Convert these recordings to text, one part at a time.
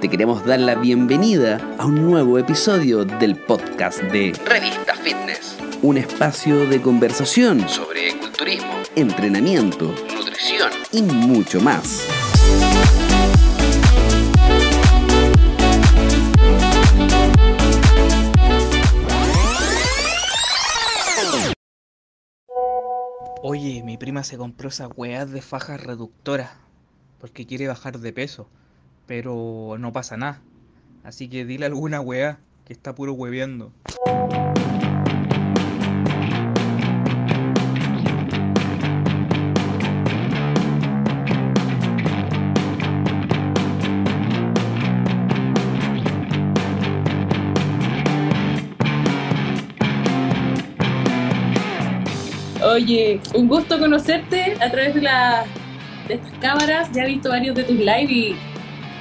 Te queremos dar la bienvenida a un nuevo episodio del podcast de Revista Fitness. Un espacio de conversación sobre culturismo, entrenamiento, nutrición y mucho más. Oye, mi prima se compró esas weas de fajas reductoras porque quiere bajar de peso, pero no pasa nada. Así que dile alguna wea que está puro hueveando. Oye, un gusto conocerte a través de, la, de estas cámaras. Ya he visto varios de tus live y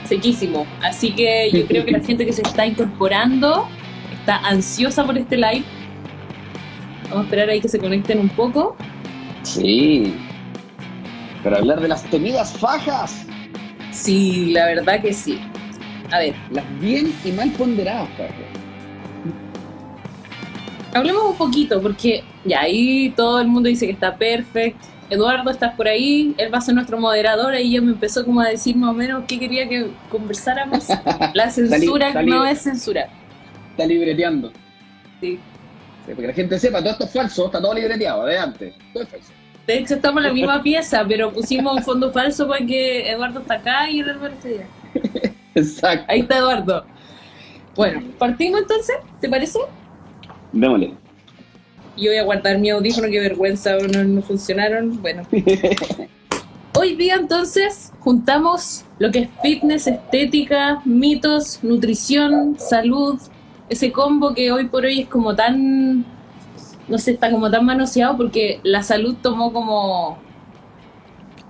sequísimo. Así que yo creo que la gente que se está incorporando está ansiosa por este live. Vamos a esperar ahí que se conecten un poco. Sí. Para hablar de las temidas fajas. Sí, la verdad que sí. A ver. Las bien y mal ponderadas fajas. Hablemos un poquito, porque ya ahí todo el mundo dice que está perfecto. Eduardo, estás por ahí, él va a ser nuestro moderador, y ya me empezó como a decir más o menos qué quería que conversáramos. La censura Está no es censura. Está libreteando. Sí. Sí, porque la gente sepa, todo esto es falso, está todo libreteado, adelante. Todo es falso. De hecho, estamos en la misma pieza, pero pusimos un fondo falso para que Eduardo está acá y el Álvaro está allá. Exacto. Ahí está Eduardo. Bueno, partimos entonces, ¿te parece? Démosle. Yo voy a guardar mi audífono, qué vergüenza, no, no funcionaron. Bueno. Hoy día entonces juntamos lo que es fitness, estética, mitos, nutrición, salud, ese combo que hoy por hoy es como tan, no sé, está como tan manoseado porque la salud tomó como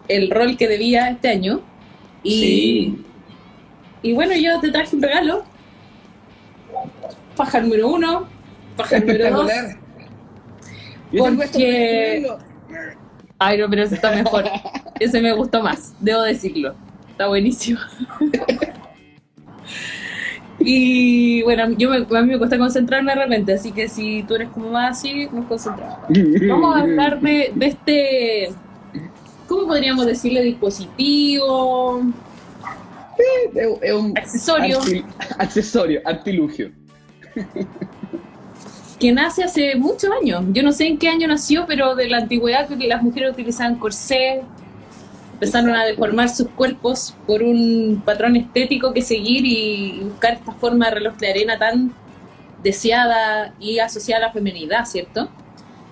el rol que debía este año. Y, Sí. y bueno, yo te traje un regalo. Paja número uno, paja número dos. Espectacular. Yo tengo esto Porque-. Ay, no, pero ese está mejor. Ese me gustó más, debo decirlo. Está buenísimo. Y bueno, yo me, a mí me cuesta concentrarme de repente, así que si tú eres como más así, nos concentramos. Vamos a hablar de, de este, ¿cómo podríamos decirle? Dispositivo, Es, es un accesorio, accesorio, artilugio. que nace hace muchos años. Yo no sé en qué año nació, pero de la antigüedad que las mujeres utilizaban corsé, empezaron a deformar sus cuerpos por un patrón estético que seguir y buscar esta forma de reloj de arena tan deseada y asociada a la feminidad, ¿cierto?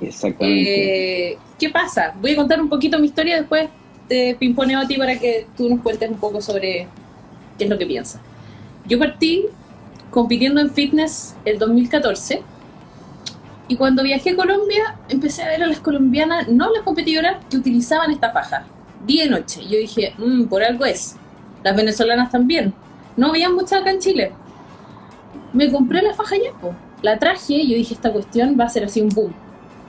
Exactamente. Eh, ¿Qué pasa? Voy a contar un poquito mi historia, después te pimponeo a ti para que tú nos cuentes un poco sobre qué es lo que piensas. Yo partí compitiendo en fitness el 2014 y cuando viajé a Colombia empecé a ver a las colombianas, no las competidoras, que utilizaban esta faja, día y noche. Yo dije, "Mm, por algo es. Las venezolanas también. No había muchas acá en Chile. Me compré la faja ya, po. la traje y yo dije, esta cuestión va a ser así un boom.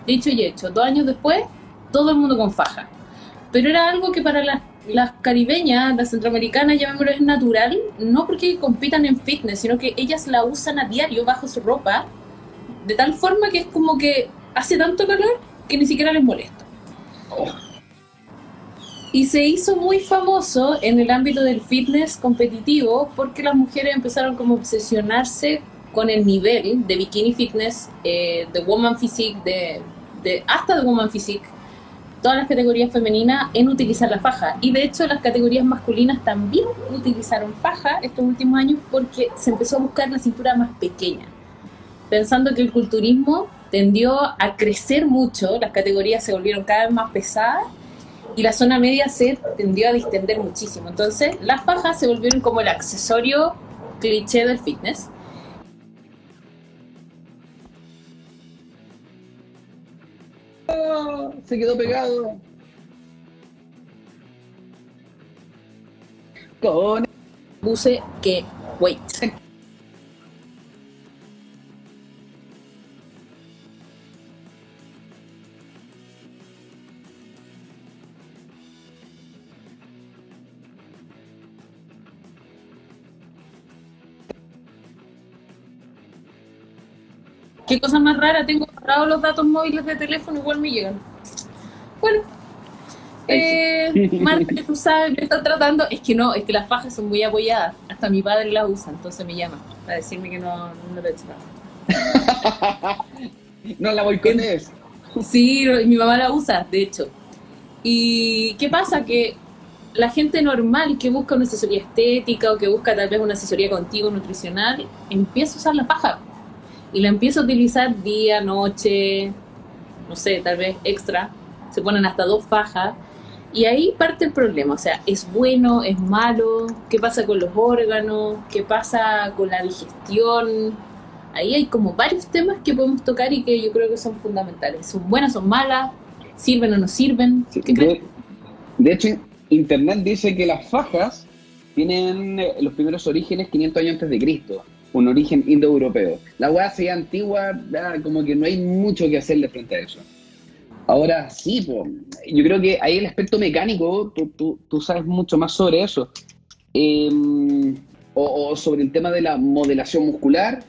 Dicho y hecho, dos años después, todo el mundo con faja. Pero era algo que para las, las caribeñas, las centroamericanas, llamémoslo, es natural, no porque compitan en fitness, sino que ellas la usan a diario bajo su ropa, de tal forma que es como que hace tanto calor que ni siquiera les molesta. Y se hizo muy famoso en el ámbito del fitness competitivo porque las mujeres empezaron como a obsesionarse con el nivel de bikini fitness, eh, de woman physique, de, de- hasta de woman physique, todas las categorías femeninas en utilizar la faja. Y de hecho las categorías masculinas también utilizaron faja estos últimos años porque se empezó a buscar la cintura más pequeña. Pensando que el culturismo tendió a crecer mucho, las categorías se volvieron cada vez más pesadas y la zona media se tendió a distender muchísimo. Entonces, las fajas se volvieron como el accesorio cliché del fitness. Ah, Se quedó pegado. Con Puse que, wait. Qué cosa más rara, tengo borrado los datos móviles de teléfono, igual me llegan. Bueno, eh, Marta, tú sabes, me están tratando, es que no, es que las fajas son muy apoyadas, hasta mi padre las usa, entonces me llama para decirme que no, no lo he hecho nada. no la voy con eso. Sí, mi mamá la usa, de hecho. ¿Y qué pasa? Que la gente normal que busca una asesoría estética o que busca tal vez una asesoría contigo nutricional, empieza a usar la faja. Y la empieza a utilizar día, noche, no sé, tal vez extra. Se ponen hasta dos fajas. Y ahí parte el problema, o sea, ¿es bueno, es malo? ¿Qué pasa con los órganos? ¿Qué pasa con la digestión? Ahí hay como varios temas que podemos tocar y que yo creo que son fundamentales. ¿Son buenas, son malas? ¿Sirven o no sirven? ¿Qué de, de, hecho, Internet dice que las fajas tienen eh, los primeros orígenes 500 años antes de Cristo, un origen indoeuropeo. La hueá sea antigua, como que no hay mucho que hacerle frente a eso. Ahora sí, yo creo que ahí el aspecto mecánico, tú, tú, sabes mucho más sobre eso. Em, o, sobre el tema de la modelación muscular,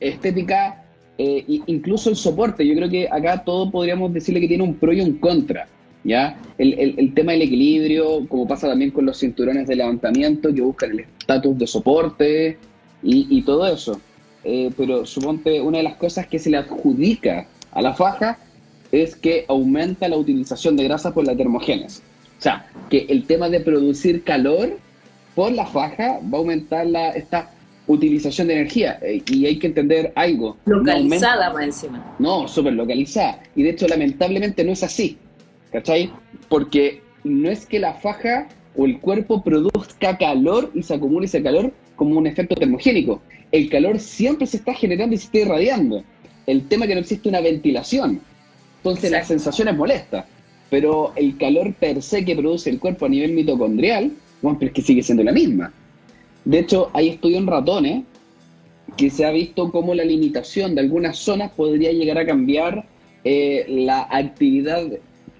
estética, eh, incluso el soporte. Yo creo que acá todo podríamos decirle que tiene un pro y un contra. ¿ya? El, tema del equilibrio, como pasa también con los cinturones de levantamiento que buscan el estatus de soporte y, todo eso. Eh, pero suponte, una de las cosas que se le adjudica a la faja es que aumenta la utilización de grasa por la termogénesis. O sea, que el tema de producir calor por la faja va a aumentar la, esta utilización de energía. Eh, y hay que entender algo. Localizada más encima. No, súper localizada. Y de hecho, lamentablemente no es así. ¿Cachai? Porque no es que la faja o el cuerpo produzca calor y se acumule ese calor como un efecto termogénico. El calor siempre se está generando y se está irradiando. El tema es que no existe una ventilación. Entonces la sensación es molesta. Pero el calor per se que produce el cuerpo a nivel mitocondrial, bueno, pero es que sigue siendo la misma. De hecho, hay estudios en ratones que se ha visto cómo la limitación de algunas zonas podría llegar a cambiar eh, la actividad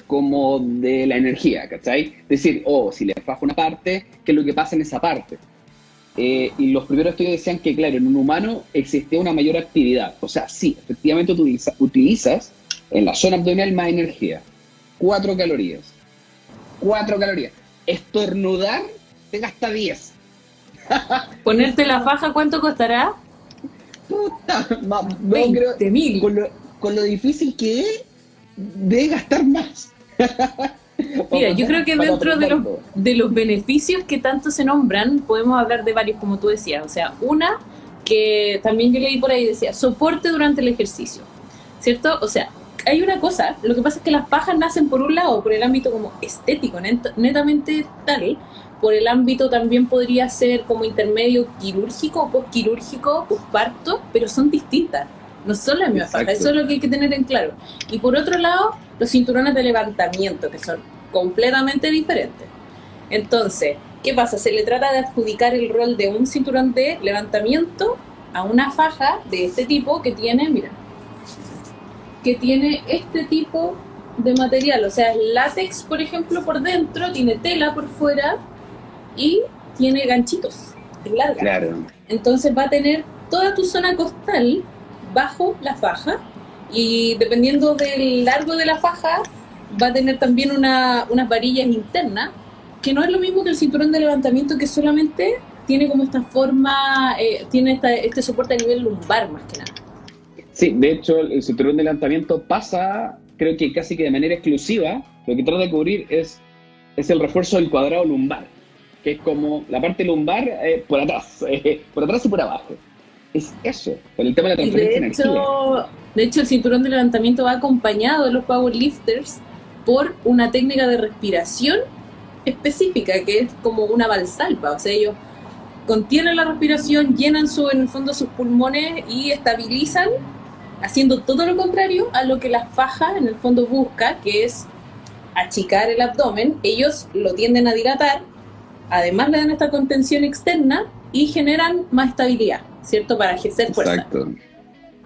como de la energía, ¿cachai? Es decir, oh, si le bajo una parte, ¿qué es lo que pasa en esa parte? Eh, y los primeros estudios decían que, claro, en un humano existía una mayor actividad. O sea, sí, efectivamente tú utilizas en la zona abdominal más energía. Cuatro calorías. Cuatro calorías. Estornudar te gasta 10. ¿Ponerte la faja cuánto costará? Puta, no, mil. Con lo, con lo difícil que es, de gastar más. Mira, yo creo que dentro de los, de los beneficios que tanto se nombran, podemos hablar de varios, como tú decías. O sea, una que también yo leí por ahí, decía, soporte durante el ejercicio. ¿Cierto? O sea, hay una cosa, lo que pasa es que las pajas nacen por un lado, por el ámbito como estético, netamente tal, por el ámbito también podría ser como intermedio quirúrgico, postquirúrgico, postparto, pero son distintas. No son las mismas fajas, eso es lo que hay que tener en claro. Y por otro lado, los cinturones de levantamiento, que son completamente diferentes. Entonces, ¿qué pasa? Se le trata de adjudicar el rol de un cinturón de levantamiento a una faja de este tipo que tiene, mira, que tiene este tipo de material, o sea, el látex, por ejemplo, por dentro, tiene tela por fuera y tiene ganchitos, es larga. Claro. Entonces va a tener toda tu zona costal bajo la faja y dependiendo del largo de la faja va a tener también una, unas varillas internas que no es lo mismo que el cinturón de levantamiento que solamente tiene como esta forma, eh, tiene este soporte a nivel lumbar más que nada. Sí, de hecho el cinturón de levantamiento pasa, creo que casi que de manera exclusiva, lo que trata de cubrir es, es el refuerzo del cuadrado lumbar, que es como la parte lumbar eh, por atrás, eh, por atrás y por abajo es eso, con el tema de la transferencia de, hecho, De hecho, el cinturón de levantamiento va acompañado de los powerlifters por una técnica de respiración específica, que es como una valsalva. O sea, ellos contienen la respiración, llenan su, en el fondo sus pulmones y estabilizan, haciendo todo lo contrario a lo que la faja en el fondo busca, que es achicar el abdomen. Ellos lo tienden a dilatar, además le dan esta contención externa y generan más estabilidad. ¿cierto? Para ejercer fuerza. Exacto.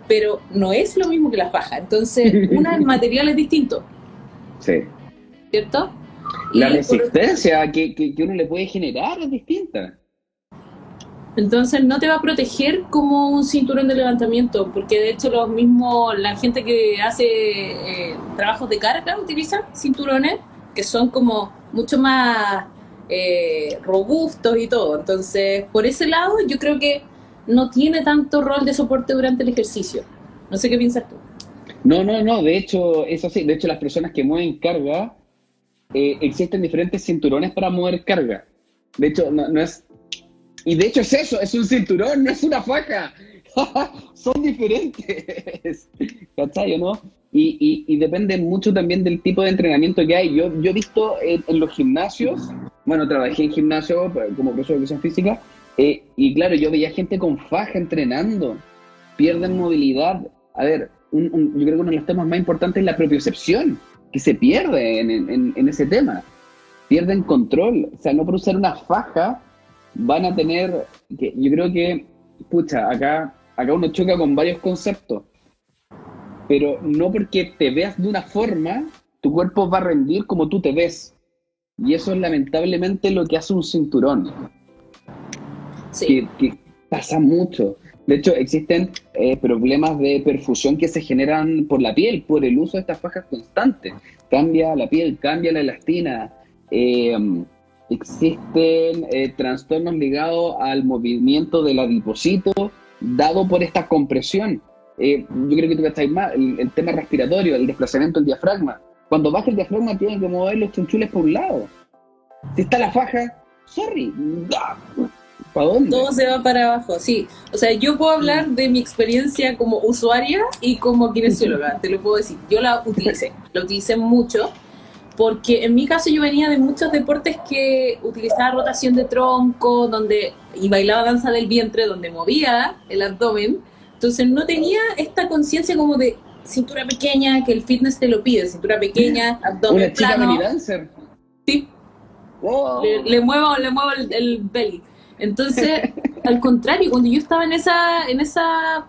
Pero no es lo mismo que la faja. Entonces, una, el material es distinto. Sí. ¿Cierto? La resistencia que, que, uno le puede generar es distinta. Entonces no te va a proteger como un cinturón de levantamiento, porque de hecho los mismos, la gente que hace eh, trabajos de carga utiliza cinturones que son como mucho más eh, robustos y todo. Entonces, por ese lado, yo creo que no tiene tanto rol de soporte durante el ejercicio. No sé qué piensas tú. No, no, no, de hecho, es así. De hecho, las personas que mueven carga, eh, existen diferentes cinturones para mover carga. De hecho, no es y de hecho es eso, es un cinturón, no es una faja. Son diferentes. ¿Cachai no? Y, y, depende mucho también del tipo de entrenamiento que hay. Yo, yo he visto en, los gimnasios, bueno, trabajé en gimnasio como profesor de educación física, eh, y claro, yo veía gente con faja entrenando, pierden movilidad. A ver, yo creo que uno de los temas más importantes es la propiocepción, que se pierde en, en, en ese tema. Pierden control. O sea, no por usar una faja van a tener, que yo creo que, pucha, acá, acá uno choca con varios conceptos, pero no porque te veas de una forma, tu cuerpo va a rendir como tú te ves. Y eso es lamentablemente lo que hace un cinturón. Sí. Que, pasa mucho. De hecho, existen eh, problemas de perfusión que se generan por la piel, por el uso de estas fajas constantes. Cambia la piel, cambia la elastina. Eh, existen eh, trastornos ligados al movimiento del adipocito dado por esta compresión. Eh, yo creo que tú estáis más, el, tema respiratorio, el desplazamiento del diafragma. Cuando baja el diafragma tienen que mover los chunchules por un lado. Si está la faja, sorry, ¿para dónde? Todo se va para abajo, sí. O sea, yo puedo hablar de mi experiencia como usuaria y como kinesióloga, te lo puedo decir. Yo la utilicé, la utilicé mucho porque en mi caso yo venía de muchos deportes que utilizaba rotación de tronco, donde y bailaba danza del vientre, donde movía el abdomen. Entonces no tenía esta conciencia como de cintura pequeña, que el fitness te lo pide, cintura pequeña, abdomen Una chica plano. dancer. Sí. Le, muevo, le muevo el, belly. Entonces, al contrario, cuando yo estaba en esa, en esa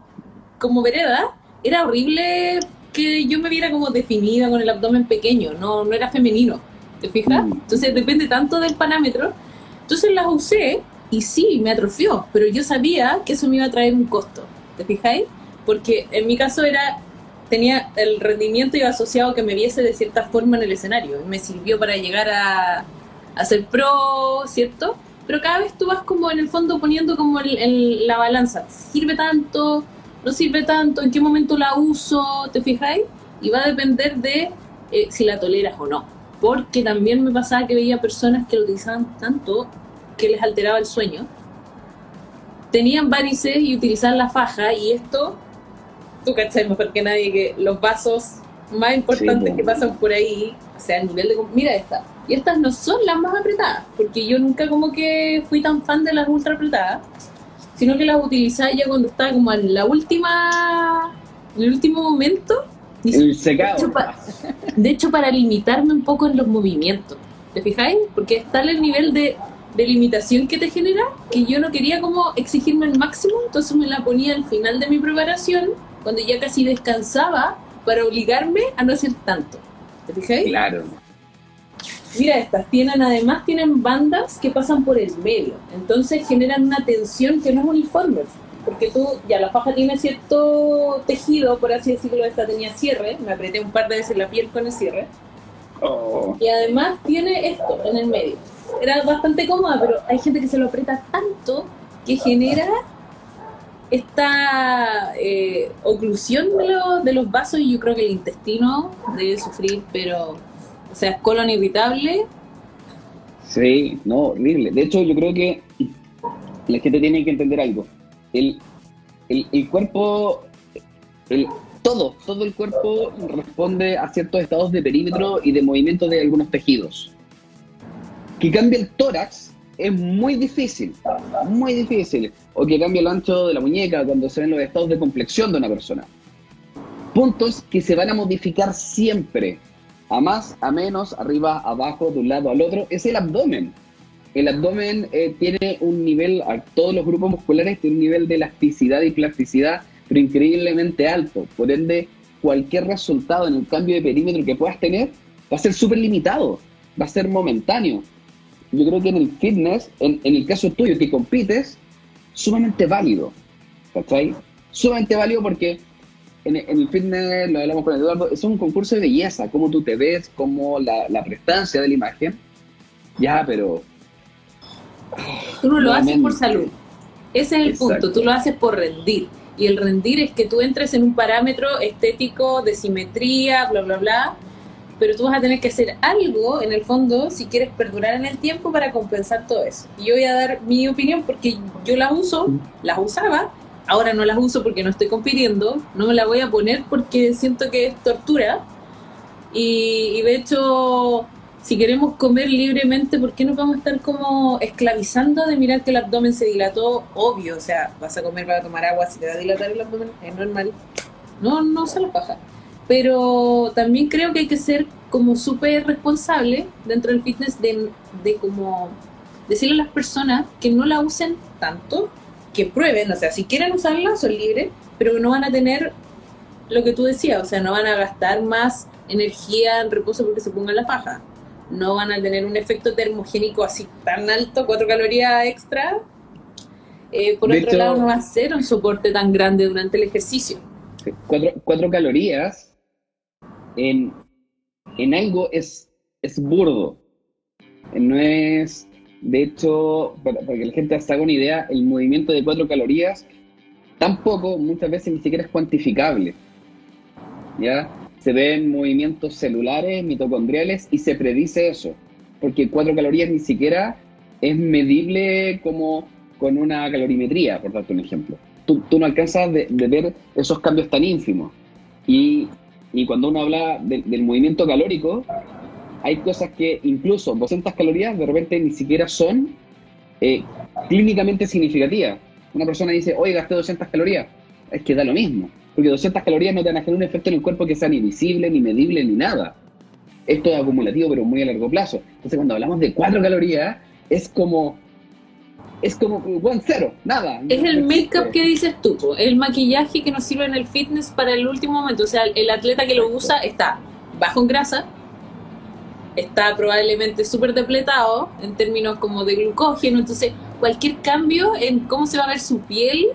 como vereda, era horrible que yo me viera como definida con el abdomen pequeño, no, no era femenino, ¿te fijas? Mm. Entonces depende tanto del parámetro. Entonces las usé y sí, me atrofió, pero yo sabía que eso me iba a traer un costo, ¿te fijáis? Porque en mi caso era, tenía el rendimiento iba asociado que me viese de cierta forma en el escenario, me sirvió para llegar a, a ser pro, ¿cierto? Pero cada vez tú vas como en el fondo poniendo como el, la balanza, sirve tanto, no sirve tanto, en qué momento la uso, ¿te fijáis? Y va a depender de eh, si la toleras o no. Porque también me pasaba que veía personas que lo utilizaban tanto que les alteraba el sueño. Tenían varices y utilizaban la faja y esto, tú cachai mejor que nadie que los vasos más importantes que pasan por ahí, o sea, el nivel de... Mira esta. Y estas no son las más apretadas, porque yo nunca como que fui tan fan de las ultra apretadas sino que las utilizaba ya cuando estaba como en la última, en el último momento. El secado. De hecho, para, limitarme un poco en los movimientos. ¿Te fijáis? Porque está el nivel de, de limitación que te genera que yo no quería como exigirme el máximo, entonces me la ponía al final de mi preparación, cuando ya casi descansaba, para obligarme a no hacer tanto. ¿Te fijáis? Claro. Mira estas, tienen además tienen bandas que pasan por el medio, entonces generan una tensión que no es uniforme, porque tú, ya la faja tiene cierto tejido, por así decirlo, esta tenía cierre, me apreté un par de veces la piel con el cierre, oh. y además tiene esto en el medio. Era bastante cómoda, pero hay gente que se lo aprieta tanto que genera esta eh, oclusión de, de los vasos y yo creo que el intestino debe sufrir, pero o sea, colon irritable. Sí, no, horrible. De hecho, yo creo que la gente tiene que entender algo. El, el, cuerpo, el, todo, todo el cuerpo responde a ciertos estados de perímetro y de movimiento de algunos tejidos. Que cambie el tórax es muy difícil, muy difícil. O que cambie el ancho de la muñeca cuando se ven los estados de complexión de una persona. Puntos que se van a modificar siempre a más, a menos, arriba, abajo, de un lado al otro, es el abdomen. El abdomen eh, tiene un nivel, a todos los grupos musculares, tiene un nivel de elasticidad y plasticidad, pero increíblemente alto. Por ende, cualquier resultado en el cambio de perímetro que puedas tener va a ser súper limitado, va a ser momentáneo. Yo creo que en el fitness, en, el caso tuyo que compites, sumamente válido. ¿Cachai? Sumamente válido porque en, el fitness, lo hablamos con Eduardo, es un concurso de belleza, cómo tú te ves, cómo la, la prestancia de la imagen. Ya, pero... Tú no lo haces por salud. Ese es el punto, tú lo haces por rendir. Y el rendir es que tú entres en un parámetro estético de simetría, bla, bla, bla, pero tú vas a tener que hacer algo en el fondo si quieres perdurar en el tiempo para compensar todo eso. Y yo voy a dar mi opinión porque yo las uso, las usaba, ahora no las uso porque no estoy compitiendo, no me la voy a poner porque siento que es tortura. Y, y de hecho, si queremos comer libremente, ¿por qué no vamos a estar como esclavizando de mirar que el abdomen se dilató? Obvio, o sea, vas a comer para tomar agua, si te va a dilatar el abdomen, es normal. No, no se lo paja pero también creo que hay que ser como súper responsable dentro del fitness de, de como decirle a las personas que no la usen tanto, que prueben, o sea, si quieren usarla son libres, pero que no van a tener lo que tú decías, o sea, no van a gastar más energía en reposo porque se pongan la faja, no van a tener un efecto termogénico así tan alto, cuatro calorías extra. Eh, por otro lado, no va a ser un soporte tan grande durante el ejercicio. Cuatro, cuatro calorías en, en algo es, es burdo. No es, de hecho, para, que la gente se haga una idea, el movimiento de cuatro calorías tampoco muchas veces ni siquiera es cuantificable. ¿Ya? Se ven movimientos celulares, mitocondriales y se predice eso, porque cuatro calorías ni siquiera es medible como con una calorimetría, por darte un ejemplo. Tú, tú no alcanzas de, de, ver esos cambios tan ínfimos. Y y cuando uno habla del movimiento calórico, hay cosas que incluso 200 calorías de repente ni siquiera son eh, clínicamente significativas. Una persona dice, oye, gasté 200 calorías. Es que da lo mismo, porque 200 calorías no te van a generar un efecto en el cuerpo que sea ni visible, ni medible, ni nada. Esto es acumulativo, pero muy a largo plazo. Entonces, cuando hablamos de 4 calorías, es como es como buen cero, nada. Es el make-up que dices tú, el maquillaje que nos sirve en el fitness para el último momento. O sea, el atleta que lo usa está bajo en grasa, está probablemente súper depletado en términos como de glucógeno, entonces cualquier cambio en cómo se va a ver su piel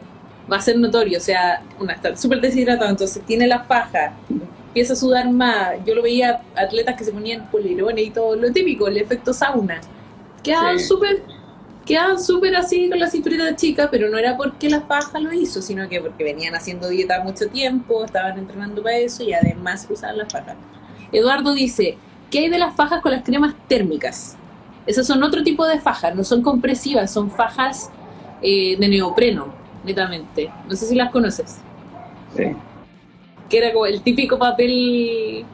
va a ser notorio. O sea, una está súper deshidratado, entonces tiene la faja, empieza a sudar más. Yo lo veía atletas que se ponían polirones y todo lo típico, el efecto sauna. Quedaban súper quedaban súper así con la cinturita chica, pero no era porque la faja lo hizo, sino que porque venían haciendo dieta mucho tiempo, estaban entrenando para eso y además usaban las fajas. Eduardo dice, ¿qué hay de las fajas con las cremas térmicas? Esas son otro tipo de fajas, no son compresivas, son fajas eh, de neopreno, netamente. No sé si las conoces. Sí. Que era como el típico papel...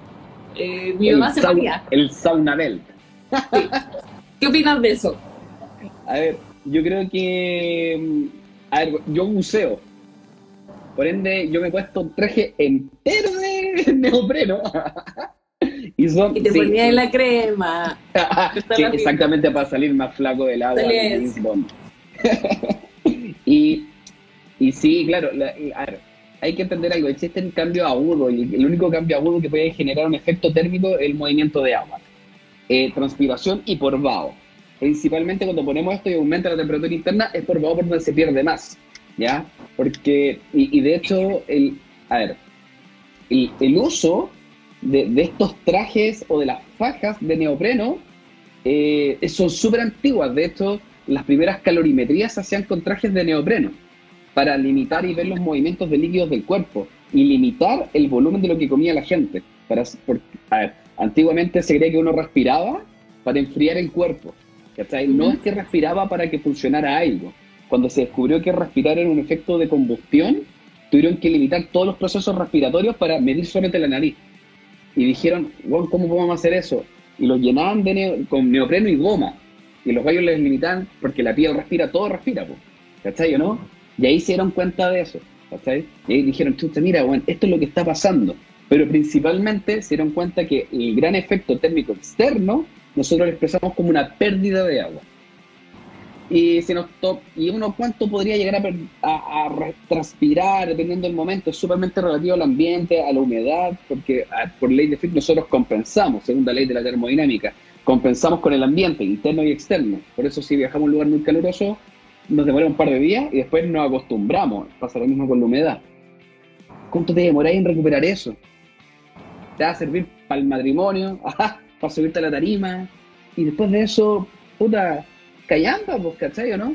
Eh, mi mamá se ponía. El sauna belt. ¿Qué opinas de eso? A ver, yo creo que. Mm, a ver, yo museo. Por ende, yo me he puesto un traje entero de neopreno. y, son, y te ponía en la crema. sí, exactamente para salir más flaco del agua. y, y sí, claro, a ver, hay que entender algo. Existe un cambio agudo y el único cambio agudo que puede generar un efecto térmico es el movimiento de agua. Eh, transpiración y por vaho principalmente cuando ponemos esto y aumenta la temperatura interna, es por por donde se pierde más, ¿ya? Porque, y, de hecho, el, a ver, el, uso de, estos trajes o de las fajas de neopreno eh, son súper antiguas. De hecho, las primeras calorimetrías se hacían con trajes de neopreno para limitar y ver los movimientos de líquidos del cuerpo y limitar el volumen de lo que comía la gente. Para, a ver, antiguamente se creía que uno respiraba para enfriar el cuerpo. No es que respiraba para que funcionara algo. Cuando se descubrió que respirar era un efecto de combustión, tuvieron que limitar todos los procesos respiratorios para medir solamente la nariz. Y dijeron, ¿cómo podemos hacer eso? Y los llenaban de con neopreno y goma. Y los gallos les limitaban porque la piel respira, todo respira, ¿cachai o no? Y ahí se dieron cuenta de eso, ¿cachai? Y ahí dijeron, mira, bueno, esto es lo que está pasando. Pero principalmente se dieron cuenta que el gran efecto térmico externo nosotros lo expresamos como una pérdida de agua. Y, si nos y uno cuánto podría llegar a, transpirar dependiendo del momento, es súpermente relativo al ambiente, a la humedad, porque por ley de Fick nosotros compensamos, segunda ley de la termodinámica, compensamos con el ambiente interno y externo. Por eso si viajamos a un lugar muy caluroso, nos demora un par de días y después nos acostumbramos. Pasa lo mismo con la humedad. ¿Cuánto te demoráis en recuperar eso? Te va a servir para el matrimonio, para subirte a la tarima, y después de eso, puta, callando, pues, ¿cachai o no?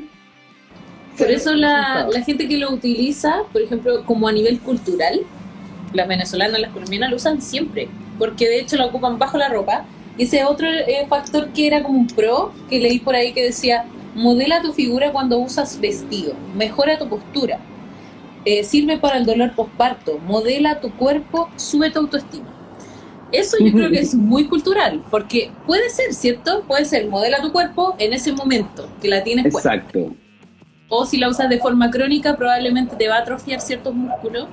Por eso la, la, gente que lo utiliza, por ejemplo, como a nivel cultural, las venezolanas, las colombianas lo usan siempre, porque de hecho lo ocupan bajo la ropa. Y ese otro eh, factor que era como un pro, que leí por ahí que decía, modela tu figura cuando usas vestido, mejora tu postura, eh, sirve para el dolor postparto, modela tu cuerpo, sube tu autoestima. Eso yo creo que es muy cultural, porque puede ser, ¿cierto? Puede ser, modela tu cuerpo en ese momento que la tienes puesta. Exacto. O si la usas de forma crónica, probablemente te va a atrofiar ciertos músculos,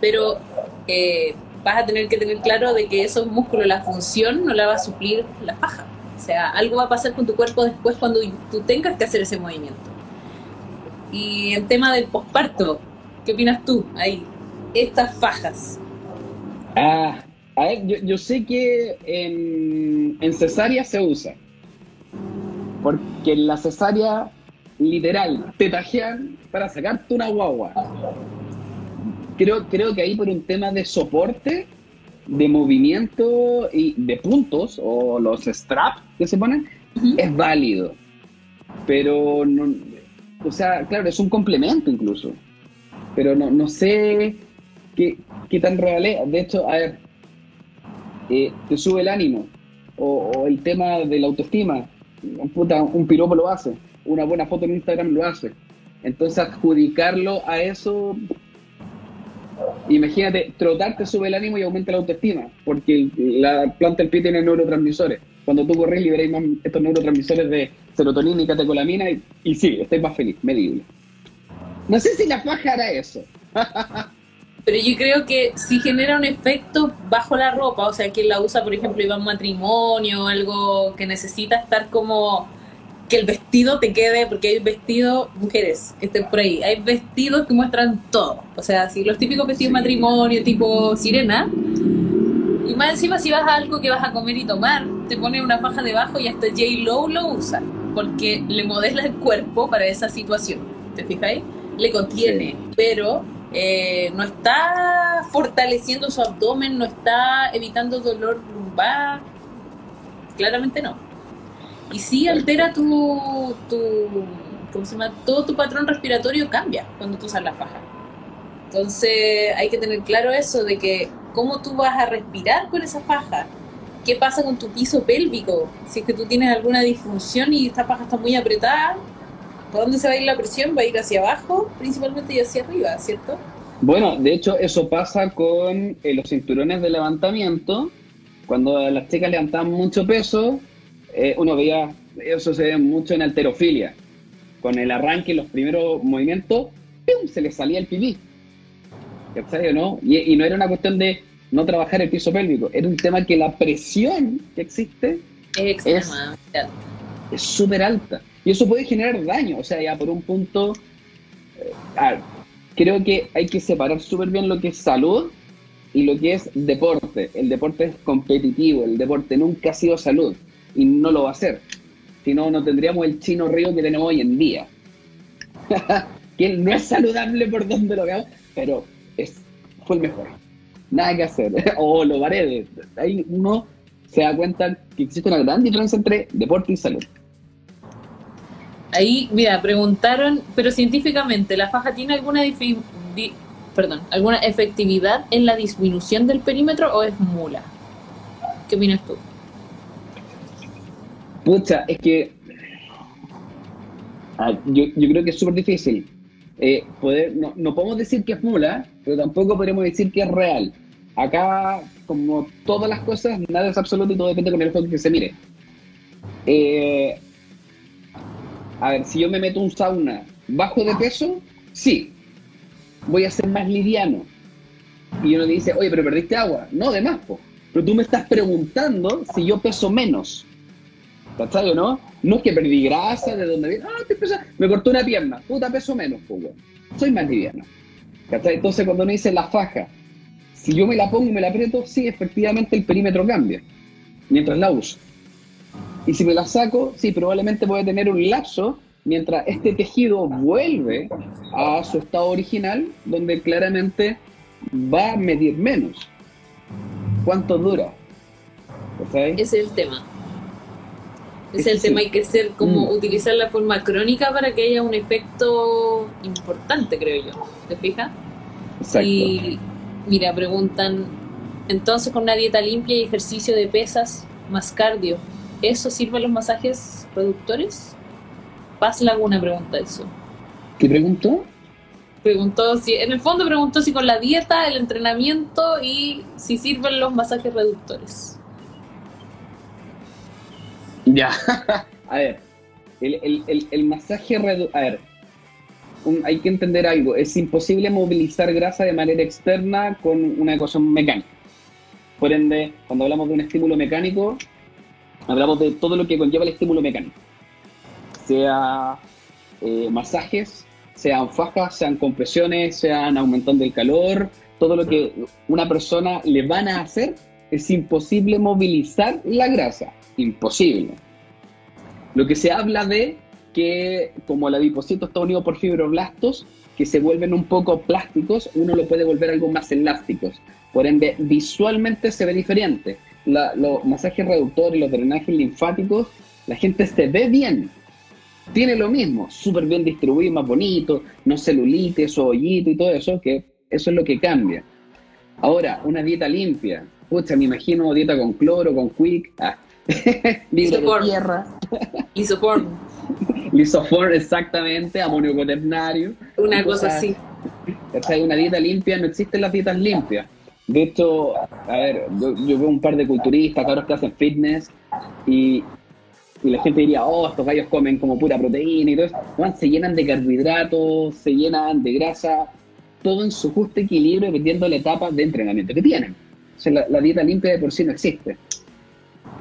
pero eh, vas a tener que tener claro de que esos músculos, la función no la va a suplir la paja. O sea, algo va a pasar con tu cuerpo después cuando tú tengas que hacer ese movimiento. Y el tema del posparto, ¿qué opinas tú ahí? Estas fajas. Ah, a ver, yo, yo sé que en, en cesárea se usa. Porque en la cesárea, literal, te tajean para sacarte una guagua. Creo, creo que ahí por un tema de soporte, de movimiento y de puntos, o los straps que se ponen, es válido. Pero, no, o sea, claro, es un complemento incluso. Pero no, no sé qué, qué tan real es. De hecho, a ver, eh, te sube el ánimo, o, el tema de la autoestima, Puta, un piropo lo hace, una buena foto en Instagram lo hace. Entonces adjudicarlo a eso, imagínate, trotar te sube el ánimo y aumenta la autoestima, porque la planta del pie tiene neurotransmisores. Cuando tú corres liberáis más estos neurotransmisores de serotonina y catecolamina y, sí, estáis más feliz, medible. No sé si la faja hará eso. Pero yo creo que si genera un efecto bajo la ropa, o sea, quien la usa, por ejemplo, iba a un matrimonio, algo que necesita estar como que el vestido te quede, porque hay vestidos, mujeres, que estén por ahí, hay vestidos que muestran todo. O sea, si los típicos vestidos de matrimonio, tipo sirena, y más encima si vas a algo que vas a comer y tomar, te pone una faja debajo y hasta J. Lowe lo usa, porque le modela el cuerpo para esa situación. ¿Te fijáis? Le contiene, pero eh, no está fortaleciendo su abdomen, no está evitando dolor lumbar, claramente no. Y sí altera tu, tu ¿cómo se llama? Todo tu patrón respiratorio cambia cuando tú usas la faja. Entonces hay que tener claro eso de que cómo tú vas a respirar con esa faja. ¿Qué pasa con tu piso pélvico? Si es que tú tienes alguna disfunción y esta faja está muy apretada, ¿Por dónde se va a ir la presión? Va a ir hacia abajo principalmente y hacia arriba, ¿cierto? Bueno, de hecho eso pasa con eh, los cinturones de levantamiento. Cuando las chicas levantaban mucho peso, eh, uno veía, eso se ve mucho en alterofilia. Con el arranque, los primeros movimientos, ¡pum! se les salía el pipí. ¿Cachai o no? Y, y no era una cuestión de no trabajar el piso pélvico, era un tema que la presión que existe es súper alta. Y eso puede generar daño, o sea, ya por un punto, eh, creo que hay que separar súper bien lo que es salud y lo que es deporte. El deporte es competitivo, el deporte nunca ha sido salud y no lo va a ser. Si no, no tendríamos el chino río que tenemos hoy en día. que no es saludable por donde lo veamos, pero es, fue el mejor. Nada que hacer. o lo paredes. Ahí uno se da cuenta que existe una gran diferencia entre deporte y salud. Ahí, mira, preguntaron, pero científicamente, ¿la faja tiene alguna perdón, alguna efectividad en la disminución del perímetro o es mula? ¿Qué opinas tú? Pucha, es que ah, yo, creo que es súper difícil. Eh, no, podemos decir que es mula, pero tampoco podemos decir que es real. Acá, como todas las cosas, nada es absoluto y todo depende con el que se mire. Eh, a ver, si yo me meto un sauna bajo de peso, sí, voy a ser más liviano. Y uno dice, oye, pero perdiste agua. No, de más, po. Pero tú me estás preguntando si yo peso menos. ¿Cachai o no? No es que perdí grasa, de dónde viene. Ah, te pesa. Me cortó una pierna. Puta, peso menos, pues, Soy más liviano. ¿Cachai? Entonces, cuando uno dice la faja, si yo me la pongo y me la aprieto, sí, efectivamente el perímetro cambia. Mientras la uso. Y si me la saco, sí, probablemente voy a tener un lapso mientras este tejido vuelve a su estado original, donde claramente va a medir menos. ¿Cuánto dura? Ese es el tema. Ese es el tema, hay que ser como mm. utilizar la forma crónica para que haya un efecto importante, creo yo. ¿Te fijas? Exacto. Y mira, preguntan, entonces con una dieta limpia y ejercicio de pesas más cardio, ¿eso sirve a los masajes reductores? Paz Laguna pregunta eso. ¿Qué preguntó? Preguntó si, en el fondo preguntó si con la dieta, el entrenamiento y si sirven los masajes reductores. Ya, a ver, el, masaje reductor, a ver, hay que entender algo, es imposible movilizar grasa de manera externa con una ecuación mecánica. Por ende, cuando hablamos de un estímulo mecánico, hablamos de todo lo que conlleva el estímulo mecánico. Sea eh, masajes, sean fajas, sean compresiones, sean aumentando el calor, todo lo que una persona le van a hacer, es imposible movilizar la grasa. Imposible. Lo que se habla de que como el adipocito está unido por fibroblastos, que se vuelven un poco plásticos, uno lo puede volver algo más elásticos. Por ende, visualmente se ve diferente. Los masajes reductores, los drenajes linfáticos, la gente se ve bien. Tiene lo mismo, súper bien distribuido, más bonito, no celulitis o hoyito y todo eso, que eso es lo que cambia. Ahora, una dieta limpia. Pucha, me imagino dieta con cloro, con quick, ah, de tierra. Lisoform. Lisoform, exactamente, amonio cuaternario. Una cosa así. Una dieta limpia, no existen las dietas limpias. De hecho, a ver, yo, veo un par de culturistas, cabros que hacen fitness, y, la gente diría, oh, estos gallos comen como pura proteína y todo eso. se llenan de carbohidratos, se llenan de grasa, todo en su justo equilibrio dependiendo de la etapa de entrenamiento que tienen. O sea, la dieta limpia de por sí no existe.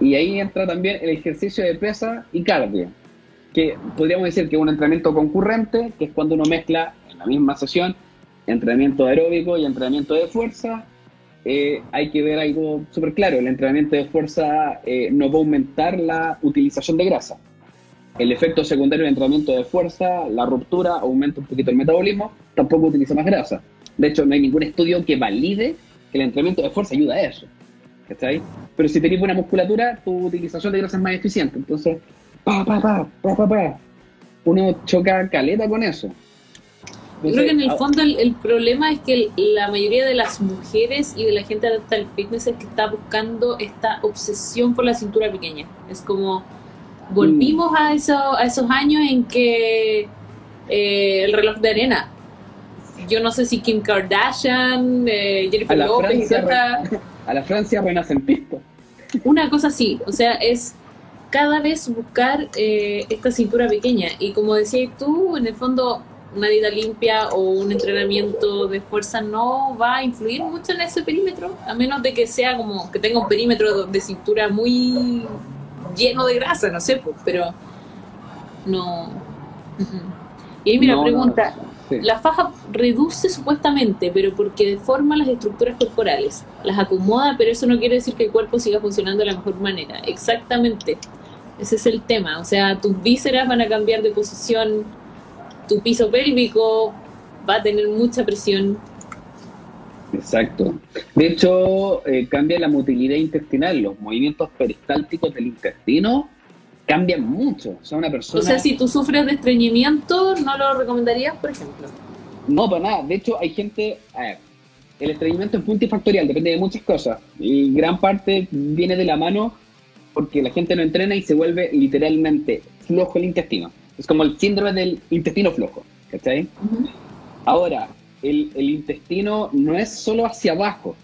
Y ahí entra también el ejercicio de pesa y cardio, que podríamos decir que es un entrenamiento concurrente, que es cuando uno mezcla en la misma sesión entrenamiento aeróbico y entrenamiento de fuerza. Eh, hay que ver algo súper claro, el entrenamiento de fuerza eh, no va a aumentar la utilización de grasa. El efecto secundario del entrenamiento de fuerza, la ruptura, aumenta un poquito el metabolismo, tampoco utiliza más grasa. De hecho, no hay ningún estudio que valide que el entrenamiento de fuerza ayuda a eso. ¿Cachai? Pero si tenés buena musculatura, tu utilización de grasa es más eficiente. Entonces, pa, pa, pa, pa, pa, pa. Uno choca caleta con eso. Yo creo que en el fondo el, problema es que la mayoría de las mujeres y de la gente adapta al fitness es que está buscando esta obsesión por la cintura pequeña. Es como volvimos a, eso, a esos años en que eh, el reloj de arena. Yo no sé si Kim Kardashian, eh, Jennifer Lopez, a la Francia renacentista. Una cosa así, o sea, es cada vez buscar eh, esta cintura pequeña. Y como decías tú, en el fondo, una dieta limpia o un entrenamiento de fuerza no va a influir mucho en ese perímetro, a menos de que sea como que tenga un perímetro de cintura muy lleno de grasa, no sé, pues, pero no. Y ahí mira, pregunta, la faja reduce supuestamente, pero porque deforma las estructuras corporales, las acomoda, pero eso no quiere decir que el cuerpo siga funcionando de la mejor manera. Exactamente, ese es el tema. O sea, tus vísceras van a cambiar de posición, tu piso pélvico va a tener mucha presión. Exacto. De hecho, eh, cambia la motilidad intestinal, los movimientos peristálticos del intestino cambian mucho. O sea, una persona... O sea, si tú sufres de estreñimiento, ¿no lo recomendarías, por ejemplo? No, para nada. De hecho, hay gente... A ver, el estreñimiento es multifactorial, depende de muchas cosas. Y gran parte viene de la mano porque la gente no entrena y se vuelve literalmente flojo el intestino. Es como el síndrome del intestino flojo. ¿Cachai? Ahora, el, el intestino no es solo hacia abajo.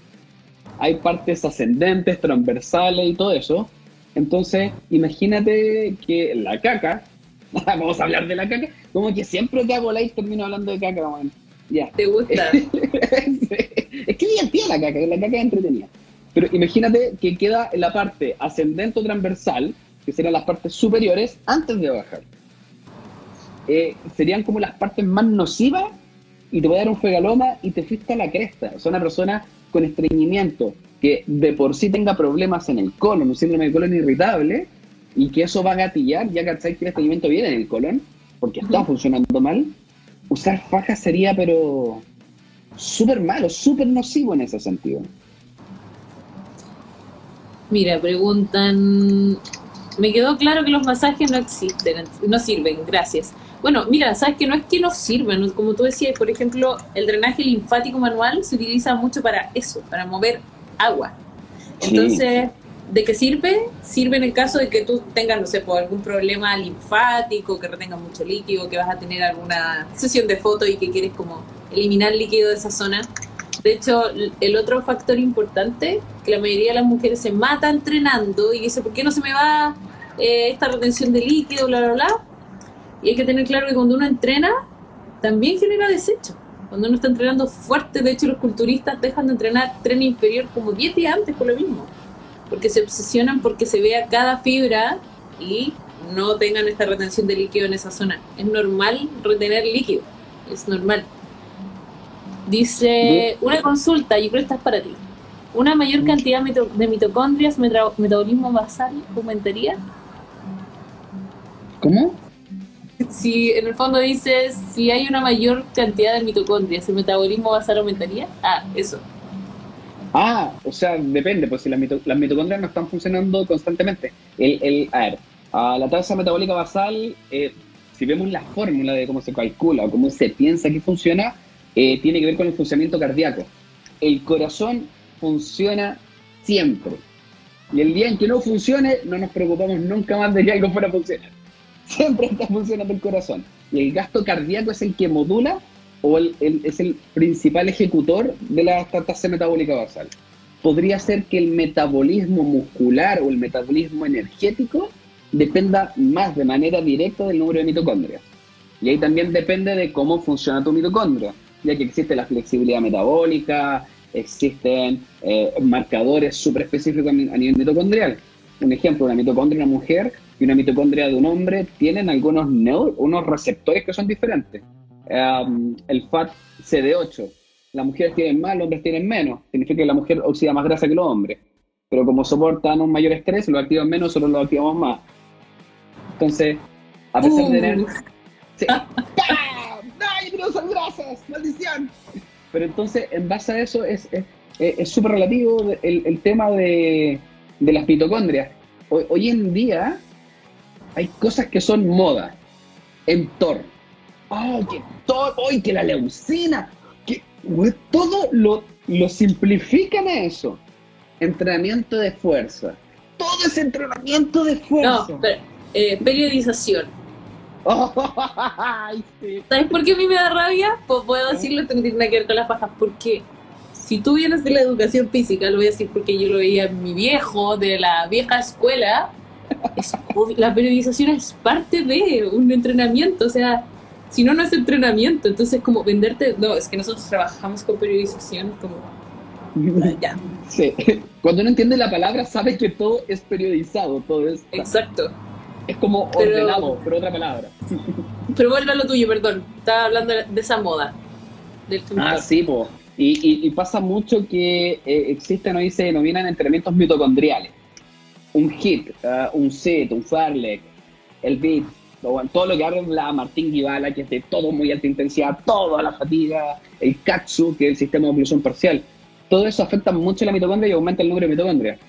Hay partes ascendentes, transversales y todo eso entonces, imagínate que la caca, vamos a hablar de la caca, como que siempre que hago live termino hablando de caca, man. Ya. ¿Te gusta? es que divertida la caca, la caca es entretenida. Pero imagínate que queda en la parte ascendente o transversal, que serían las partes superiores, antes de bajar. Eh, serían como las partes más nocivas y te voy a dar un fegaloma y te fuiste a la cresta. O sea, una persona con estreñimiento, que de por sí tenga problemas en el colon, un síndrome de colon irritable, y que eso va a gatillar, ya que el estreñimiento viene en el colon, porque está funcionando mal, usar fajas sería, pero súper malo, súper nocivo en ese sentido. Mira, preguntan. Me quedó claro que los masajes no existen, no sirven, gracias. Bueno, mira, sabes que no es que no sirvan, como tú decías, por ejemplo, el drenaje linfático manual se utiliza mucho para eso, para mover agua. Entonces, ¿de qué sirve? Sirve en el caso de que tú tengas, no sé, por algún problema linfático, que retengas mucho líquido, que vas a tener alguna sesión de foto y que quieres como eliminar líquido de esa zona. De hecho, el otro factor importante, que la mayoría de las mujeres se mata entrenando y dice, ¿por qué no se me va eh, esta retención de líquido, bla, bla, bla? Y hay que tener claro que cuando uno entrena, también genera desecho. Cuando uno está entrenando fuerte, de hecho los culturistas dejan de entrenar tren inferior como 10 días antes por lo mismo. Porque se obsesionan porque se vea cada fibra y no tengan esta retención de líquido en esa zona. Es normal retener líquido, es normal. Dice, una consulta, yo creo que esta es para ti. ¿Una mayor cantidad de mitocondrias, metabolismo basal, aumentaría? ¿Cómo? Si en el fondo dices, si hay una mayor cantidad de mitocondrias, ¿el metabolismo basal aumentaría? Ah, eso. Ah, o sea, depende, pues si las, mitocondrias no están funcionando constantemente. El, el, a ver, la tasa metabólica basal, eh, si vemos la fórmula de cómo se calcula o cómo se piensa que funciona, eh, tiene que ver con el funcionamiento cardíaco. El corazón funciona siempre. Y el día en que no funcione, no nos preocupamos nunca más de que algo fuera a funcionar. Siempre está funcionando el corazón. Y el gasto cardíaco es el que modula o es el principal ejecutor de la tasa metabólica basal. Podría ser que el metabolismo muscular o el metabolismo energético dependa más de manera directa del número de mitocondrias. Y ahí también depende de cómo funciona tu mitocondria ya que existe la flexibilidad metabólica, existen eh, marcadores súper específicos a nivel mitocondrial. Un ejemplo, una mitocondria de una mujer y una mitocondria de un hombre tienen algunos unos receptores que son diferentes. el FAT CD8, las mujeres tienen más, los hombres tienen menos. Significa que la mujer oxida más grasa que los hombres. Pero como soportan un mayor estrés, lo activan menos, solo lo activamos más. Entonces, a pesar de tener... Uh. no grasas, maldición. Pero entonces, en base a eso, es súper es, relativo el, tema de, las mitocondrias. Hoy, en día hay cosas que son moda. En Thor. ¡Oh, que Thor! ¡Ay, que la leucina! Que, todo lo, lo simplifican a eso. Entrenamiento de fuerza. Todo es entrenamiento de fuerza. No, pero, eh, periodización ¿Sabes por qué a mí me da rabia? Pues puedo decirlo, no tiene que ver con las pajas. Porque si tú vienes de la educación física, lo voy a decir porque yo lo veía en mi viejo, de la vieja escuela, la periodización es parte de un entrenamiento. O sea, si no, no es entrenamiento. Entonces, como venderte. No, es que nosotros trabajamos con periodización, como. Ya. Sí. Cuando uno entiende la palabra, sabe que todo es periodizado, todo es. Exacto. Es como ordenado, pero otra palabra. Pero vuelve a lo tuyo, perdón. Estaba hablando de esa moda. ah, sí, po. Y, pasa mucho que eh, existen hoy se denominan entrenamientos mitocondriales. Un HIT, ah, un SIT, un FARLEC, el BIT, todo lo que habla Martín Guibala, que es de todo muy alta intensidad, toda la fatiga, el KATSU, que es el sistema de oclusión parcial. Todo eso afecta mucho la mitocondria y aumenta el número de mitocondria.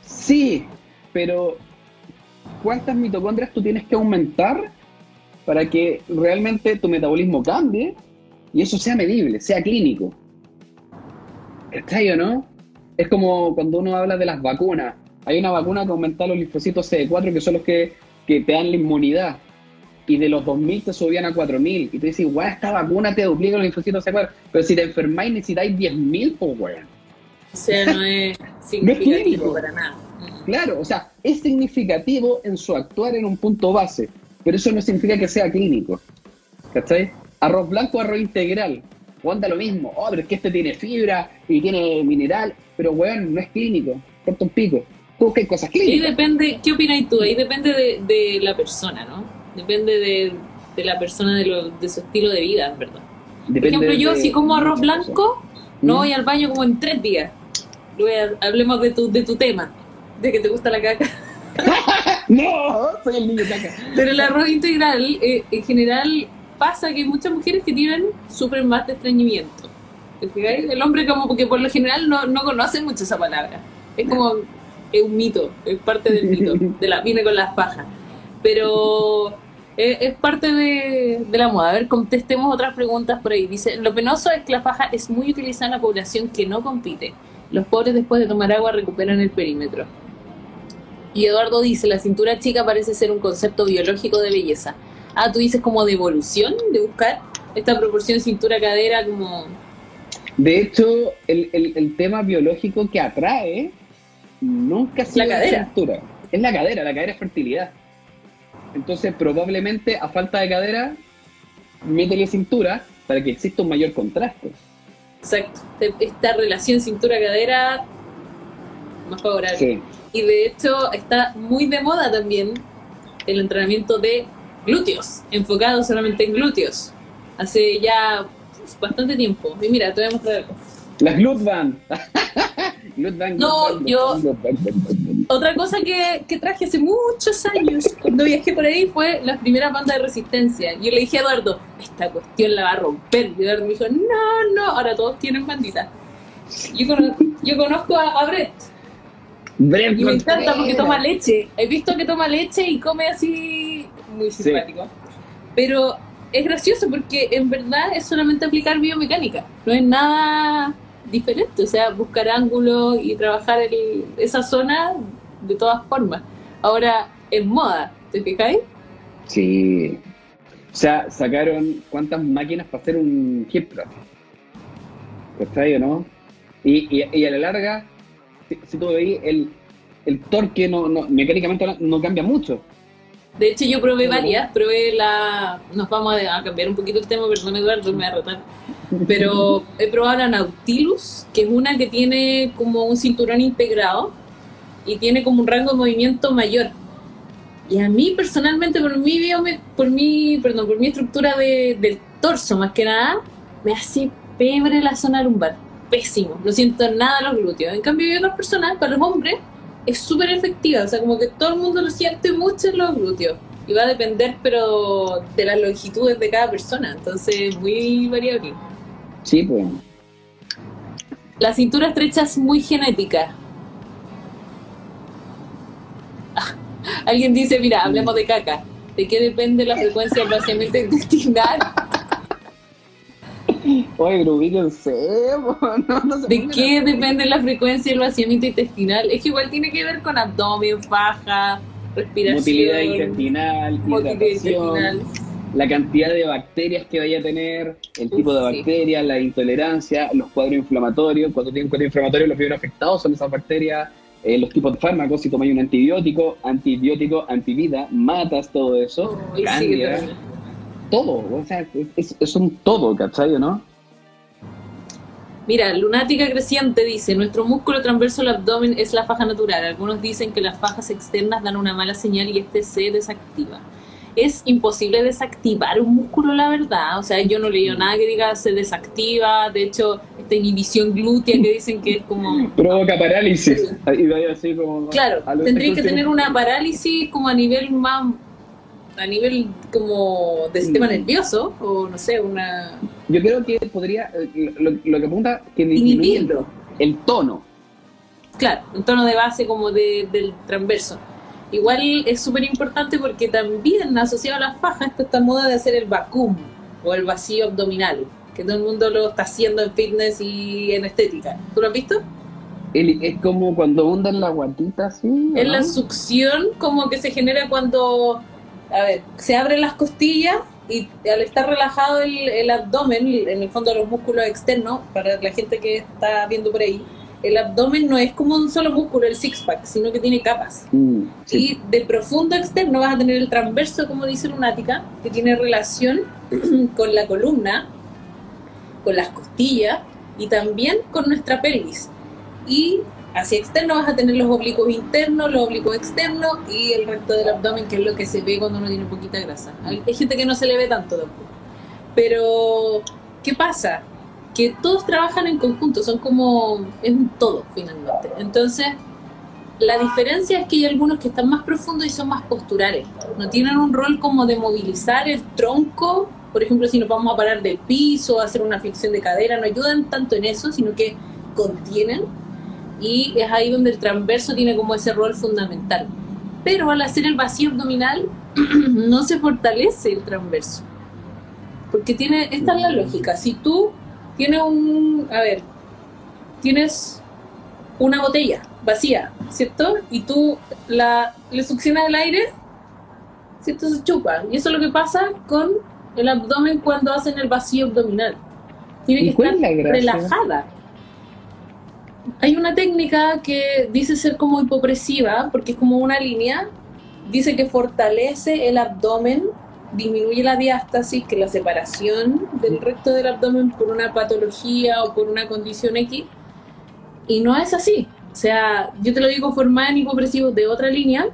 Sí, pero cuántas mitocondrias tú tienes que aumentar para que realmente tu metabolismo cambie y eso sea medible, sea clínico. ¿Está o no? Es como cuando uno habla de las vacunas. Hay una vacuna que aumenta los linfocitos CD4 que son los que, te dan la inmunidad. Y de los 2.000 te subían a 4.000. Y tú dices, guau, esta vacuna te duplica los linfocitos CD4. Pero si te enfermáis necesitáis 10.000, pues weón. O sea, no es significativo para nada. Claro, o sea, es significativo en su actuar en un punto base, pero eso no significa que sea clínico. ¿Cachai? Arroz blanco, arroz integral. Onda lo mismo. Oh, pero es que este tiene fibra y tiene mineral, pero weón, no es clínico. Corta un pico. Tú hay cosas clínicas. Ahí depende, ¿qué opinas tú? Ahí depende de, la persona, ¿no? Depende de, la persona, de, de, su estilo de vida, verdad. Por ejemplo, yo si como arroz blanco, no ¿Mm? voy al baño como en tres días. hablemos de tu, de tu tema de que te gusta la caca. No, soy el niño caca. Pero el arroz integral, eh, en general, pasa que muchas mujeres que tienen sufren más de estreñimiento. El hombre como porque por lo general no, no conoce mucho esa palabra. Es como es un mito, es parte del mito, de la viene con las pajas. Pero es, es parte de, de la moda. A ver, contestemos otras preguntas por ahí. Dice, lo penoso es que la paja es muy utilizada en la población que no compite. Los pobres después de tomar agua recuperan el perímetro. Y Eduardo dice, la cintura chica parece ser un concepto biológico de belleza. Ah, tú dices como de evolución, de buscar esta proporción cintura-cadera como... De hecho, el, el, el tema biológico que atrae nunca ha sido La cadera. cintura. Es la cadera, la cadera es fertilidad. Entonces, probablemente a falta de cadera, métele cintura para que exista un mayor contraste. Exacto, esta relación cintura-cadera más favorable. Sí. Y de hecho está muy de moda también el entrenamiento de glúteos, enfocado solamente en glúteos. Hace ya bastante tiempo. Y mira, te voy a mostrar algo. Las Glutband. No, yo-. Otra cosa que, que traje hace muchos años, cuando viajé por ahí, fue la primera banda de resistencia. Yo le dije a Eduardo, esta cuestión la va a romper. Y Eduardo me dijo, no, no, ahora todos tienen bandita. Yo, cono- yo conozco a, a Brett Brent y me encanta porque toma leche. He visto que toma leche y come así muy Sí. simpático. Pero es gracioso porque en verdad es solamente aplicar biomecánica. No es nada diferente. O sea, buscar ángulos y trabajar el- esa zona de todas formas. Ahora, es moda, ¿te fijáis? Sí. O sea, sacaron cuántas máquinas para hacer un hip thrust. ¿Cachai o no? Y, y, y a la larga, si, si tú veis, el, el torque no, no- mecánicamente no cambia mucho. De hecho, yo probé varias. Probé la. Nos vamos a, cambiar un poquito el tema, perdón, Eduardo, me voy a retar. Pero he probado la Nautilus, que es una que tiene como un cinturón integrado y tiene como un rango de movimiento mayor. Y a mí personalmente, por mi biome- por mi, perdón, por mi estructura de- del torso más que nada, me hace pebre la zona lumbar. Pésimo. No siento nada los glúteos. En cambio, hay otras personas, para los hombres, es súper efectiva. O sea, como que todo el mundo lo siente mucho en los glúteos. Y va a depender, pero de las longitudes de cada persona. Entonces, muy variable. Sí, pues. La cintura estrecha es muy genética. Alguien dice, mira, hablemos de caca. ¿De qué depende la frecuencia del vaciamiento intestinal? Oye, pero ubíquense, no, no se ¿De qué depende la frecuencia del vaciamiento intestinal? Es que igual tiene que ver con abdomen, faja, respiración, Motilidad intestinal, hidratación, intestinal. la cantidad de bacterias que vaya a tener, el tipo de Sí. bacterias, la intolerancia, los cuadros inflamatorios. Cuando tienen cuadros inflamatorios, los primeros afectados son esas bacterias, eh, los tipos de fármacos, si tomáis un antibiótico, antibiótico, antivida, matas todo eso, Ay, todo, o sea, es, es- un todo, ¿cachai o no? Mira, lunática creciente dice, nuestro músculo transverso al abdomen es la faja natural. Algunos dicen que las fajas externas dan una mala señal y este se desactiva. Es imposible desactivar un músculo, la verdad. O sea, yo no leí nada que diga se desactiva. De hecho, esta inhibición glútea que dicen que es como... Provoca parálisis. Y vaya así como... Claro, tendría que tener una parálisis como a nivel más... A nivel como de sistema Mm. nervioso, o no sé, una... Yo creo que podría, eh, lo, lo que apunta que disminuye el, tono. Claro, un tono de base como de, del transverso. Igual es súper importante porque también asociado a las fajas está esta moda de hacer el vacuum o el vacío abdominal, que todo el mundo lo está haciendo en fitness y en estética. ¿Tú lo has visto? El- es como cuando hundan la guatita así. ¿o Es la succión como que se genera cuando, a ver, se abren las costillas y al estar relajado el, el abdomen, en el fondo los músculos externos, para la gente que está viendo por ahí, el abdomen no es como un solo músculo, el six-pack, sino que tiene capas. Mm, sí. Y de profundo externo vas a tener el transverso, como dice Lunática, que tiene relación con la columna, con las costillas y también con nuestra pelvis. Y hacia externo vas a tener los oblicuos internos, los oblicuos externos y el resto del abdomen, que es lo que se ve cuando uno tiene poquita grasa. Hay, gente que no se le ve tanto tampoco. Pero, ¿qué pasa? Que todos trabajan en conjunto, son como, es un todo finalmente. Entonces, la diferencia es que hay algunos que están más profundos y son más posturales. No tienen un rol como de movilizar el tronco, por ejemplo, si nos vamos a parar del piso, hacer una flexión de cadera, no ayudan tanto en eso, sino que contienen. Y es ahí donde el transverso tiene como ese rol fundamental. Pero al hacer el vacío abdominal, no se fortalece el transverso. Porque tiene, esta es la lógica. Si tú tienes un, a ver, tienes una botella vacía, ¿cierto? Y tú la, le succionas el aire, ¿cierto? Se chupa. Y eso es lo que pasa con el abdomen cuando hacen el vacío abdominal. Tiene que estar relajada. Hay una técnica que dice ser como hipopresiva, porque es como una línea, dice que fortalece el abdomen, disminuye la diástasis, que es la separación del resto del abdomen por una patología o por una condición X, y no es así. O sea, yo te lo digo formada en hipopresivos de otra línea,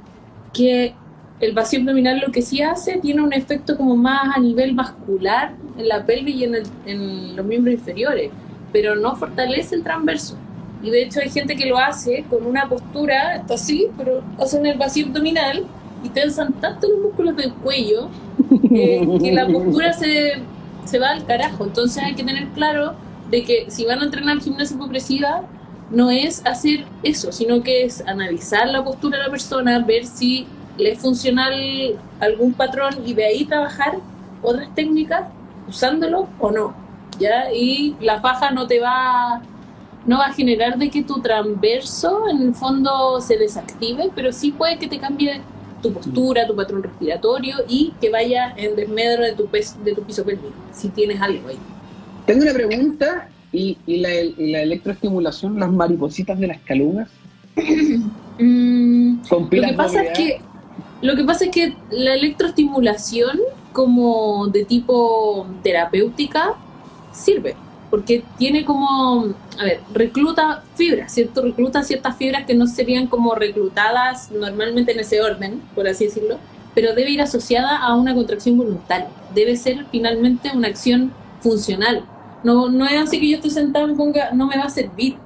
que el vacío abdominal lo que sí hace tiene un efecto como más a nivel vascular en la pelvis y en, en los miembros inferiores, pero no fortalece el transverso. Y de hecho hay gente que lo hace con una postura, está así, pero hacen el vacío abdominal y tensan tanto los músculos del cuello eh, que la postura se, se va al carajo. Entonces hay que tener claro de que si van a entrenar gimnasia hipopresiva, no es hacer eso, sino que es analizar la postura de la persona, ver si le es funcional algún patrón y de ahí trabajar otras técnicas usándolo o no. ¿ya? Y la faja no te va no va a generar de que tu transverso en el fondo se desactive, pero sí puede que te cambie tu postura, tu patrón respiratorio y que vaya en desmedro de tu, de tu piso pélvico, si tienes algo ahí. Tengo una pregunta ¿Y, la, electroestimulación, las maripositas de las calugas? Mm, lo que pasa es que lo que pasa es que la electroestimulación como de tipo terapéutica sirve porque tiene como, a ver, recluta fibras, ¿cierto? Recluta ciertas fibras que no serían como reclutadas normalmente en ese orden, por así decirlo, pero debe ir asociada a una contracción voluntaria. Debe ser finalmente una acción funcional, no, no es así que yo estoy sentado y ponga, no me va a servir.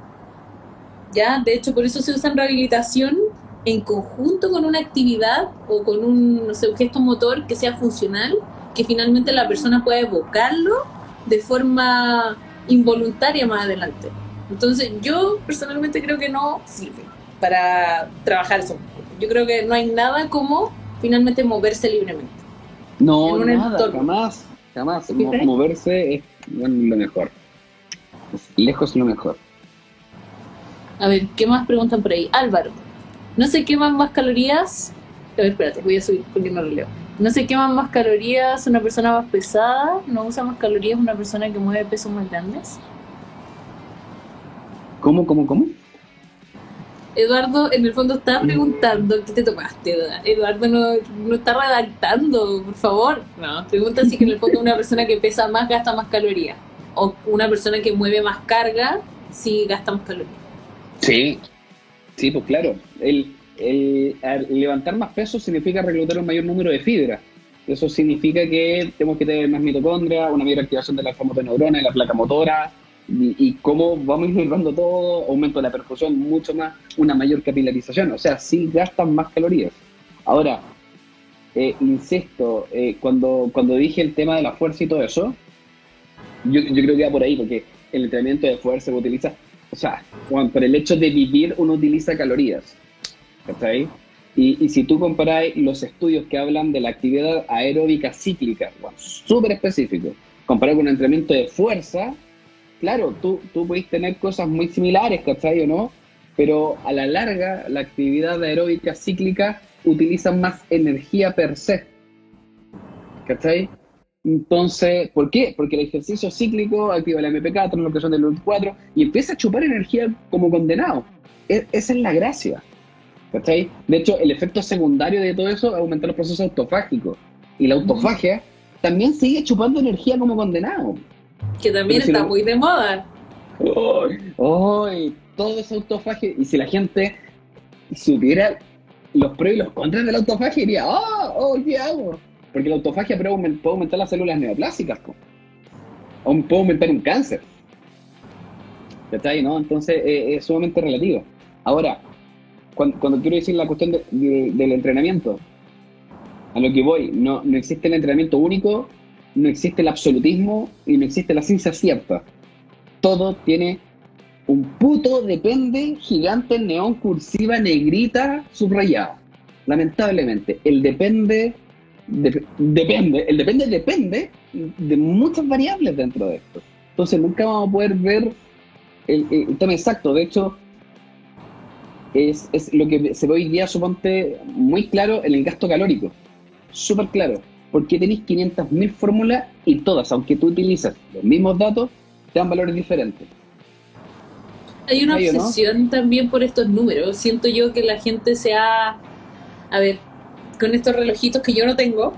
¿Ya? De hecho, por eso se usa en rehabilitación en conjunto con una actividad o con un, no sé, un gesto motor que sea funcional, que finalmente la persona pueda evocarlo de forma involuntaria más adelante. Entonces, yo personalmente creo que no sirve para trabajar eso. Yo creo que no hay nada como finalmente moverse libremente. No, nada, jamás, jamás. moverse es lo mejor. lejos lo mejor. A ver, ¿qué más preguntan por ahí? Álvaro, ¿no se queman más calorías? A ver, espérate, voy a subir porque no lo leo. ¿No se queman más calorías una persona más pesada? ¿No usa más calorías una persona que mueve pesos más grandes? ¿Cómo, cómo, cómo? Eduardo en el fondo está preguntando qué te tomaste. Eduardo no, no está redactando, por favor. No, pregunta si que en el fondo una persona que pesa más gasta más calorías. O una persona que mueve más carga si gasta más calorías. Sí, sí, pues claro. El, levantar más peso significa reclutar un mayor número de fibras. Eso significa que tenemos que tener más mitocondria, una mayor activación de la neurona, de la placa motora, y, cómo vamos dando todo, aumento de la perfusión, mucho más, una mayor capilarización, o sea, sí gastan más calorías. Ahora, eh, insisto, eh, cuando, cuando dije el tema de la fuerza y todo eso, yo, yo creo que va por ahí, porque el entrenamiento de fuerza utiliza, o sea, por el hecho de vivir uno utiliza calorías, ¿está ahí? Y, y, si tú comparáis los estudios que hablan de la actividad aeróbica cíclica, súper específico, comparar con un entrenamiento de fuerza, claro, tú, tú podés tener cosas muy similares, ¿cachai o no? Pero a la larga, la actividad aeróbica cíclica utiliza más energía per se. ¿Cachai? Entonces, ¿por qué? Porque el ejercicio cíclico activa la MP4, la bloqueación del 4 y empieza a chupar energía como condenado. E, esa es la gracia. ¿Cachai? De hecho, el efecto secundario de todo eso es aumentar los procesos autofágicos. Y la autofagia también sigue chupando energía como condenado. Que también está muy de moda. ¡Ay! todo es autofagia. Y si la gente supiera los pros y los contras de la autofagia, diría, ¡oh! oh ¿Qué hago? Porque la autofagia puede aumentar las células neoplásicas, o puede aumentar un cáncer. ¿Está ahí, no? Entonces eh, es sumamente relativo. Ahora, cuando, quiero decir la cuestión del entrenamiento, a lo que voy, no, no existe el entrenamiento único, no existe el absolutismo y no existe la ciencia cierta. Todo tiene un puto depende gigante neón cursiva negrita subrayada. Lamentablemente, el depende, depende, el depende depende de muchas variables dentro de esto. Entonces nunca vamos a poder ver el, tema exacto. De hecho, es, es, lo que se ve hoy día, suponte, muy claro en el gasto calórico súper claro. Porque tenéis 500.000 fórmulas y todas, aunque tú utilizas los mismos datos, te dan valores diferentes. Hay una obsesión también por estos números. Siento yo que la gente se ha. A ver, con estos relojitos que yo no tengo,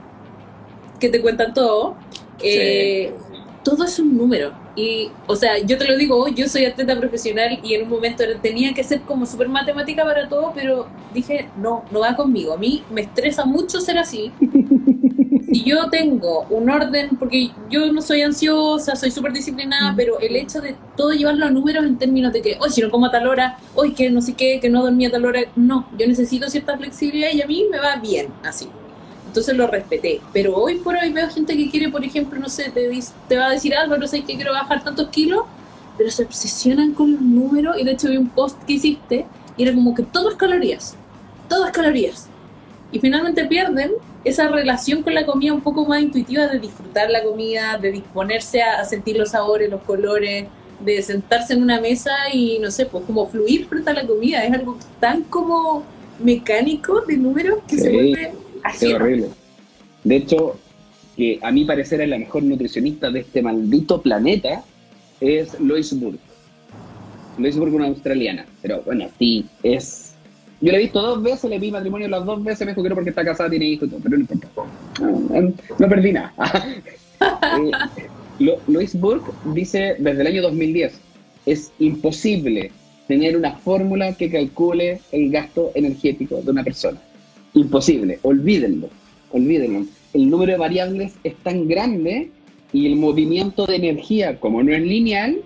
que te cuentan todo, eh, todo es un número. Y, o sea, yo te lo digo, yo soy atleta profesional y en un momento tenía que ser como súper matemática para todo, pero dije, no, no va conmigo. A mí me estresa mucho ser así. y yo tengo un orden, porque yo no soy ansiosa, soy súper disciplinada, pero el hecho de todo llevarlo a números en términos de que, hoy si no como a tal hora, hoy que no sé qué, que no dormí a tal hora, no, yo necesito cierta flexibilidad y a mí me va bien así. Entonces lo respeté. Pero hoy por hoy veo gente que quiere, por ejemplo, no sé, te, te va a decir algo, no sé, que quiero bajar tantos kilos, pero se obsesionan con los números. Y de hecho vi un post que hiciste y era como que todo es calorías, todo es calorías. Y finalmente pierden esa relación con la comida un poco más intuitiva de disfrutar la comida, de disponerse a, sentir los sabores, los colores, de sentarse en una mesa y no sé, pues como fluir frente a la comida. Es algo tan como mecánico de números que se vuelve es horrible. De hecho, que a mi parecer es la mejor nutricionista de este maldito planeta, es Lois Burke. Lois Burke, una australiana. Pero bueno, sí, es. Yo la he visto dos veces, le vi matrimonio las dos veces, me dijo que no porque está casada, tiene hijos y todo, pero no importa. No, perdí nada. eh, Lois Burke dice desde el año 2010: es imposible tener una fórmula que calcule el gasto energético de una persona. Imposible, olvídenlo, olvídenlo. El número de variables es tan grande y el movimiento de energía, como no es lineal,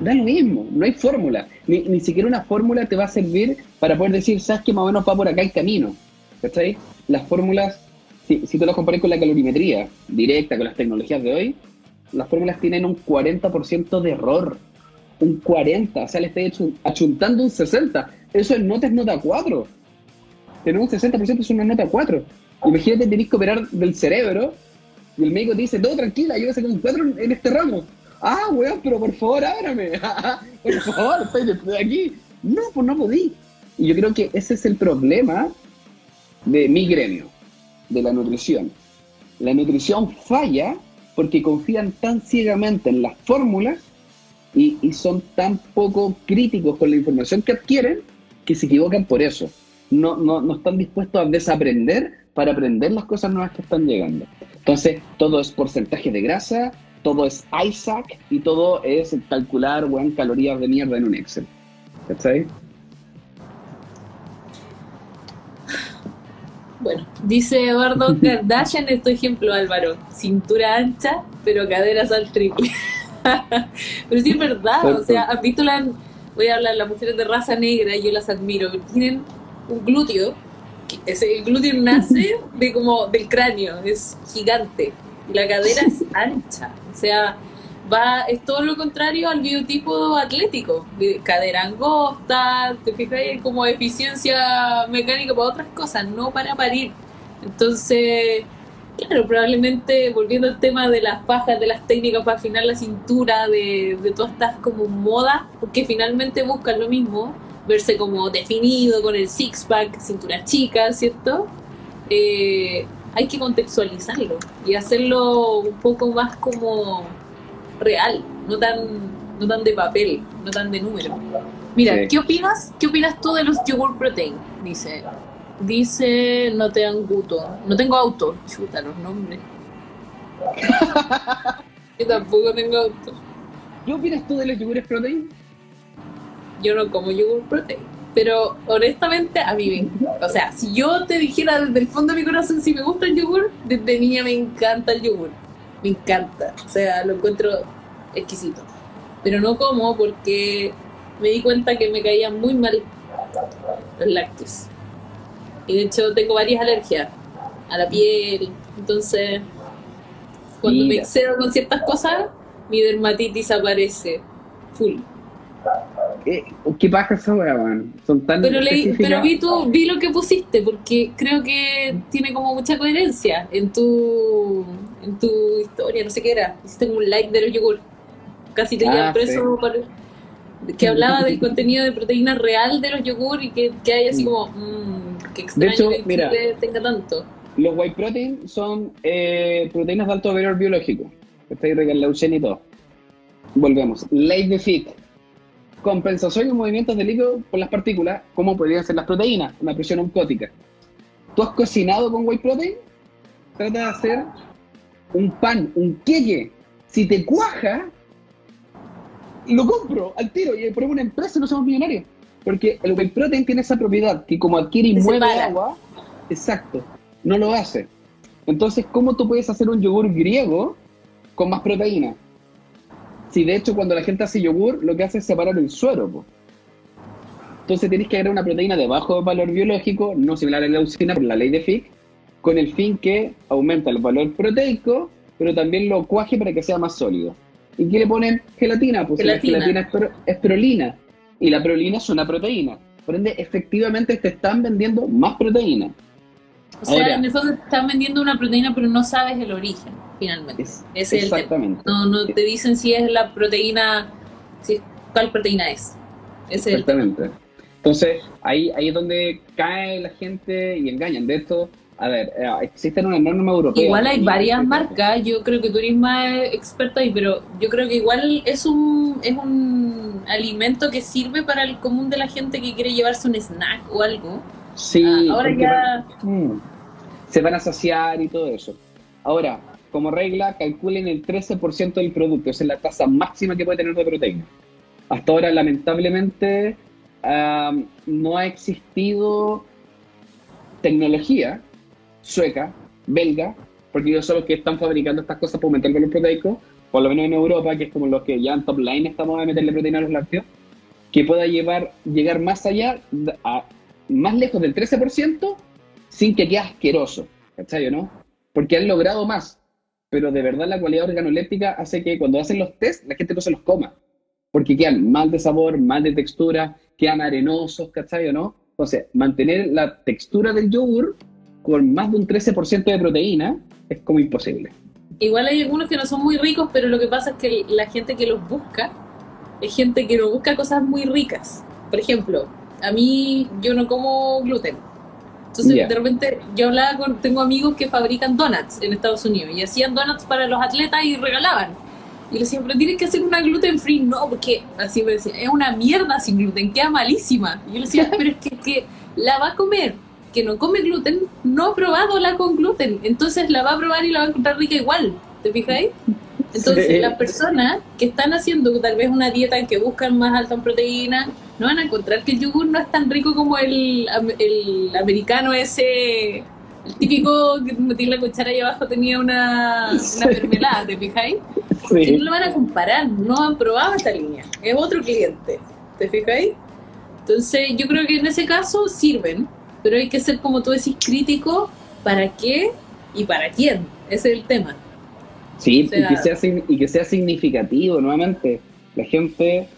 da lo mismo, no hay fórmula. Ni, siquiera una fórmula te va a servir para poder decir, sabes que más o menos va por acá el camino. ¿Cachai? Las fórmulas, si, si tú las comparas con la calorimetría directa, con las tecnologías de hoy, las fórmulas tienen un 40% de error. Un 40, o sea, le estoy achuntando un 60. Eso en nota es nota 4 tener un 60% es una nota 4. Imagínate, tenés que operar del cerebro y el médico te dice, todo tranquila, yo voy a sacar un 4 en este ramo. Ah, weón, pero por favor, ábrame. por favor, estoy de aquí. No, pues no podí. Y yo creo que ese es el problema de mi gremio, de la nutrición. La nutrición falla porque confían tan ciegamente en las fórmulas y son tan poco críticos con la información que adquieren que se equivocan por eso no, no, no están dispuestos a desaprender para aprender las cosas nuevas que están llegando. Entonces, todo es porcentaje de grasa, todo es Isaac y todo es calcular buen calorías de mierda en un Excel. ¿Cachai? Bueno, dice Eduardo Kardashian, este ejemplo Álvaro, cintura ancha, pero caderas al triple. pero sí es verdad, o sea, a visto voy a hablar, las mujeres de raza negra, yo las admiro, tienen un glúteo, ese, el glúteo nace de como del cráneo, es gigante, y la cadera es ancha, o sea, va, es todo lo contrario al biotipo atlético, cadera angosta, te fijas, hay como eficiencia mecánica para otras cosas, no para parir. Entonces, claro, probablemente volviendo al tema de las pajas, de las técnicas para afinar la cintura, de, de todas estas como modas, porque finalmente buscan lo mismo, verse como definido con el six-pack, cintura chica, ¿cierto? Eh, hay que contextualizarlo y hacerlo un poco más como real, no tan, no tan de papel, no tan de número. Mira, ¿qué opinas? ¿Qué opinas tú de los yogur protein? Dice, dice no te gusto, no tengo auto, chuta los nombres. Yo tampoco tengo auto. ¿Qué opinas tú de los yogures protein? Yo no como yogur protein. Pero honestamente a mí me O sea, si yo te dijera desde el fondo de mi corazón si me gusta el yogur, desde niña me encanta el yogur. Me encanta. O sea, lo encuentro exquisito. Pero no como porque me di cuenta que me caía muy mal los lácteos. Y de hecho tengo varias alergias a la piel, entonces cuando me excedo con ciertas cosas, mi dermatitis aparece full. ¿Qué, qué paja esa weá, weón? Son tan Pero, pero vi, tu, vi lo que pusiste, porque creo que tiene como mucha coherencia en tu, en tu historia, no sé qué era. Hiciste como un like de los yogur. Casi te Ah, preso sí. que hablaba del contenido de proteína real de los yogur y que, que hay así como, mmm, que extraño hecho, que mira. Tenga tanto. Los white protein son eh, proteínas de alto valor biológico. Está ahí la y todo. Volvemos. Ley de Fick. Compensación en movimientos de líquido por las partículas, como podrían ser las proteínas, una presión oncótica. ¿Tú has cocinado con white protein? Trata de hacer un pan, un queque. Si te cuaja, lo compro al tiro y ponemos una empresa y no somos millonarios. Porque el whey protein tiene esa propiedad que como adquiere y mueve separa. agua, exacto, no lo hace. Entonces, ¿cómo tú puedes hacer un yogur griego con más proteína? Si de hecho cuando la gente hace yogur, lo que hace es separar el suero. po. Entonces tienes que agregar una proteína de bajo valor biológico, no similar a la leucina por la ley de Fick, con el fin que aumenta el valor proteico, pero también lo cuaje para que sea más sólido. ¿Y qué le ponen? Gelatina, pues Gelatina. la gelatina es, pro- es prolina, y la prolina es una proteína. Por ende, efectivamente te están vendiendo más proteína. O sea, Ahora- en el fondo te están vendiendo una proteína, pero no sabes el origen, finalmente. Es- Ese es el tema. exactamente. No, no te dicen si es la proteína, si, cuál proteína es. Ese es el tema. Exactamente. Entonces, ahí, ahí es donde cae la gente y engañan. De esto, a ver, eh, existen una norma europea. Igual hay varias marcas, yo creo que tú eres más experto ahí, pero yo creo que igual es un, es un alimento que sirve para el común de la gente que quiere llevarse un snack o algo. Sí, Ah, ahora ya- Mm. se van a saciar y todo eso. Ahora, como regla, calculen el 13% del producto, esa es la tasa máxima que puede tener de proteína. Hasta ahora, lamentablemente, ah, no ha existido tecnología sueca, belga, porque ellos son los que están fabricando estas cosas para aumentar el valor proteico, por lo menos en Europa, que es como los que ya en top line estamos a meterle proteína a los lácteos, que pueda llevar, llegar más allá, más lejos del 13%, sin que quede asqueroso, ¿cachai no? Porque han logrado más, pero de verdad la cualidad organoléptica hace que cuando hacen los test, la gente no se los coma, porque quedan mal de sabor, mal de textura, quedan arenosos, ¿cachai o no? Entonces, mantener la textura del yogur con más de un 13% de proteína es como imposible. Igual hay algunos que no son muy ricos, pero lo que pasa es que la gente que los busca es gente que no busca cosas muy ricas. Por ejemplo, a mí yo no como gluten. Entonces, Ya. de repente, yo hablaba con, tengo amigos que fabrican donuts en Estados Unidos y hacían donuts para los atletas y regalaban. Y le decían, pero tienes que hacer una gluten free. No, porque así me decían, es una mierda sin gluten, queda malísima. Y yo le decía, pero es que, que la va a comer, que no come gluten, no ha probado la con gluten. Entonces la va a probar y la va a encontrar rica igual. ¿Te fijáis? Entonces, Sí. las personas que están haciendo tal vez una dieta en que buscan más alta en proteína, no van a encontrar que el yogur no es tan rico como el, el americano ese, el típico que metí la cuchara ahí abajo tenía una, una mermelada, ¿te fijáis? Sí. no lo van a comparar, no han probado esta línea, es otro cliente, ¿te fijáis? Entonces, yo creo que en ese caso sirven, pero hay que ser, como tú decís, crítico para qué y para quién, ese es el tema. Sí, O sea- y, que sea, y que sea significativo nuevamente. La gente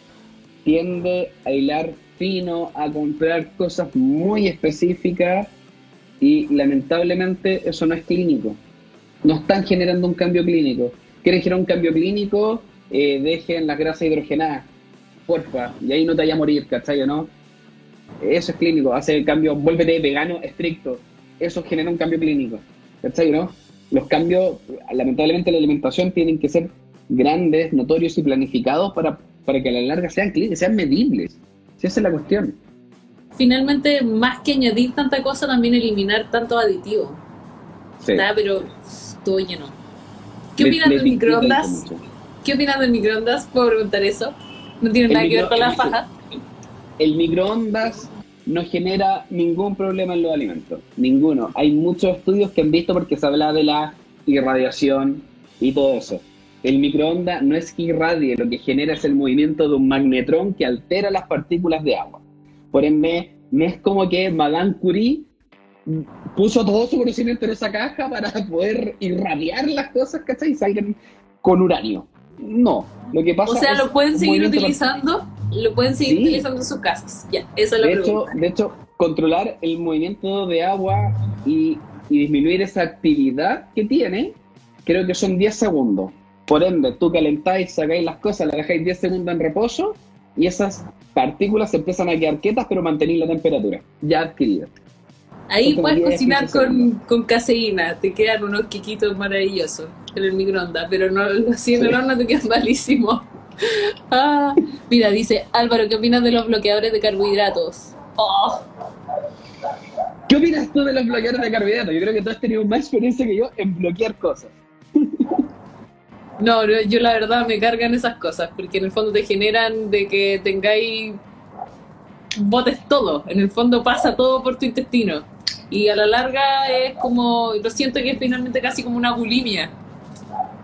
tiende a hilar fino, a comprar cosas muy específicas y lamentablemente eso no es clínico. No están generando un cambio clínico. ¿Quieren generar un cambio clínico? Eh, dejen las grasas hidrogenadas, porfa, y ahí no te vaya a morir, ¿cachai o no? Eso es clínico, hace el cambio, vuélvete vegano estricto. Eso genera un cambio clínico, ¿cachai o no? Los cambios, lamentablemente, en la alimentación tienen que ser grandes, notorios y planificados para, para que a la larga sean sean medibles. Si esa es la cuestión. Finalmente, más que añadir tanta cosa, también eliminar tanto aditivo. Sí. Está, pero todo lleno. ¿Qué Le- opinas le del microondas? ¿Qué opinas del microondas? Puedo preguntar eso. No tiene El nada que ver con la faja. El microondas no genera ningún problema en los alimentos, ninguno. Hay muchos estudios que han visto porque se habla de la irradiación y todo eso. El microondas no es que irradie, lo que genera es el movimiento de un magnetrón que altera las partículas de agua. Por ende, No es como que Madame Curie puso todo su conocimiento en esa caja para poder irradiar las cosas, ¿cachai? Y salgan con uranio. No, lo que pasa O sea, lo pueden seguir utilizando, lo pueden seguir Sí. utilizando en sus casas. Ya, esa es la de hecho, de hecho, controlar el movimiento de agua y, y disminuir esa actividad que tiene, creo que son 10 segundos. Por ende, tú calentáis, sacáis las cosas, las dejáis 10 segundos en reposo y esas partículas se empiezan a quedar quietas, pero mantenéis la temperatura ya adquirida. Ahí puedes 10, cocinar 15 con, con caseína, te quedan unos quiquitos maravillosos en el microondas, pero no así en el horno te quedan malísimos. Ah, mira, dice Álvaro, ¿qué opinas de los bloqueadores de carbohidratos? Oh, ¿Qué opinas tú de los bloqueadores de carbohidratos? Yo creo que tú has tenido más experiencia que yo en bloquear cosas. no, yo la verdad me cargan esas cosas, porque en el fondo te generan de que tengáis botes todo, en el fondo pasa todo por tu intestino. Y a la larga es como, lo siento que es finalmente casi como una bulimia.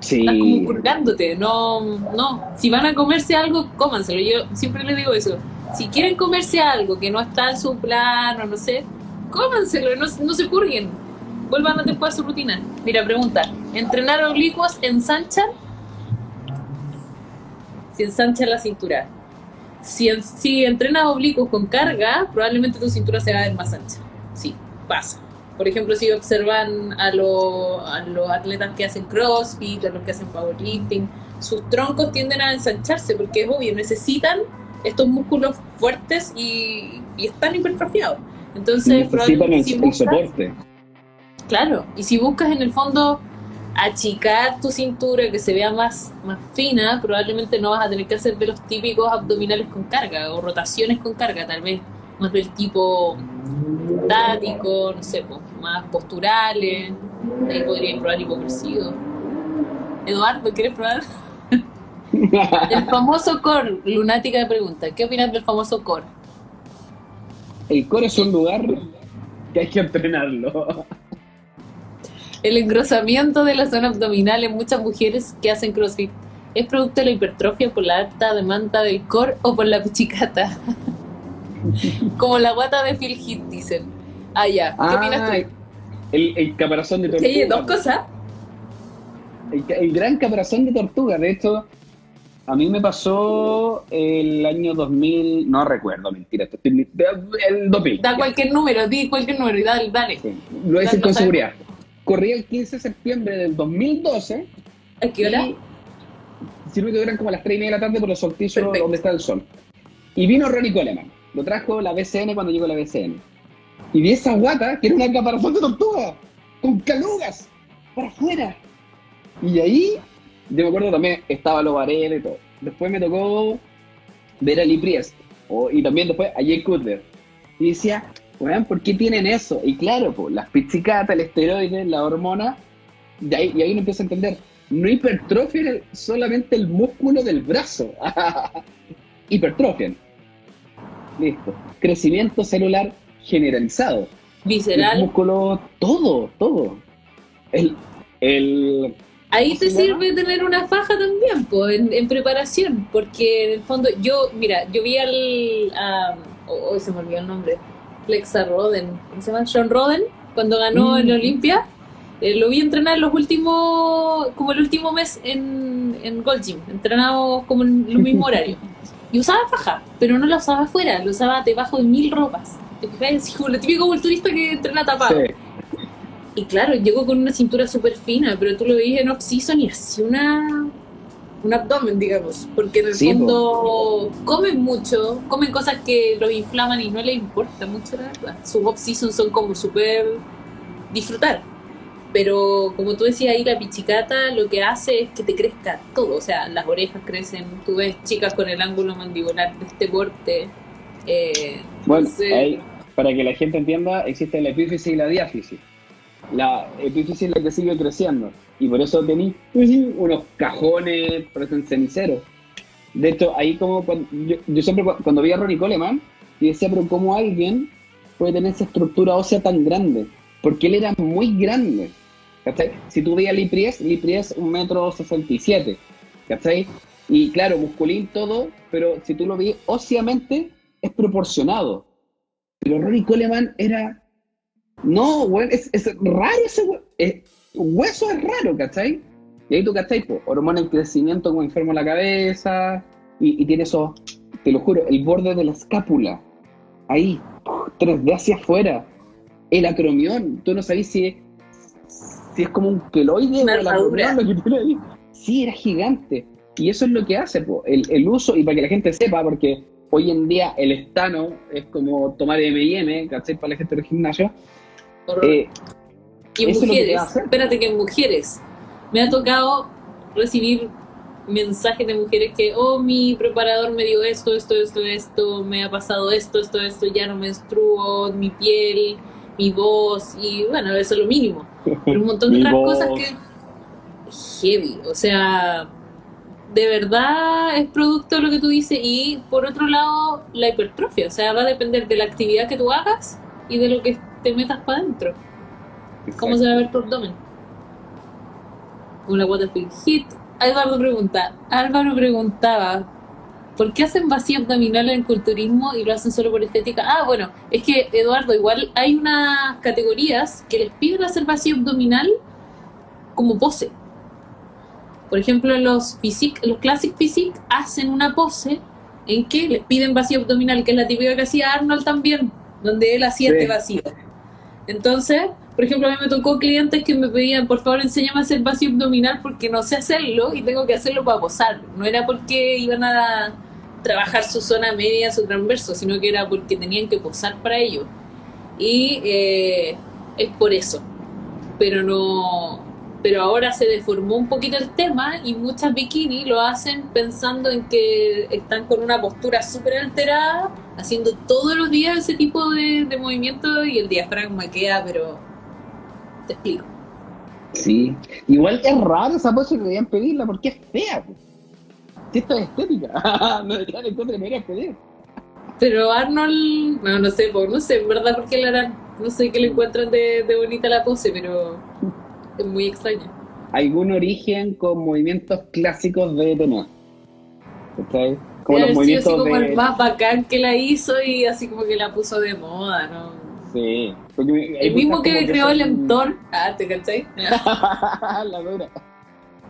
Sí. Estás como purgándote, no, no. Si van a comerse algo, cómanselo. Yo siempre les digo eso. Si quieren comerse algo que no está en su plan o no sé, cómanselo, no, no se purguen. Vuelvan después a su rutina. Mira, pregunta, ¿entrenar oblicuos ensanchan? Si ensanchan la cintura. Si, en- si entrenas oblicuos con carga, probablemente tu cintura se va a ver más ancha. Sí, pasa. Por ejemplo, si observan a, lo- a los atletas que hacen crossfit, a los que hacen powerlifting, sus troncos tienden a ensancharse porque es obvio, necesitan estos músculos fuertes y, y están hipertrofiados. Entonces, Necesitan el, si el soporte. Claro, y si buscas en el fondo achicar tu cintura, que se vea más, más fina, probablemente no vas a tener que hacer de los típicos abdominales con carga o rotaciones con carga, tal vez más del tipo tático, no sé, pues, más posturales. Ahí podrías probar hipocresía. Eduardo, ¿quieres probar? El famoso core, lunática de pregunta. ¿Qué opinas del famoso core? el core es un lugar que hay que entrenarlo. El engrosamiento de la zona abdominal en muchas mujeres que hacen CrossFit es producto de la hipertrofia por la alta demanda del core o por la pichicata. Como la guata de Phil Heath, dicen. Ah, ya. ¿Qué opinas Ah, tú? el, el caparazón de tortuga. Sí, dos cosas. El, el gran caparazón de tortuga. De hecho, a mí me pasó el año 2000, no recuerdo, mentira, estoy- el 2000. Da cualquier número, di cualquier número y dale, dale. Sí, Lo voy a decir Lo con seguridad. Corrí el 15 de septiembre del 2012. ¿A qué hora? Y circuito eran como las 3 y media de la tarde por los solsticios Perfecto. donde está el sol. Y vino Ronnie Coleman. Lo trajo la BCN cuando llegó la BCN. Y vi esa guata que era una caparazón de tortuga. Con calugas. Para afuera. Y ahí, yo me acuerdo también, estaba los Varela y todo. Después me tocó ver a Lee Priest. o- y también después a Jay Cutler. Y decía, weón, ¿por qué tienen eso? Y claro, pues, las pizzicatas, el esteroide, la hormona, y ahí, y ahí uno empieza a entender. No hipertrofian el- solamente el músculo del brazo. hipertrofian. Listo. Crecimiento celular generalizado. El Visceral. músculo, todo, todo. El, el, Ahí ¿Cómo te sirve tener una faja también, pues, en, en preparación, porque en el fondo, yo, mira, yo vi al, oh, oh, se me olvidó el nombre, Lexa Roden, ¿cómo se llama? John Roden, cuando ganó Mm. en Olimpia, eh, lo vi entrenar los últimos, como el último mes en, en Gold Gym, entrenamos como en el mismo horario, y usaba faja, pero no la usaba afuera, lo usaba debajo de mil ropas, ¿te fijas? Así como el típico culturista que entrena tapado. sí. Y claro, llegó con una cintura súper fina, pero tú lo veías en off-season y hacía una, un abdomen, digamos. Porque en el Sí, fondo comen mucho, comen cosas que los inflaman y no les importa mucho, la verdad. Sus off-season son como súper disfrutar. Pero como tú decías ahí, la pichicata lo que hace es que te crezca todo. O sea, las orejas crecen, tú ves chicas con el ángulo mandibular de este porte. Eh, Bueno, ahí, para que la gente entienda, existe la epífisis y la diáfisis. La epífisis es la que sigue creciendo. Y por eso tenéis unos cajones, parecen ceniceros. De hecho, ahí como cuando, yo, siempre cu- cuando vi a Ronnie Coleman, y decía, pero ¿cómo alguien puede tener esa estructura ósea tan grande? Porque él era muy grande. Si tú veías Lee Priest un metro sesenta y siete. Y claro, musculín todo, pero si tú lo ves óseamente, es proporcionado. Pero Ronnie Coleman era. No, weón, es, es raro ese weón. Es- hueso es raro, ¿cachai? Y ahí tú, ¿cachai? Po, hormona en crecimiento como enfermo en la cabeza. Y, y tiene eso, te lo juro, el borde de la escápula. Ahí, 3D hacia afuera. El acromión, tú no sabes si es, si es como un queloide o el acromión lo que tiene ahí. Sí, era gigante. Y eso es lo que hace, po, el, el uso, y para que la gente sepa, porque hoy en día el estano es como tomar M&M, ¿cachai? Para la gente del gimnasio. Eh, Y es que mujeres, espérate que mujeres, me ha tocado recibir mensajes de mujeres que, oh, mi preparador me dio esto, esto, esto, esto, me ha pasado esto, esto, esto, ya no menstruo, mi piel, mi voz, y bueno, eso es lo mínimo. Pero un montón de otras voz. cosas que... Heavy, o sea, de verdad es producto de lo que tú dices y por otro lado la hipertrofia, o sea, va a depender de la actividad que tú hagas y de lo que te metas para adentro. ¿Cómo se va a ver tu abdomen? Una waterfield hit. Álvaro pregunta, Álvaro preguntaba, ¿por qué hacen vacío abdominal en el culturismo y lo hacen solo por estética? Ah, bueno, es que Eduardo, igual hay unas categorías que les piden hacer vacío abdominal como pose. Por ejemplo, los physique, los Classic Physique hacen una pose en que les piden vacío abdominal, que es la típica que hacía Arnold también, donde él hacía Sí. este vacío. Entonces, por ejemplo, a mí me tocó clientes que me pedían, por favor, enséñame a hacer vacío abdominal porque no sé hacerlo y tengo que hacerlo para posar. No era porque iban a trabajar su zona media, su transverso, sino que era porque tenían que posar para ello. Y eh, es por eso. Pero no. Pero ahora se deformó un poquito el tema y muchas bikini lo hacen pensando en que están con una postura súper alterada, haciendo todos los días ese tipo de, de movimiento y el diafragma queda, pero te explico. Sí. Igual es raro esa pose que deberían pedirla porque es fea. Si esto es estética. no deberían entonces deberían pedir. Pero Arnold, no, no sé, no sé, en verdad, por qué le harán, no sé qué le encuentran de, de bonita la pose, pero es muy extraña. Algún origen con movimientos clásicos de tenor. ¿Cachai? Como los sido así movimientos como de. el más bacán que la hizo y así como que la puso de moda, ¿no? Sí. El mismo que creó el son- Entor, ah, ¿te cachai? la dura.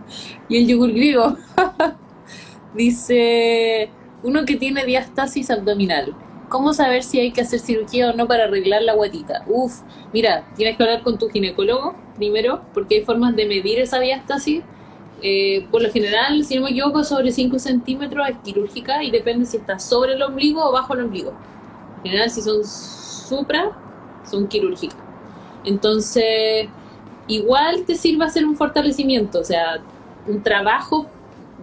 y el yogur griego. Dice, uno que tiene diástasis abdominal. ¿Cómo saber si hay que hacer cirugía o no para arreglar la guatita? Uf, mira, tienes que hablar con tu ginecólogo primero, porque hay formas de medir esa diástasis. Eh, por lo general, si no me equivoco, sobre 5 centímetros es quirúrgica y depende si está sobre el ombligo o bajo el ombligo. En general, si son supra, son quirúrgicas. Entonces, igual te sirve hacer un fortalecimiento, o sea, un trabajo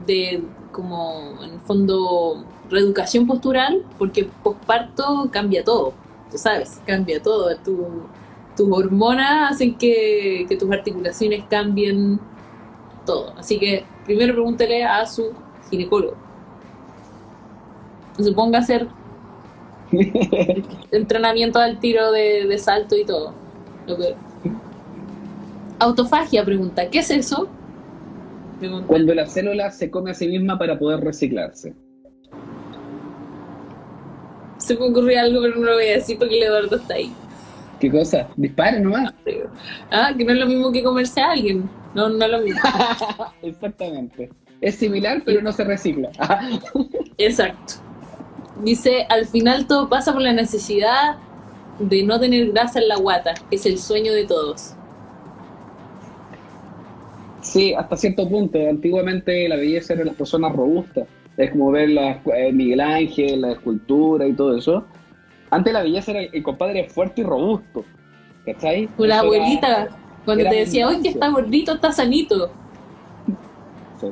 de como en el fondo reeducación postural, porque posparto cambia todo, tú sabes, cambia todo, tu, tus hormonas hacen que, que tus articulaciones cambien todo. Así que primero pregúntele a su ginecólogo. Se ponga a hacer entrenamiento al tiro de, de salto y todo. Lo que- Autofagia pregunta, ¿qué es eso? Cuando la célula se come a sí misma para poder reciclarse. Se me ocurrió algo, pero no lo voy a decir porque el Eduardo está ahí. ¿Qué cosa? Dispara nomás. Ah, que no es lo mismo que comerse a alguien. No, no es lo mismo. Exactamente. Es similar, pero no se recicla. Exacto. Dice, al final todo pasa por la necesidad de no tener grasa en la guata. Es el sueño de todos. Sí, hasta cierto punto. Antiguamente la belleza era las personas robustas. Es como ver la, eh, Miguel Ángel, la escultura y todo eso. Antes la belleza era el, compadre fuerte y robusto. ¿Cachai? Con la era- abuelita, cuando era te decía, oye, que está gordito, está sanito. Sí.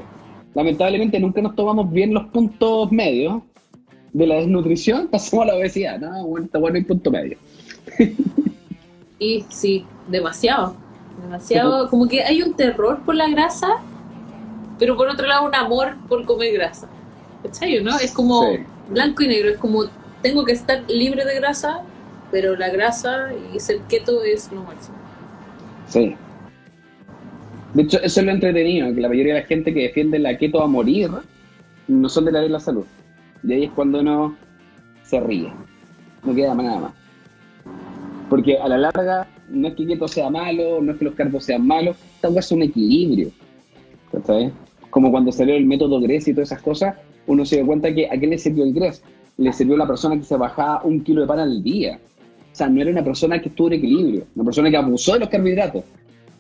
Lamentablemente nunca nos tomamos bien los puntos medios de la desnutrición, pasamos a la obesidad. No, bueno, está bueno el punto medio. Y sí, demasiado. Demasiado. Como que hay un terror por la grasa, pero por otro lado un amor por comer grasa. ¿Cachai? ¿No? Es como Sí. blanco y negro. Es como tengo que estar libre de grasa, pero la grasa y ser keto es lo máximo. Sí. De hecho, eso es lo entretenido, que la mayoría de la gente que defiende la keto a morir no son de la de la salud. Y ahí es cuando uno se ríe. No queda nada más. Porque a la larga, no es que keto sea malo, no es que los carbos sean malos, esta es un equilibrio. ¿Cachai? Como cuando salió el método GRES y todas esas cosas, uno se dio cuenta que a qué le sirvió el GRES. Le sirvió a la persona que se bajaba un kilo de pan al día. O sea, no era una persona que estuvo en equilibrio, una persona que abusó de los carbohidratos.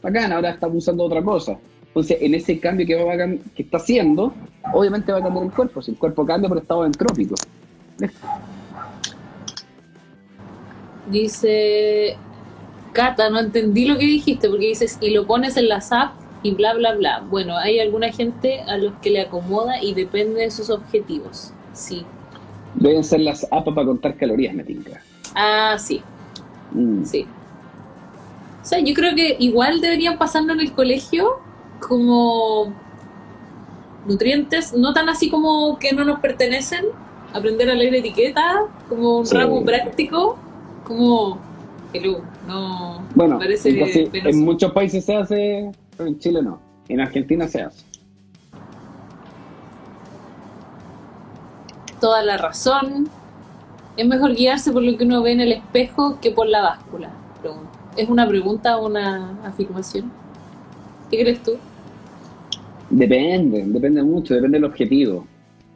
Bacán, ahora está abusando de otra cosa. Entonces, en ese cambio que, va que está haciendo, obviamente va a cambiar el cuerpo. Si el cuerpo cambia por estado entrópico. Dice Cata, no entendí lo que dijiste, porque dices, y lo pones en la SAP y bla, bla, bla. Bueno, hay alguna gente a los que le acomoda y depende de sus objetivos. Sí. Deben ser las APA para contar calorías, me tinca. Ah, sí. Mm. Sí. O sea, yo creo que igual deberían pasarlo en el colegio como nutrientes, no tan así como que no nos pertenecen, aprender a leer etiqueta, como un ramo práctico, como no bueno, parece en muchos países se hace, pero en Chile no, en Argentina se hace. Toda la razón. Es mejor guiarse por lo que uno ve en el espejo que por la báscula. ¿Es una pregunta o una afirmación? ¿Qué crees tú? Depende, depende mucho, depende del objetivo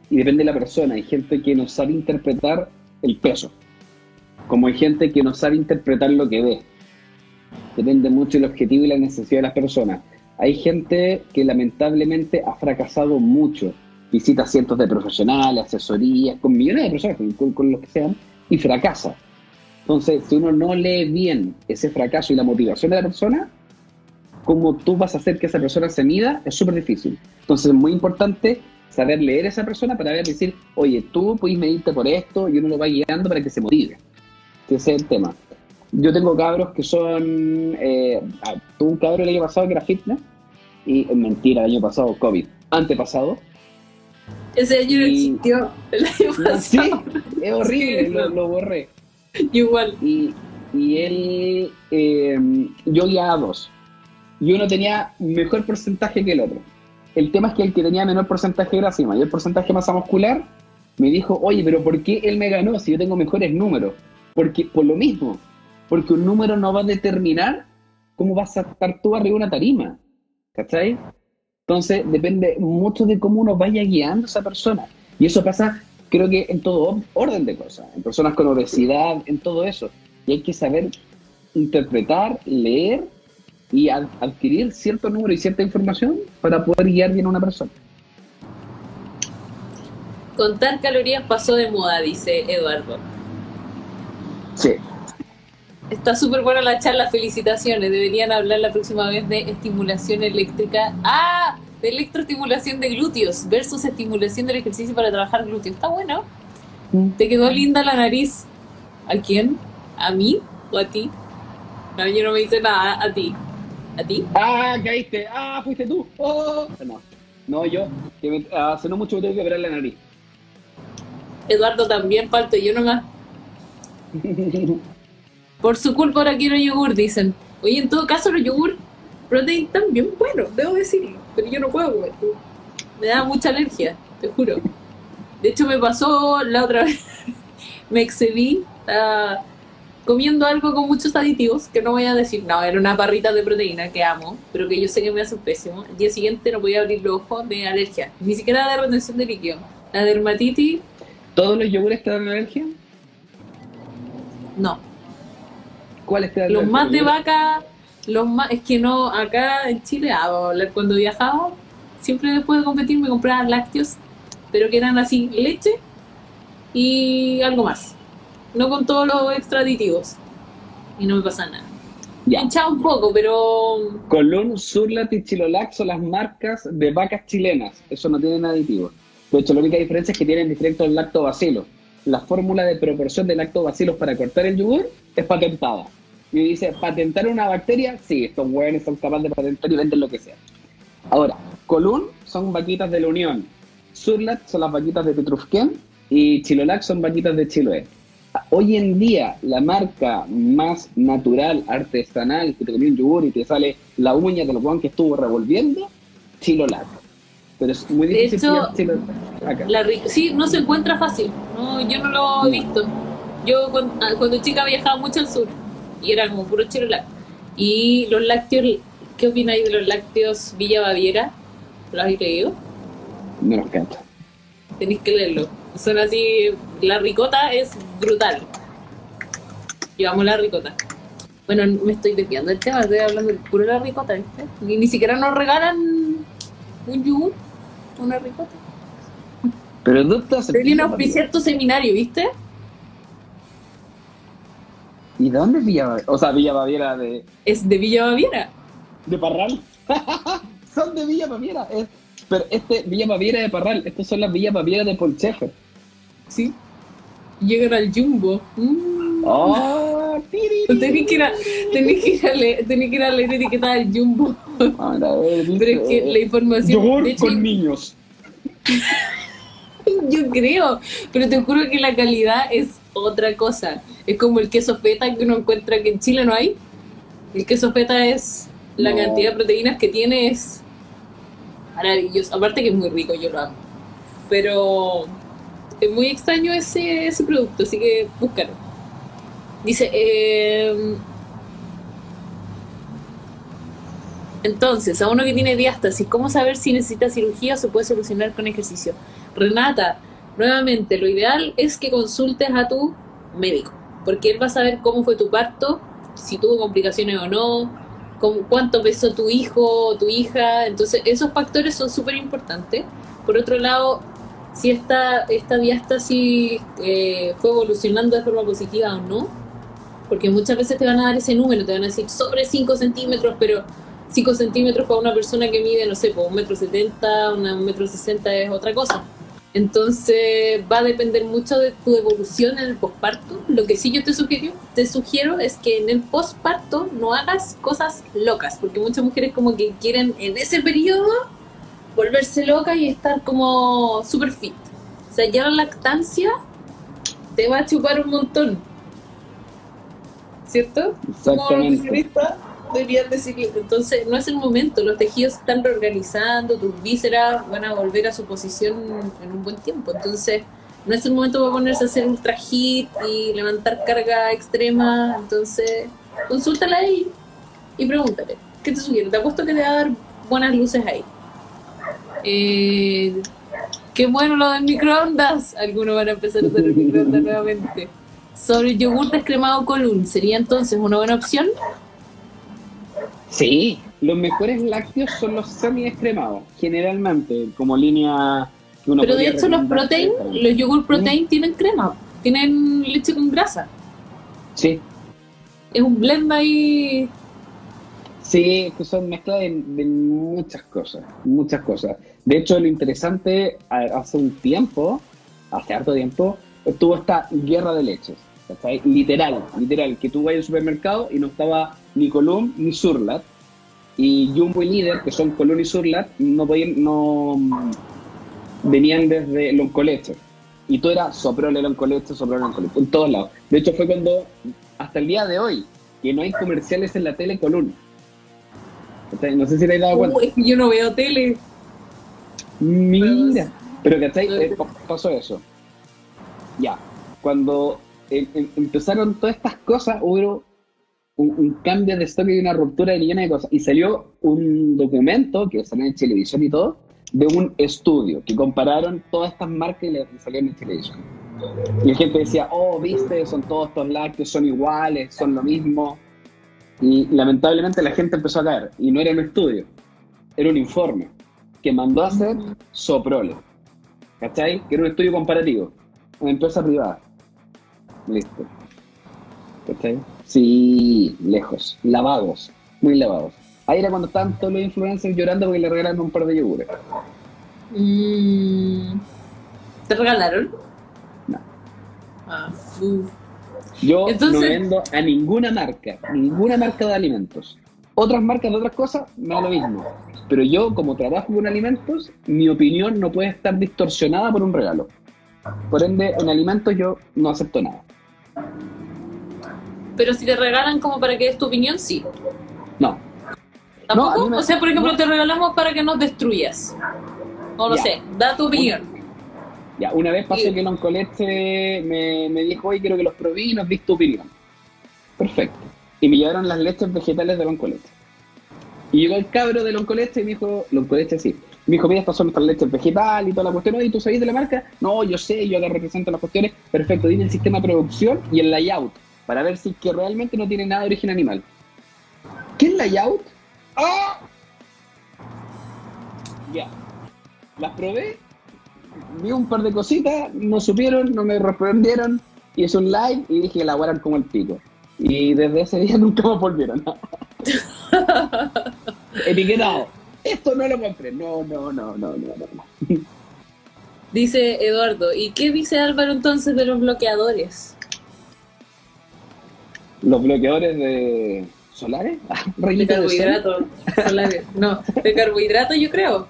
y depende de la persona. Hay gente que no sabe interpretar el peso, como hay gente que no sabe interpretar lo que ve. Depende mucho del objetivo y la necesidad de las personas. Hay gente que lamentablemente ha fracasado mucho. Visita cientos de profesionales, asesorías, con millones de personas, con, con los que sean, y fracasa. Entonces, si uno no lee bien ese fracaso y la motivación de la persona, cómo tú vas a hacer que esa persona se mida es súper difícil. Entonces es muy importante saber leer a esa persona para ver, decir, oye, tú puedes medirte por esto y uno lo va guiando para que se motive. ese es el tema. Yo tengo cabros que son, eh, ah, tuve un cabro el año pasado que era fitness, y mentira, el año pasado, COVID, antepasado. Ese año no existió, el año pasado. Sí, es horrible, lo, borré. Igual. Y, y él, eh, yo guiaba a dos, y uno tenía mejor porcentaje que el otro. El tema es que el que tenía menor porcentaje de grasa y mayor porcentaje de masa muscular me dijo, oye, pero ¿por qué él me ganó si yo tengo mejores números? Porque, por lo mismo, porque un número no va a determinar cómo vas a estar tú arriba de una tarima. ¿Cachai? Entonces, depende mucho de cómo uno vaya guiando a esa persona. Y eso pasa, creo que en todo orden de cosas, en personas con obesidad, en todo eso. Y hay que saber interpretar, leer y adquirir cierto número y cierta información para poder guiar bien a una persona. Contar calorías pasó de moda, dice Eduardo. Sí. Está súper buena la charla, felicitaciones. Deberían hablar la próxima vez de estimulación eléctrica. ¡Ah! De electroestimulación de glúteos versus estimulación del ejercicio para trabajar glúteos. Está bueno. Mm. ¿Te quedó linda la nariz? ¿A quién? ¿A mí o a ti? No, yo no me hice nada, a ti. ¿A ti? Ah, caíste. Ah, fuiste tú. Oh. No, no yo. Que me, hace no mucho me tengo que operar la nariz. Eduardo también falta, yo nomás. Por su culpa ahora quiero yogur, dicen. Oye, en todo caso los yogur protein también bueno, debo decirlo. Pero yo no puedo comer. Me da mucha alergia, te juro. De hecho me pasó la otra vez. me excedí. Uh, comiendo algo con muchos aditivos, que no voy a decir, no, era una barrita de proteína que amo, pero que yo sé que me hace pésimo. El día siguiente no podía abrir los ojos de alergia, ni siquiera de retención de líquido. La dermatitis. ¿Todos los yogures te dan alergia? No. ¿Cuáles te dan Los más de vaca, los más, es que no, acá en Chile, cuando viajaba, siempre después de competir me compraba lácteos, pero que eran así, leche y algo más no con todos los extra aditivos. Y no me pasa nada. Ya. Hinchado un poco, pero. Colón, Surlat y Chilolac son las marcas de vacas chilenas. Eso no tienen aditivos. De hecho, la única diferencia es que tienen diferentes lactobacilos. La fórmula de proporción de lactobacilos para cortar el yogur es patentada. Y dice, ¿patentar una bacteria? Sí, estos hueones son capaces de patentar y venden lo que sea. Ahora, Colún son vaquitas de la Unión. Surlat son las vaquitas de Petrufquén y Chilolac son vaquitas de Chiloé hoy en día la marca más natural, artesanal, que te comí un yogur y te sale la uña de lo que estuvo revolviendo, Chilolac. Pero es muy difícil de La, sí, no se encuentra fácil. No, yo no lo he visto. Yo cuando, ah, cuando chica viajaba mucho al sur y era como puro Chirolac. Y los lácteos, ¿qué opináis de los lácteos Villa Baviera? ¿Lo habéis leído? No los canto. Tenéis que leerlo. Son así, la ricota es brutal. Yo amo la ricota. Bueno, me estoy desviando del tema, estoy hablando del puro de la ricota, ¿viste? Y ni siquiera nos regalan un yogur, una ricota. Pero tú estás... A auspiciar tu seminario, ¿viste? ¿Y de dónde es Villa Baviera? O sea, Villa Baviera de, Es de Villa Baviera. de Parral. son de Villa Baviera. Es- pero este Villa Baviera de Parral, estos son las Villa Baviera de Polchefer. Sí. Llegan al Jumbo. Mm. ¡Oh! Tenés que ir a, tenés que ir a leer, tenés que ir a leer etiqueta del Jumbo. A ver, dice, Pero es que la información. Yogur de hecho, con niños. Yo creo, pero te juro que la calidad es otra cosa. Es como el queso feta que uno encuentra que en Chile no hay. El queso feta es la No. cantidad de proteínas que tiene es maravilloso. Aparte que es muy rico, yo lo amo. Pero es muy extraño ese, ese producto, así que búscalo. Dice, eh, entonces, a uno que tiene diástasis, ¿cómo saber si necesita cirugía o se puede solucionar con ejercicio? Renata, nuevamente, lo ideal es que consultes a tu médico, porque él va a saber cómo fue tu parto, si tuvo complicaciones o no, cómo- cuánto pesó tu hijo o tu hija, entonces esos factores son súper importantes. Por otro lado, si esta, esta diástasis eh, fue evolucionando de forma positiva o no, porque muchas veces te van a dar ese número, te van a decir sobre 5 centímetros, pero 5 centímetros para una persona que mide, no sé, por un metro setenta, un metro sesenta es otra cosa. Entonces va a depender mucho de tu evolución en el posparto. Lo que sí yo te sugiero, te sugiero es que en el posparto no hagas cosas locas, porque muchas mujeres como que quieren en ese periodo volverse locas y estar como super fit. O sea, ya la lactancia te va a chupar un montón. ¿Cierto? Como Exactamente. nutricionista deberían decirle. Entonces, no es el momento. Los tejidos se están reorganizando, tus vísceras van a volver a su posición en un buen tiempo. Entonces, no es el momento para ponerse a hacer ultra hit y levantar carga extrema. Entonces, consúltala ahí y pregúntale. ¿Qué te sugiere? Te apuesto que te va a dar buenas luces ahí. Eh, qué bueno lo del microondas. Algunos van a empezar a usar el microondas nuevamente. Sobre el yogur descremado column, ¿sería entonces una buena opción? Sí, los mejores lácteos son los semi-descremados, generalmente, como línea que uno Pero de hecho los protein, los yogur protein tienen crema, tienen leche con grasa. Sí, Es un blend ahí. Sí, que son mezclas de, muchas cosas, muchas cosas. De hecho, lo interesante, hace un tiempo, hace harto tiempo, estuvo esta guerra de leches. Literal, literal, que tú vas al supermercado y no estaba ni Column ni Surlat. Y Jumbo y Líder, que son Column y Surlat, no podían, no venían desde Loncoleche. Y tú eras Soprole, Loncoleche, Soprole, Loncoleche, en todos lados. De hecho, fue cuando, hasta el día de hoy, que no hay comerciales en la tele Column. ¿Cachai? No sé si te has dado cuenta. Es que yo no veo tele. Mira. Pero ¿cachai? Eh, pa- pasó eso. Ya. Cuando eh, em- empezaron todas estas cosas, hubo un, un cambio de stock y una ruptura de millones de cosas. Y salió un documento, que salió en televisión y todo, de un estudio que compararon todas estas marcas y le y salieron en televisión. Y la gente decía, oh, viste, son todos estos lácteos, son iguales, son lo mismo. Y lamentablemente la gente empezó a caer. Y no era un estudio, era un informe que mandó a hacer Soprole. ¿Cachai? Que era un estudio comparativo. Una empresa privada. Listo. ¿Cachai? Sí, lejos. Lavados. Muy lavados. Ahí era cuando estaban todos los influencers llorando porque le regalaron un par de yogures. Mm, ¿Te regalaron? No. Ah. Yo Entonces- no vendo a ninguna marca, ninguna marca de alimentos. Otras marcas de otras cosas, me da lo mismo. Pero yo, como trabajo con alimentos, mi opinión no puede estar distorsionada por un regalo. Por ende, en alimentos yo no acepto nada. Pero si te regalan como para que des tu opinión, sí. No. ¿Tampoco? me- o sea, por ejemplo, no. te regalamos para que nos destruyas. No Ya. sé, da tu opinión. Ya, una vez pasó que Loncolete me, me dijo, hoy quiero que los probé y nos diste tu opinión. Perfecto. y me llevaron las leches vegetales de Loncolete. Y llegó el cabro de Loncolete y me dijo, Loncolete sí, me dijo, mira, estas son nuestras leches vegetales y toda la cuestión. ¿Y tú sabes de la marca? No, yo sé, yo acá represento las cuestiones. Perfecto, dime el sistema de producción y el layout para ver si que realmente no tiene nada de origen animal. ¿Qué es layout? ¡Ah! Ya. Las probé, vi un par de cositas, no supieron, no me respondieron, hice un live y dije que la guardan como el pico. Y desde ese día nunca me volvieron. Etiquetado. Esto no lo compré. No, no, no, no, no, no. Dice Eduardo, ¿y qué dice Álvaro entonces de los bloqueadores? Los bloqueadores de solares, de carbohidratos, solares. No, de carbohidratos yo creo.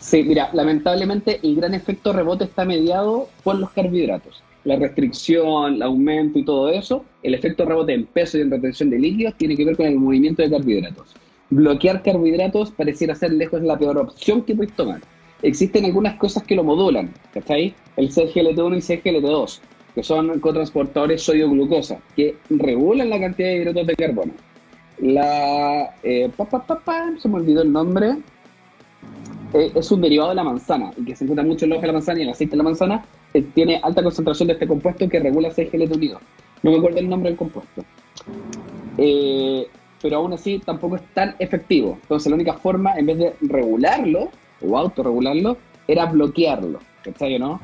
Sí, mira, lamentablemente el gran efecto rebote está mediado por los carbohidratos. La restricción, el aumento y todo eso, el efecto rebote en peso y en retención de líquidos tiene que ver con el movimiento de carbohidratos. Bloquear carbohidratos pareciera ser lejos la peor opción que puedes tomar. Existen algunas cosas que lo modulan, ¿cachai? El CGLT1 y CGLT2, que son cotransportadores sodio-glucosa, que regulan la cantidad de hidratos de carbono. La. Eh, se me olvidó el nombre. Eh, es un derivado de la manzana y que se encuentra mucho en la de la manzana y en el aceite de la manzana. Eh, tiene alta concentración de este compuesto que regula CGLT1. No me acuerdo el nombre del compuesto. pero aún así tampoco es tan efectivo. Entonces la única forma, en vez de regularlo o autorregularlo, era bloquearlo. ¿Cachai no?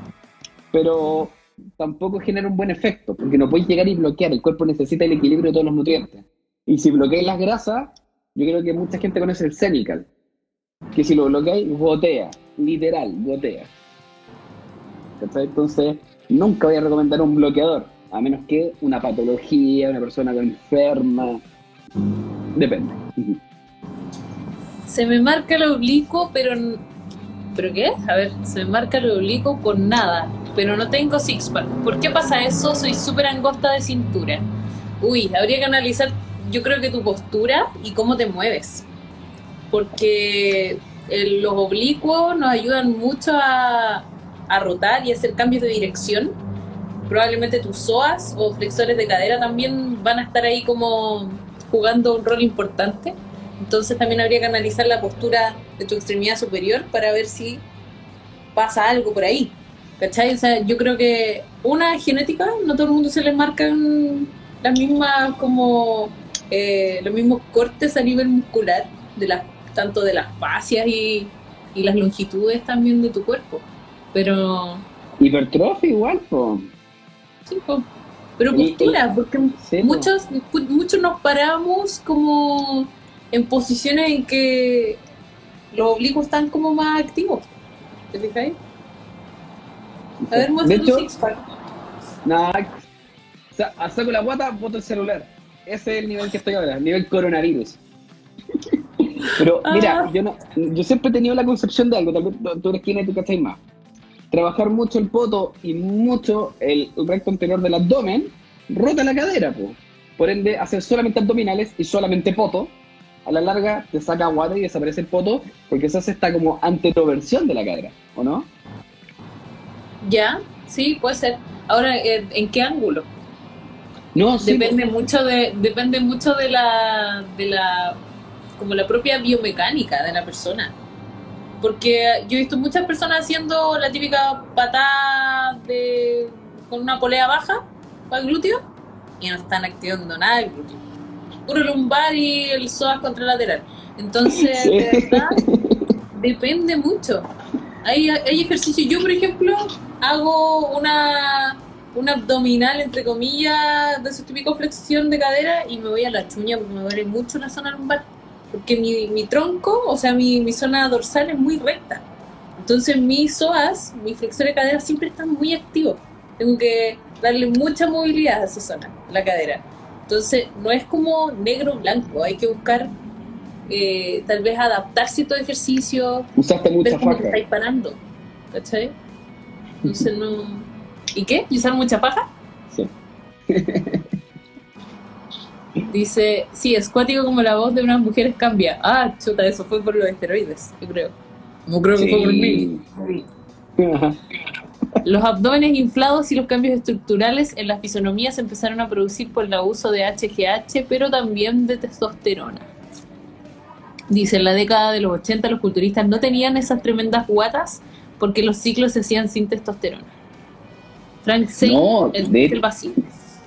Pero tampoco genera un buen efecto, porque no puedes llegar y bloquear. El cuerpo necesita el equilibrio de todos los nutrientes. Y si bloqueáis las grasas, yo creo que mucha gente conoce el Cenical, que si lo bloqueáis, gotea, literal, gotea. Entonces, nunca voy a recomendar un bloqueador, a menos que una patología, una persona enferma. Depende. Se me marca el oblicuo, pero. ¿Pero qué? A ver, se me marca el oblicuo con nada, pero no tengo six-pack. ¿Por qué pasa eso? Soy súper angosta de cintura. Uy, habría que analizar yo creo que tu postura y cómo te mueves. Porque los oblicuos nos ayudan mucho a, rotar y hacer cambios de dirección. Probablemente tus psoas o flexores de cadera también van a estar ahí como jugando un rol importante. Entonces también habría que analizar la postura de tu extremidad superior para ver si pasa algo por ahí. ¿Cachai? O sea, yo creo que una genética, no todo el mundo se le marcan las mismas como eh, los mismos cortes a nivel muscular, de las, tanto de las fascias y, las longitudes también de tu cuerpo. Pero. Hipertrofia igual, po. Sí, Pero postura, porque muchos, muchos nos paramos como en posiciones en que los oblicuos están como más activos. ¿Te fijáis? A ver, muestra tu six pack. Nada, saco la guata, boto el celular. Ese es el nivel que estoy ahora, nivel coronavirus. Pero mira, ah. yo no, yo siempre he tenido la concepción de algo, tal vez tú eres quien y tú cacháis más. Trabajar mucho el poto y mucho el, recto anterior del abdomen rota la cadera, pues. Por ende, hacer solamente abdominales y solamente poto, a la larga te saca guata y desaparece el poto, porque eso hace esta como anteroversión de la cadera, ¿o no? Ya, sí, puede ser. Ahora, ¿en qué ángulo? No, depende mucho de depende mucho de la de la como la propia biomecánica de la persona. Porque yo he visto muchas personas haciendo la típica patada de con una polea baja para el glúteo y no están activando nada el glúteo. Puro lumbar y el psoas contralateral. Entonces, de verdad, depende mucho. Hay, hay ejercicios. Yo, por ejemplo, hago una un abdominal, entre comillas, de su típico flexión de cadera y me voy a la chuña porque me duele mucho la zona lumbar. Porque mi, mi tronco, o sea, mi, mi, zona dorsal es muy recta. Entonces mis psoas, mi flexor de cadera siempre están muy activos. Tengo que darle mucha movilidad a esa zona, la cadera. Entonces no es como negro blanco, hay que buscar eh, tal vez adaptar cierto ejercicio. Usaste mucha faja. estáis parando, ¿cachai? Entonces no ¿Y qué? ¿Y usar mucha paja? Sí. Dice, sí, es cuático como la voz de unas mujeres cambia. Ah, chuta, eso fue por los esteroides, yo creo. No creo que fue por mí. Los abdómenes inflados y los cambios estructurales en la fisonomía se empezaron a producir por el uso de HGH, pero también de testosterona. Dice, en la década de los 80 los culturistas no tenían esas tremendas guatas porque los ciclos se hacían sin testosterona. Frank Zane, No, el, de- el vacío.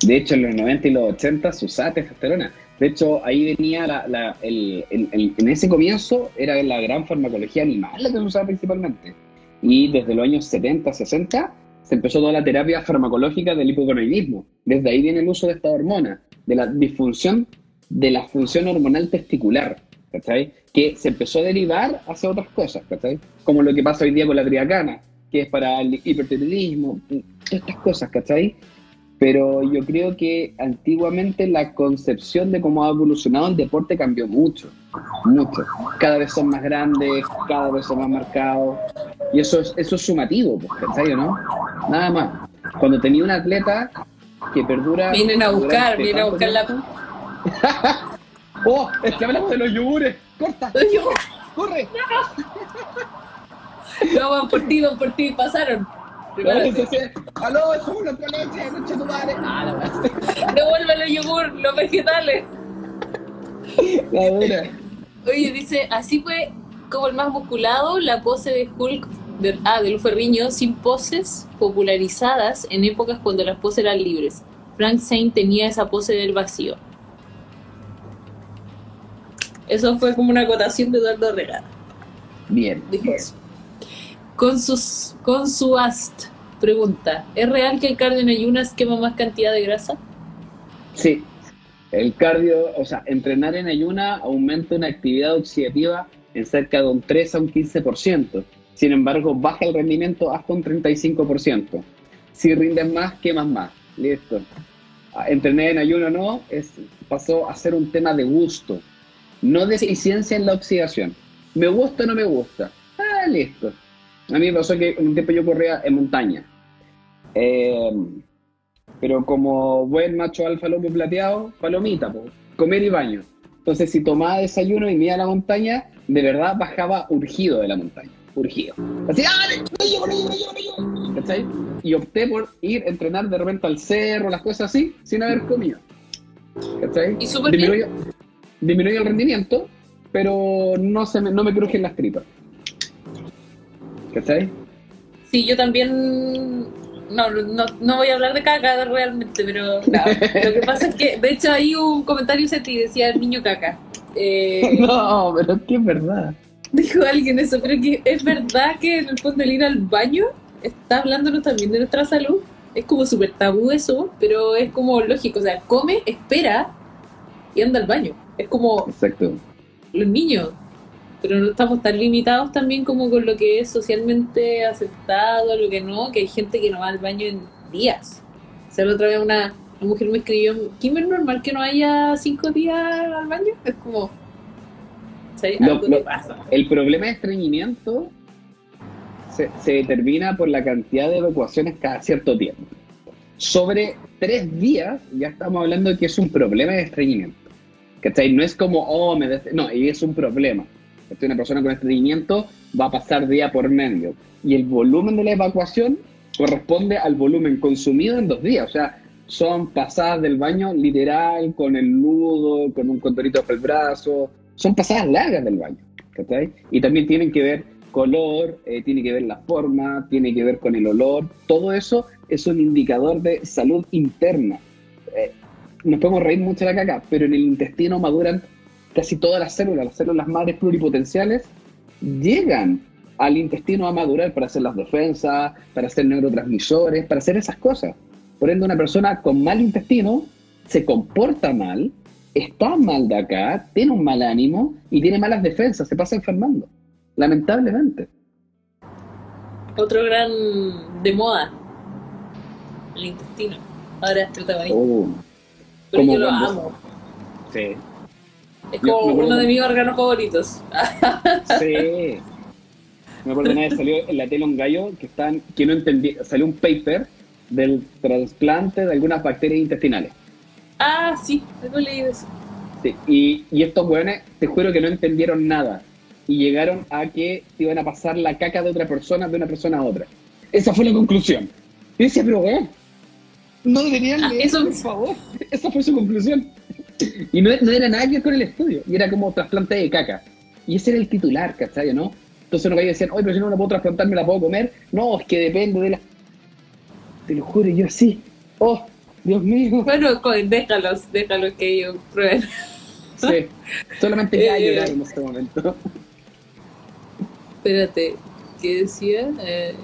De hecho, en los 90 y los 80 se usaba testosterona. De hecho, ahí venía la, el, en ese comienzo era la gran farmacología animal la que se usaba principalmente. Y desde los años 70, 60 se empezó toda la terapia farmacológica del hipogonadismo. Desde ahí viene el uso de esta hormona, de la disfunción de la función hormonal testicular, ¿cachai? Que se empezó a derivar hacia otras cosas, ¿cachai? Como lo que pasa hoy día con la triacana, que es para el hipertiroidismo, estas cosas, ¿cachai? Pero yo creo que antiguamente la concepción de cómo ha evolucionado el deporte cambió mucho, mucho. Cada vez son más grandes, cada vez son más marcados, y eso es, eso es sumativo, pues, ¿cachai o no? Nada más. Cuando tenía un atleta que perdura... Vienen a buscar, vienen a buscar la... ¡Oh! Es que hablamos de los yogures. ¡Corta! ¡Corre! No, van por ti, van por ti, pasaron. ¡Aló! ¡Es una leche! ¡Concha tu madre! ¡Ah, la yogur, los vegetales. La dura. Oye, dice, así fue como el más musculado, la pose de Hulk, de, ah, de Ferriño, sin poses popularizadas en épocas cuando las poses eran libres. Frank Zane tenía esa pose del vacío. Eso fue como una acotación de Eduardo Herrera. Bien. Dijo eso. Con, sus, con su ast, pregunta, ¿es real que el cardio en ayunas quema más cantidad de grasa? Sí, el cardio, o sea, entrenar en ayuna aumenta una actividad oxidativa en cerca de un 3 a un 15%. Sin embargo, baja el rendimiento hasta un 35%. Si rindes más, quemas más. Listo. Ah, Entrenar en ayuno no, es, pasó a ser un tema de gusto, no de eficiencia en la oxidación. ¿Me gusta o no me gusta? Ah, listo. A mí me pasó que un tiempo yo corría en montaña. Eh, pero como buen macho alfa lomo plateado, palomita, po, comer y baño. Entonces, si tomaba desayuno y me iba a la montaña, de verdad bajaba urgido de la montaña. Urgido. Así, ¡ah! ¡No llego, no llego, no llego, no llego! ¿Cachai? Y opté por ir a entrenar de repente al cerro, las cosas así, sin haber comido. ¿Cachai? Y súper bien. Disminuye el rendimiento, pero no, se me, no me crujen las tripas. ¿Cachai? Sí, yo también. No, no, no voy a hablar de caca realmente, pero claro, lo que pasa es que, de hecho, hay un comentario que decía el niño caca. Eh, No, pero es que es verdad. dijo alguien eso, pero que es verdad que en el fondo el ir al baño está hablándonos también de nuestra salud. Es como súper tabú eso, pero es como lógico. O sea, come, espera y anda al baño. Es como Exacto. los niños. Pero no estamos tan limitados también como con lo que es socialmente aceptado, lo que no, que hay gente que no va al baño en días. O sea, la otra vez una, una mujer me escribió, ¿quién es normal que no vaya cinco días al baño? Es como... Lo- Algo lo- pasa. El problema de estreñimiento se, se determina por la cantidad de evacuaciones cada cierto tiempo. Sobre tres días ya estamos hablando de que es un problema de estreñimiento. ¿Cachai? No es como, oh, me des-". No, y es un problema. Una persona con estreñimiento va a pasar día por medio. Y el volumen de la evacuación corresponde al volumen consumido en dos días. O sea, son pasadas del baño literal, con el nudo, con un contorito para el brazo. Son pasadas largas del baño. ¿cachai? Y también tienen que ver color, eh, tiene que ver la forma, tiene que ver con el olor. Todo eso es un indicador de salud interna. Eh, nos podemos reír mucho de la caca, pero en el intestino maduran casi todas las células, las células madres pluripotenciales llegan al intestino a madurar para hacer las defensas, para hacer neurotransmisores, para hacer esas cosas. Por ende, una persona con mal intestino se comporta mal, está mal de acá, tiene un mal ánimo y tiene malas defensas, se pasa enfermando. Lamentablemente. Otro gran de moda, el intestino. Ahora es protagonista. Oh, pero como yo lo cuando- amo. sí. Es como uno de mis órganos favoritos. Sí. Me acuerdo una vez salió en la tele un gallo que, están, que no entendía, salió un paper del trasplante de algunas bacterias intestinales. ah, sí, algo leí de eso. Sí, y, y estos weones, te juro que no entendieron nada. Y llegaron a que iban a pasar la caca de otra persona, de una persona a otra. Esa fue la conclusión. Y decía, pero weón, no deberían Ah, leer, eso- por favor. Esa fue su conclusión. Y no, no era nada que ver con el estudio, y era como trasplante de caca. Y ese era el titular, ¿cachai? ¿no? Entonces uno y decían, oye, pero si no la puedo trasplantar, ¿me la puedo comer? No, es que depende de la... Te lo juro, yo sí. Oh, Dios mío. Bueno, déjalos, déjalos que ellos prueben. Sí, solamente ya Eh. llorar en este momento. Espérate, ¿qué decía? Eh,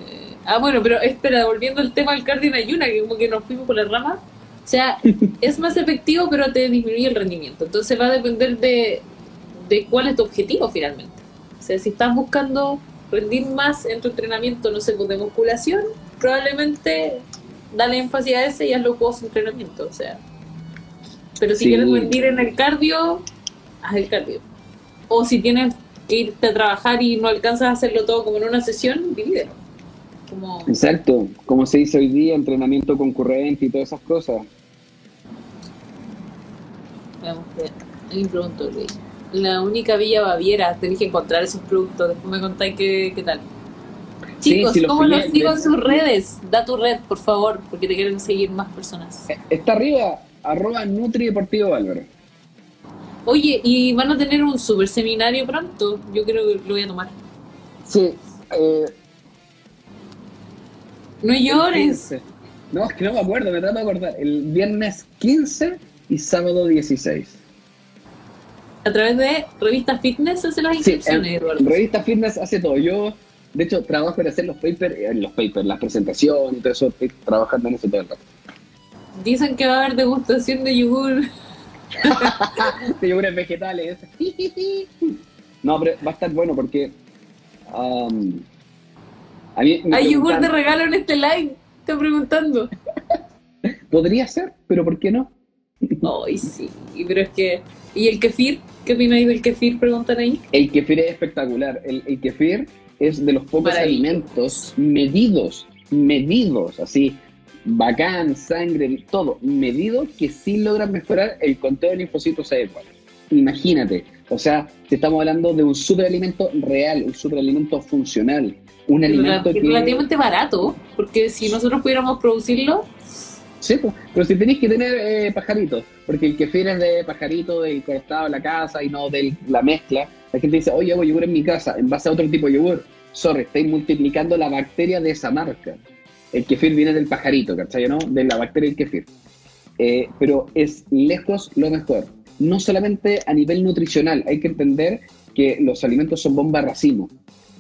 ah, bueno, pero espera, volviendo al tema del cardio en ayuna, que como que nos fuimos por la rama. O sea, es más efectivo, pero te disminuye el rendimiento. Entonces va a depender de, de cuál es tu objetivo finalmente. O sea, si estás buscando rendir más en tu entrenamiento, no sé, pues de musculación, probablemente dale énfasis a ese y hazlo post entrenamiento. O sea, pero si Sí. quieres rendir en el cardio, haz el cardio. O si tienes que irte a trabajar y no alcanzas a hacerlo todo como en una sesión, divídelo. Como, Exacto, como se dice hoy día, entrenamiento concurrente y todas esas cosas. veamos, ve- alguien preguntó, la única villa Baviera, tenés que encontrar esos productos, después me contáis qué, qué tal. Sí, Chicos, los ¿cómo los pillé, sigo en sus redes? Da tu red, por favor, porque te quieren seguir más personas. Eh, Está arriba, arroba Nutri Deportivo Álvaro. Oye, y van a tener un super seminario pronto, yo creo que lo voy a tomar. Sí, eh, No llores. 15. No, es que no me acuerdo, me trato de acordar. El viernes 15 y sábado 16. A través de Revista Fitness hace las Sí, inscripciones, en, Eduardo. Revista Fitness hace todo. Yo, de hecho, trabajo en hacer los papers, en los papers, las presentaciones todo eso, estoy trabajando en eso todo el rato. Dicen que va a haber degustación de yogur. de yogures vegetales. No, pero va a estar bueno porque. um, a mí me Hay yogur de regalo en este live. Estoy preguntando. Podría ser, pero ¿por qué no? Ay, sí. Pero es que. ¿Y el kefir? ¿Qué opináis del kefir? Preguntan ahí. El kefir es espectacular. El, el kefir es de los pocos alimentos medidos, medidos, así, bacán, sangre, todo, medido que sí logran mejorar el conteo de linfocitos adecuado. Imagínate, o sea, si estamos hablando de un superalimento real, un superalimento funcional, un alimento que... Relativamente barato. Porque si nosotros pudiéramos producirlo. Sí, pues, pero si tenéis que tener eh, pajaritos, porque el kefir es de pajarito, del cortado de la casa y no de la mezcla. La gente dice, oye, hago yogur en mi casa, en base a otro tipo de yogur. Sorry, estáis multiplicando la bacteria de esa marca. El kefir viene del pajarito, ¿cachai? ¿no? De la bacteria del kefir. Eh, pero es lejos lo mejor. No solamente a nivel nutricional, hay que entender que los alimentos son bomba racimo.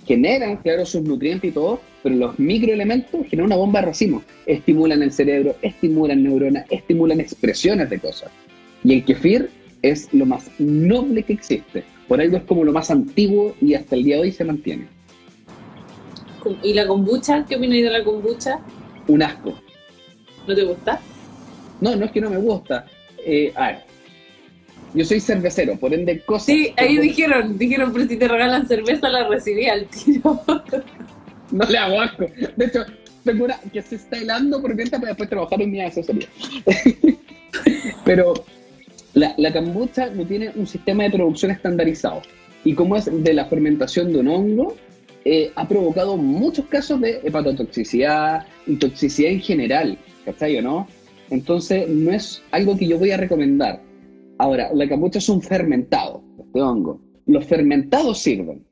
Generan, claro, sus nutrientes y todo, pero los microelementos generan una bomba de racimo. Estimulan el cerebro, estimulan neuronas, estimulan expresiones de cosas. Y el kefir es lo más noble que existe. Por algo es como lo más antiguo y hasta el día de hoy se mantiene. ¿Y la kombucha? ¿Qué opináis de la kombucha? Un asco. ¿No te gusta? No, no es que no me gusta. Eh, a ver, yo soy cervecero, por ende cosas... Sí, ahí como- dijeron, dijeron, pero si te regalan cerveza la recibí al tiro. No le hago asco. De hecho, tengo una que se está helando por venta para después trabajar en mi asesoría. Pero la, la kombucha no tiene un sistema de producción estandarizado. Y como es de la fermentación de un hongo, eh, ha provocado muchos casos de hepatotoxicidad y toxicidad en general. ¿Cachai o no? Entonces, no es algo que yo voy a recomendar. Ahora, la kombucha es un fermentado de hongo. Los fermentados sirven.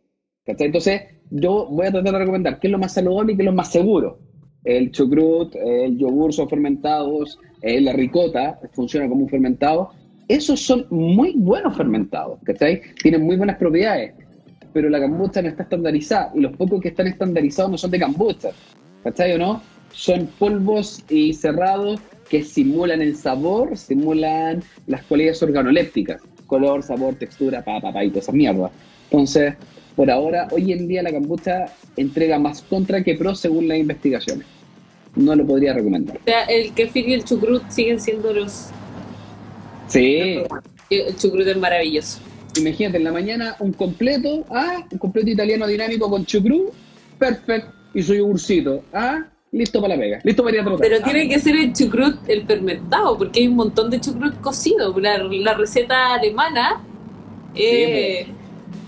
¿Cachai? Entonces, yo voy a tratar de recomendar qué es lo más saludable y qué es lo más seguro. El chucrut, el yogur son fermentados, eh, la ricota funciona como un fermentado. Esos son muy buenos fermentados, ¿cachai? Tienen muy buenas propiedades, pero la kombucha no está estandarizada y los pocos que están estandarizados no son de kombucha, ¿cachai o no? Son polvos y cerrados que simulan el sabor, simulan las cualidades organolépticas, color, sabor, textura, pa, pa, pa, y toda esa mierda. Entonces, por ahora, hoy en día la kombucha entrega más contra que pro según las investigaciones. No lo podría recomendar. O sea, el kefir y el chucrut siguen siendo los... Sí, El chucrut es maravilloso. imagínate, en la mañana un completo, ah, un completo italiano dinámico con chucrú, perfecto, y su yogurcito, ah, listo para la pega, listo para ir a trotar. Pero tiene que ser el chucrut el fermentado, porque hay un montón de chucrut cocido. La, la receta alemana, eh,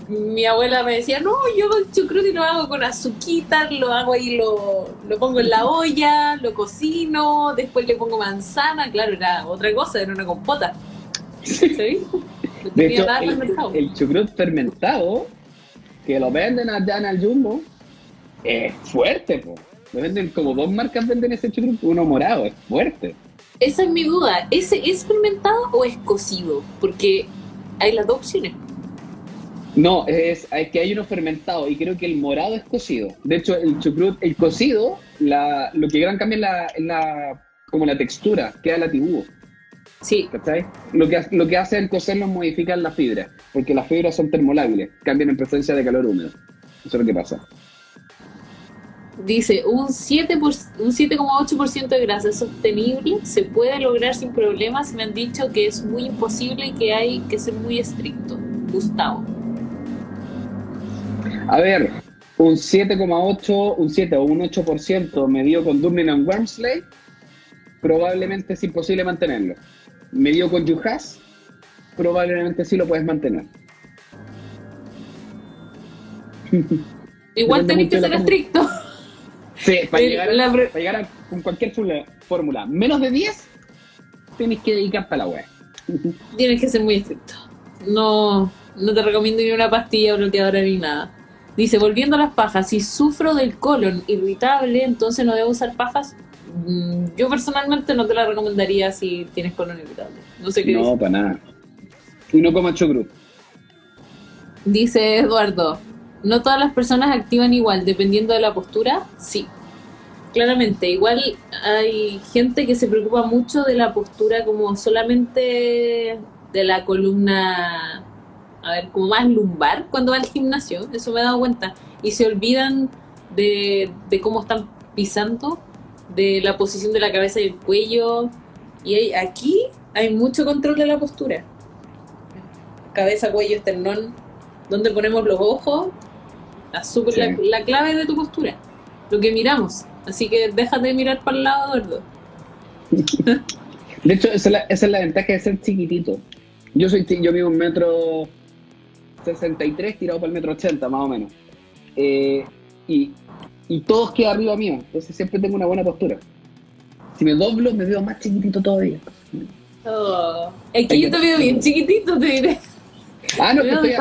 mi abuela me decía, no, yo el chucrut lo hago con azuquita, lo hago ahí, lo, lo pongo en la olla, lo cocino, después le pongo manzana, claro, era otra cosa, era una compota. ¿Sí? De hecho, el, el, chucrut fermentado, que lo venden allá en el Jumbo, es fuerte, po. Lo venden como dos marcas venden ese chucrut, uno morado, es fuerte. Esa es mi duda, ¿ese es fermentado o es cocido? Porque hay las dos opciones. No, es, que hay uno fermentado y creo que el morado es cocido. De hecho, el chucrut, el cocido, la, lo que gran cambia es la, como la textura, queda la tibú. Sí. ¿Cachai? Lo que, lo que hace el cocerlo es modificar la fibra, porque las fibras son termolábiles, cambian en presencia de calor húmedo. Eso es lo que pasa. Dice, un 7,8% de grasa sostenible se puede lograr sin problemas. Me han dicho que es muy imposible y que hay que ser muy estricto. Gustavo. A ver, un 7,8, un 7 o un 8% medido con Dublin and Wormsley, probablemente es imposible mantenerlo. Medido con Yuhas, probablemente sí lo puedes mantener. Igual tenés que ser estricto. Sí, para, llegar, a, con cualquier fórmula menos de 10, tienes que dedicar para la web. Tienes que ser muy estricto. No, no te recomiendo ni una pastilla bloqueadora ni nada. Dice, volviendo a las pajas, si sufro del colon irritable, entonces no debo usar pajas. Mm, yo personalmente no te la recomendaría si tienes colon irritable. No sé qué No, para nada. Y no coma chucrut. Dice Eduardo, no todas las personas activan igual, dependiendo de la postura, sí. Claramente, igual hay gente que se preocupa mucho de la postura como solamente de la columna a ver, como más lumbar cuando va al gimnasio, eso me he dado cuenta, y se olvidan de, cómo están pisando, de la posición de la cabeza y el cuello, y aquí hay mucho control de la postura. Cabeza, cuello, esternón, donde ponemos los ojos, la, la, clave de tu postura, lo que miramos. Así que déjate de mirar para el lado, Eduardo. De hecho, esa es, la, ventaja de ser chiquitito. Yo soy yo vivo un metro 63 tirado para el metro 80 más o menos. Eh, y, y todos quedan arriba mío, entonces siempre tengo una buena postura. Si me doblo, me veo más chiquitito todavía. Oh, es que yo te veo bien chiquitito, te diré. Ah, no, que estoy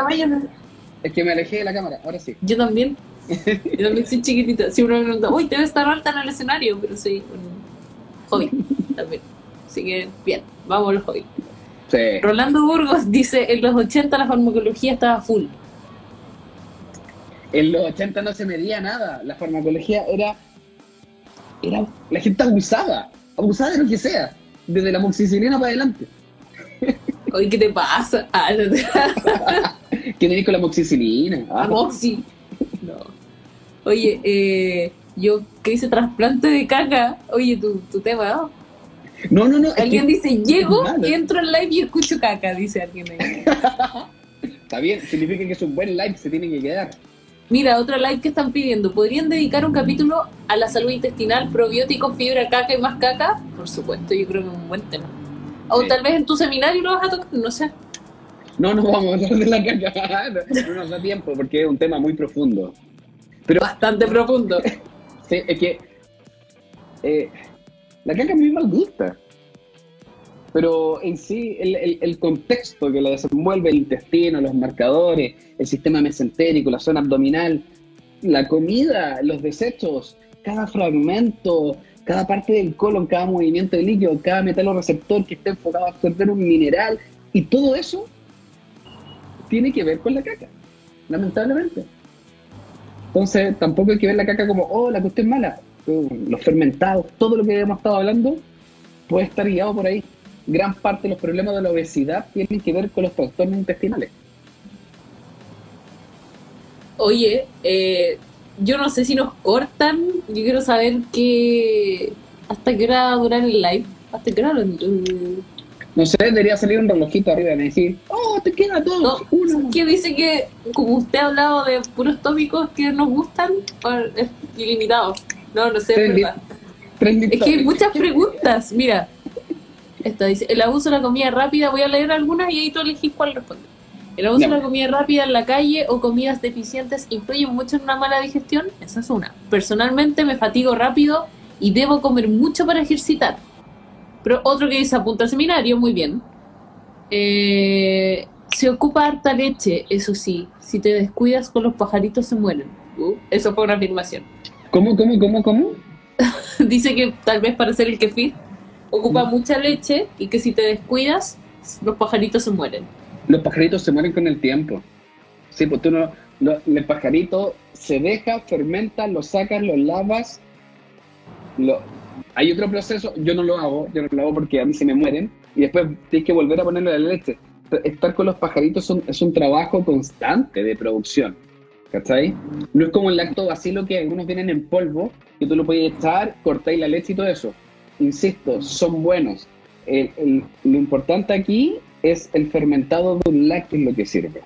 Es que me alejé de la cámara, ahora sí. Yo también. Yo también soy chiquitita. Siempre me preguntan, uy, te ves estar alta en el escenario, pero soy un hobby también. Así que, bien, vamos a los hobbies. Rolando Burgos dice, en los 80 la farmacología estaba full. En los 80 no se medía nada, la farmacología era... era la gente abusaba, abusaba de lo que sea, desde la moxicilina para adelante. Oye, ¿qué te pasa? Ah, ¿Qué tenés con la moxicilina? Ah. Moxi. No. Oye, eh, yo que hice trasplante de caca. Oye, tu, tu tema, ¿no? No, no, no. Alguien dice, llego y entro en live y escucho caca, dice alguien Está bien, significa que es un buen live, se tiene que quedar. Mira, otra live que están pidiendo. ¿Podrían dedicar un capítulo a la salud intestinal, probióticos, fibra, caca y más caca? Por supuesto, yo creo que es un buen tema. O tal vez en tu seminario lo vas a tocar, no sé. No, no vamos a hablar de la caca. No, nos da tiempo porque es un tema muy profundo. Pero, Bastante profundo. sí, es que eh, la caca a mí me gusta. Pero en sí, el, el, contexto que la desenvuelve el intestino, los marcadores, el sistema mesentérico, la zona abdominal, la comida, los desechos, cada fragmento, cada parte del colon, cada movimiento de líquido, cada metalorreceptor que esté enfocado a absorber un mineral, y todo eso tiene que ver con la caca, lamentablemente. Entonces, tampoco hay que ver la caca como, oh, la cuestión mala los fermentados, todo lo que hemos estado hablando puede estar guiado por ahí. Gran parte de los problemas de la obesidad tienen que ver con los trastornos intestinales. Oye, eh, yo no sé si nos cortan. Yo quiero saber qué. ¿Hasta qué hora dura el live? ¿Hasta qué hora lo.? No sé, debería salir un relojito arriba y decir, oh, te queda todo. uno. Que dice que, como usted ha hablado de puros tópicos que nos gustan, es ilimitado. No, no sé, es verdad. Es que hay muchas preguntas. Mira, esta dice, el abuso de la comida rápida, voy a leer algunas y ahí tú elegís cuál responde. El abuso de la comida rápida en la calle o comidas deficientes influyen mucho en una mala digestión. Esa es una. Personalmente me fatigo rápido y debo comer mucho para ejercitar. Pero otro que dice apunta al seminario, muy bien. Eh, se ocupa harta leche, eso sí. Si te descuidas con los pajaritos se mueren. Uh, eso fue una afirmación. ¿Cómo, cómo, cómo, cómo? dice que tal vez para hacer el kefir ocupa mucha leche y que si te descuidas los pajaritos se mueren. Los pajaritos se mueren con el tiempo. Sí, pues tú no. no- el pajarito se deja, fermenta, lo sacas, lo lavas. Lo, hay otro proceso, yo no lo hago, yo no lo hago porque a mí se me mueren. Y después tienes que volver a ponerle la leche. Estar con los pajaritos son- es un trabajo constante de producción. ¿Cachai? No es como el lactobacilo que algunos vienen en polvo, que tú lo puedes echar, cortáis la leche y todo eso. Insisto, son buenos. El- el- lo importante aquí es el fermentado de un lácteo lo que sirve.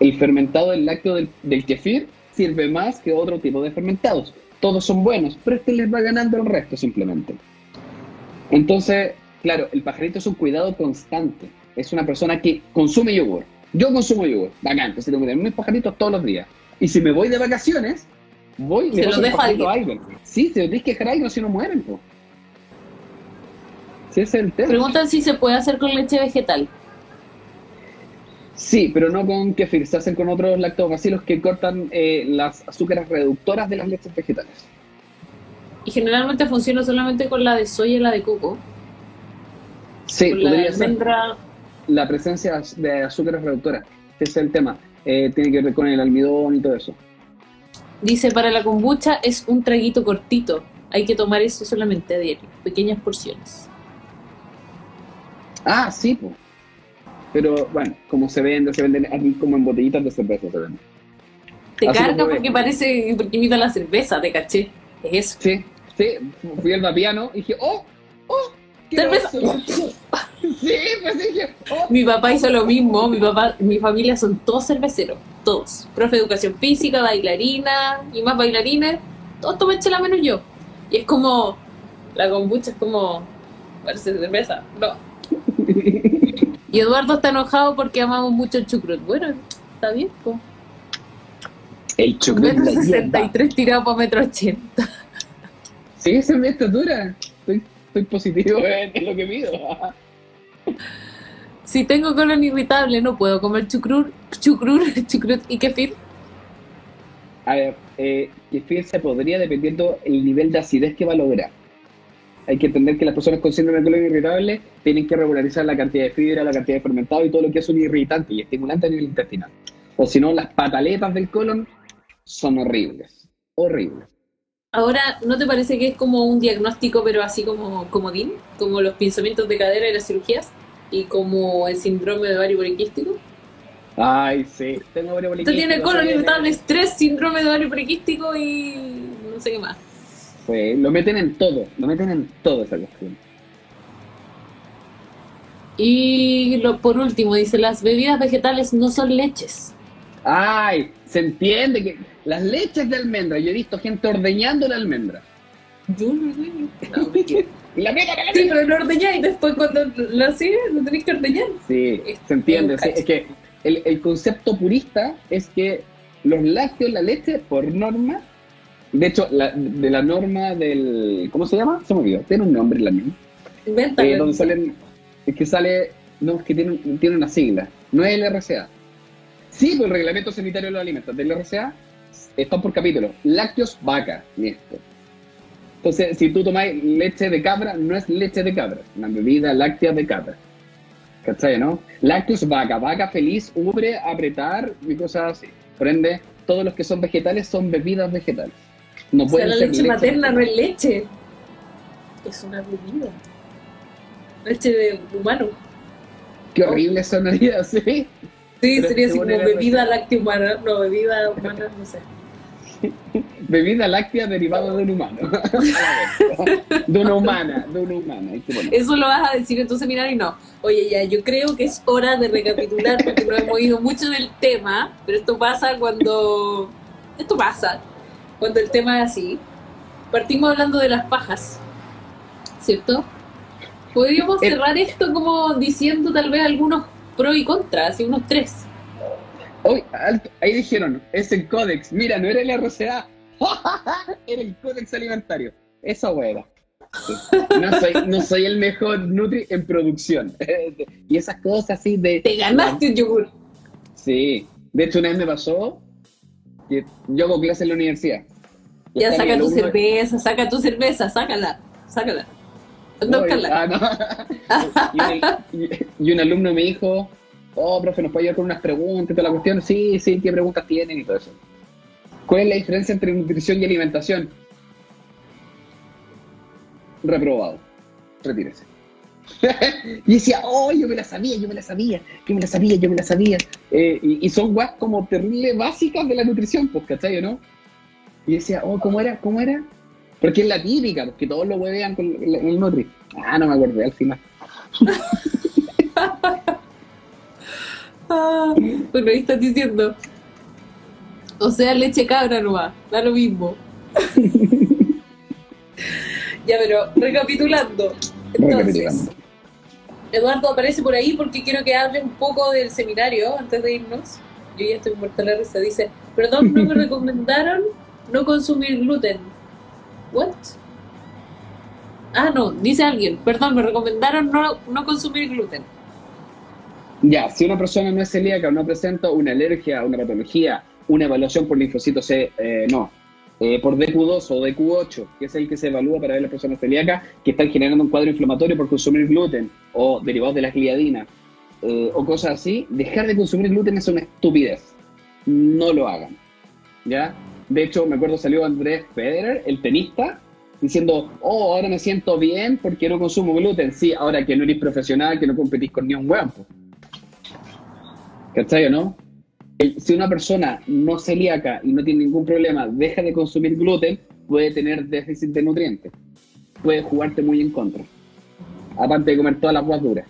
El fermentado del lácteo del, del kefir sirve más que otro tipo de fermentados. Todos son buenos, pero este les va ganando el resto simplemente. Entonces, claro, el pajarito es un cuidado constante. Es una persona que consume yogur. Yo consumo yogur. Bacán, entonces tengo que tener mis pajaritos todos los días. Y si me voy de vacaciones, voy y Se el dejo a alguien. Sí, se los tienes que dejar a alguien, si no mueren. po. Es el tema. Preguntan si se puede hacer con leche vegetal. Sí, pero no con kefir, se hacen con otros lactobacilos que cortan eh, las azúcares reductoras de las leches vegetales. Y generalmente funciona solamente con la de soya y la de coco. Sí, con la de almendra. la presencia de azúcares reductoras. Ese es el tema. Eh, tiene que ver con el almidón y todo eso. Dice, para la kombucha es un traguito cortito. Hay que tomar eso solamente a diario, pequeñas porciones. Ah, sí, pues. Pero bueno, como se vende, se venden aquí como en botellitas de cerveza se venden. Te Así carga porque parece, porque imita la cerveza, te caché. Es eso. Sí, sí, fui al vapiano y dije, ¡oh! ¡oh! ¿qué Cerveza. Sí, pues dije, ¡oh! Mi papá hizo lo mismo, mi papá, mi familia son todos cerveceros, todos. Profe de educación física, bailarina y más bailarines, todos toman chela menos yo. Y es como, la kombucha es como, parece cerveza, no. Y Eduardo está enojado porque amamos mucho el chucrut. Bueno, está bien, pues. El chocolate. Metro la hierba. 63 tirado para metro 80. Sí, esa es mi estatura. Estoy, estoy positivo en, en lo que mido. Si tengo colon irritable, no puedo comer chucrut, chucrut, chucrut y kefir. A ver, eh, kefir se podría dependiendo el nivel de acidez que va a lograr. Hay que entender que las personas con síndrome de colon irritable tienen que regularizar la cantidad de fibra, la cantidad de fermentado y todo lo que es un irritante y estimulante a nivel intestinal. O si no, las pataletas del colon son horribles. Horribles. Ahora, ¿no te parece que es como un diagnóstico, pero así como comodín? Como los pinzamientos de cadera y las cirugías, y como el síndrome de ovario poliquístico. Ay, sí. Tengo ovario poliquístico, tiene colon sí. irritable, estrés, síndrome de ovario poliquístico y no sé qué más. Lo meten en todo. Lo meten en todo esa cuestión. Y lo, por último, dice, las bebidas vegetales no son leches. Ay, se entiende que las leches de almendra, yo he visto gente ordeñando la almendra. Yo no sé. No, la meten a la Sí, pero lo ordeñáis y después cuando lo sigues lo tenéis que ordeñar. Sí, se entiende. sí, es que el, el concepto purista es que los lácteos, la leche, por norma, de hecho, la- de la norma del. ¿Cómo se llama? Se me olvidó. Tiene un nombre la misma. Invéntalo. Eh, donde salen. Es que sale. No, es que tiene, tiene una sigla. No es el RCA. Sí, pues el Reglamento Sanitario de los Alimentos del RCA está por capítulo. Lácteos, vaca. Listo. Entonces, si tú tomas leche de cabra, no es leche de cabra, una bebida láctea de cabra. ¿Cachai, no? Lácteos, vaca, vaca feliz, ubre, apretar y cosas así. Por ende, todos los que son vegetales son bebidas vegetales. No O sea, pueden la leche materna no es leche. Es una bebida. Leche de humano. Qué horrible sonaría, ¿sí? Sí, Pero sería así como bebida láctea humana. No, bebida humana, no sé. Bebida láctea derivada de un humano. De una humana, de una humana. Eso lo vas a decir en tu seminario y no. Oye, ya, yo creo que es hora de recapitular porque no hemos ido mucho del tema, pero esto pasa cuando. Esto pasa cuando el tema es así. Partimos hablando de las pajas, ¿cierto? Podríamos El- cerrar esto como diciendo tal vez algunos pro y contra, así unos tres. Hoy, alto, ahí dijeron, es el códex. Mira, no era el RCA, era el códex alimentario. Esa hueá. No soy, no soy el mejor Nutri en producción. y esas cosas así de. Te ganaste un yogur. Sí. De hecho, una vez me pasó que yo hago clase en la universidad. Ya saca tu cerveza, saca tu cerveza, sácala, sácala. No, y- ah, no. y, un, y- y un alumno me dijo, oh, profe, ¿nos puede ayudar con unas preguntas y toda la cuestión? Sí, sí, ¿qué preguntas tienen y todo eso? ¿Cuál es la diferencia entre nutrición y alimentación? Reprobado. Retírese. y decía, oh, yo me la sabía, yo me la sabía, yo me la sabía, yo me la sabía. Eh, y, y son guas como terrible básicas de la nutrición, pues, ¿cachai o no? Y decía, oh, ¿cómo era? ¿Cómo era? Porque es la típica, porque todos lo huevean con el, el Nutri. Ah, no me acordé al final. Ah, bueno, ahí estás diciendo. O sea, leche cabra nomás, da lo mismo. ya, pero recapitulando. Entonces. Eduardo aparece por ahí porque quiero que hables un poco del seminario antes de irnos. Yo ya estoy muerta la risa. Dice, perdón, no me recomendaron no consumir gluten. ¿What? Ah, no, dice alguien, perdón, me recomendaron no, no consumir gluten. Ya, si una persona no es celíaca o no presenta una alergia, una patología, una evaluación por linfocitos C, eh, no, eh, por DQ2 o DQ8, que es el que se evalúa para ver las personas celíacas que están generando un cuadro inflamatorio por consumir gluten o derivados de la gliadina eh, o cosas así, dejar de consumir gluten es una estupidez. No lo hagan. ¿Ya? De hecho, me acuerdo salió Andrés Federer, el tenista, diciendo, oh, ahora me siento bien porque no consumo gluten. Sí, ahora que no eres profesional, que no competís con ni un hueón. po. ¿Cachai o no? Si una persona no celíaca y no tiene ningún problema deja de consumir gluten, puede tener déficit de nutrientes. Puede jugarte muy en contra. Aparte de comer todas las guas duras.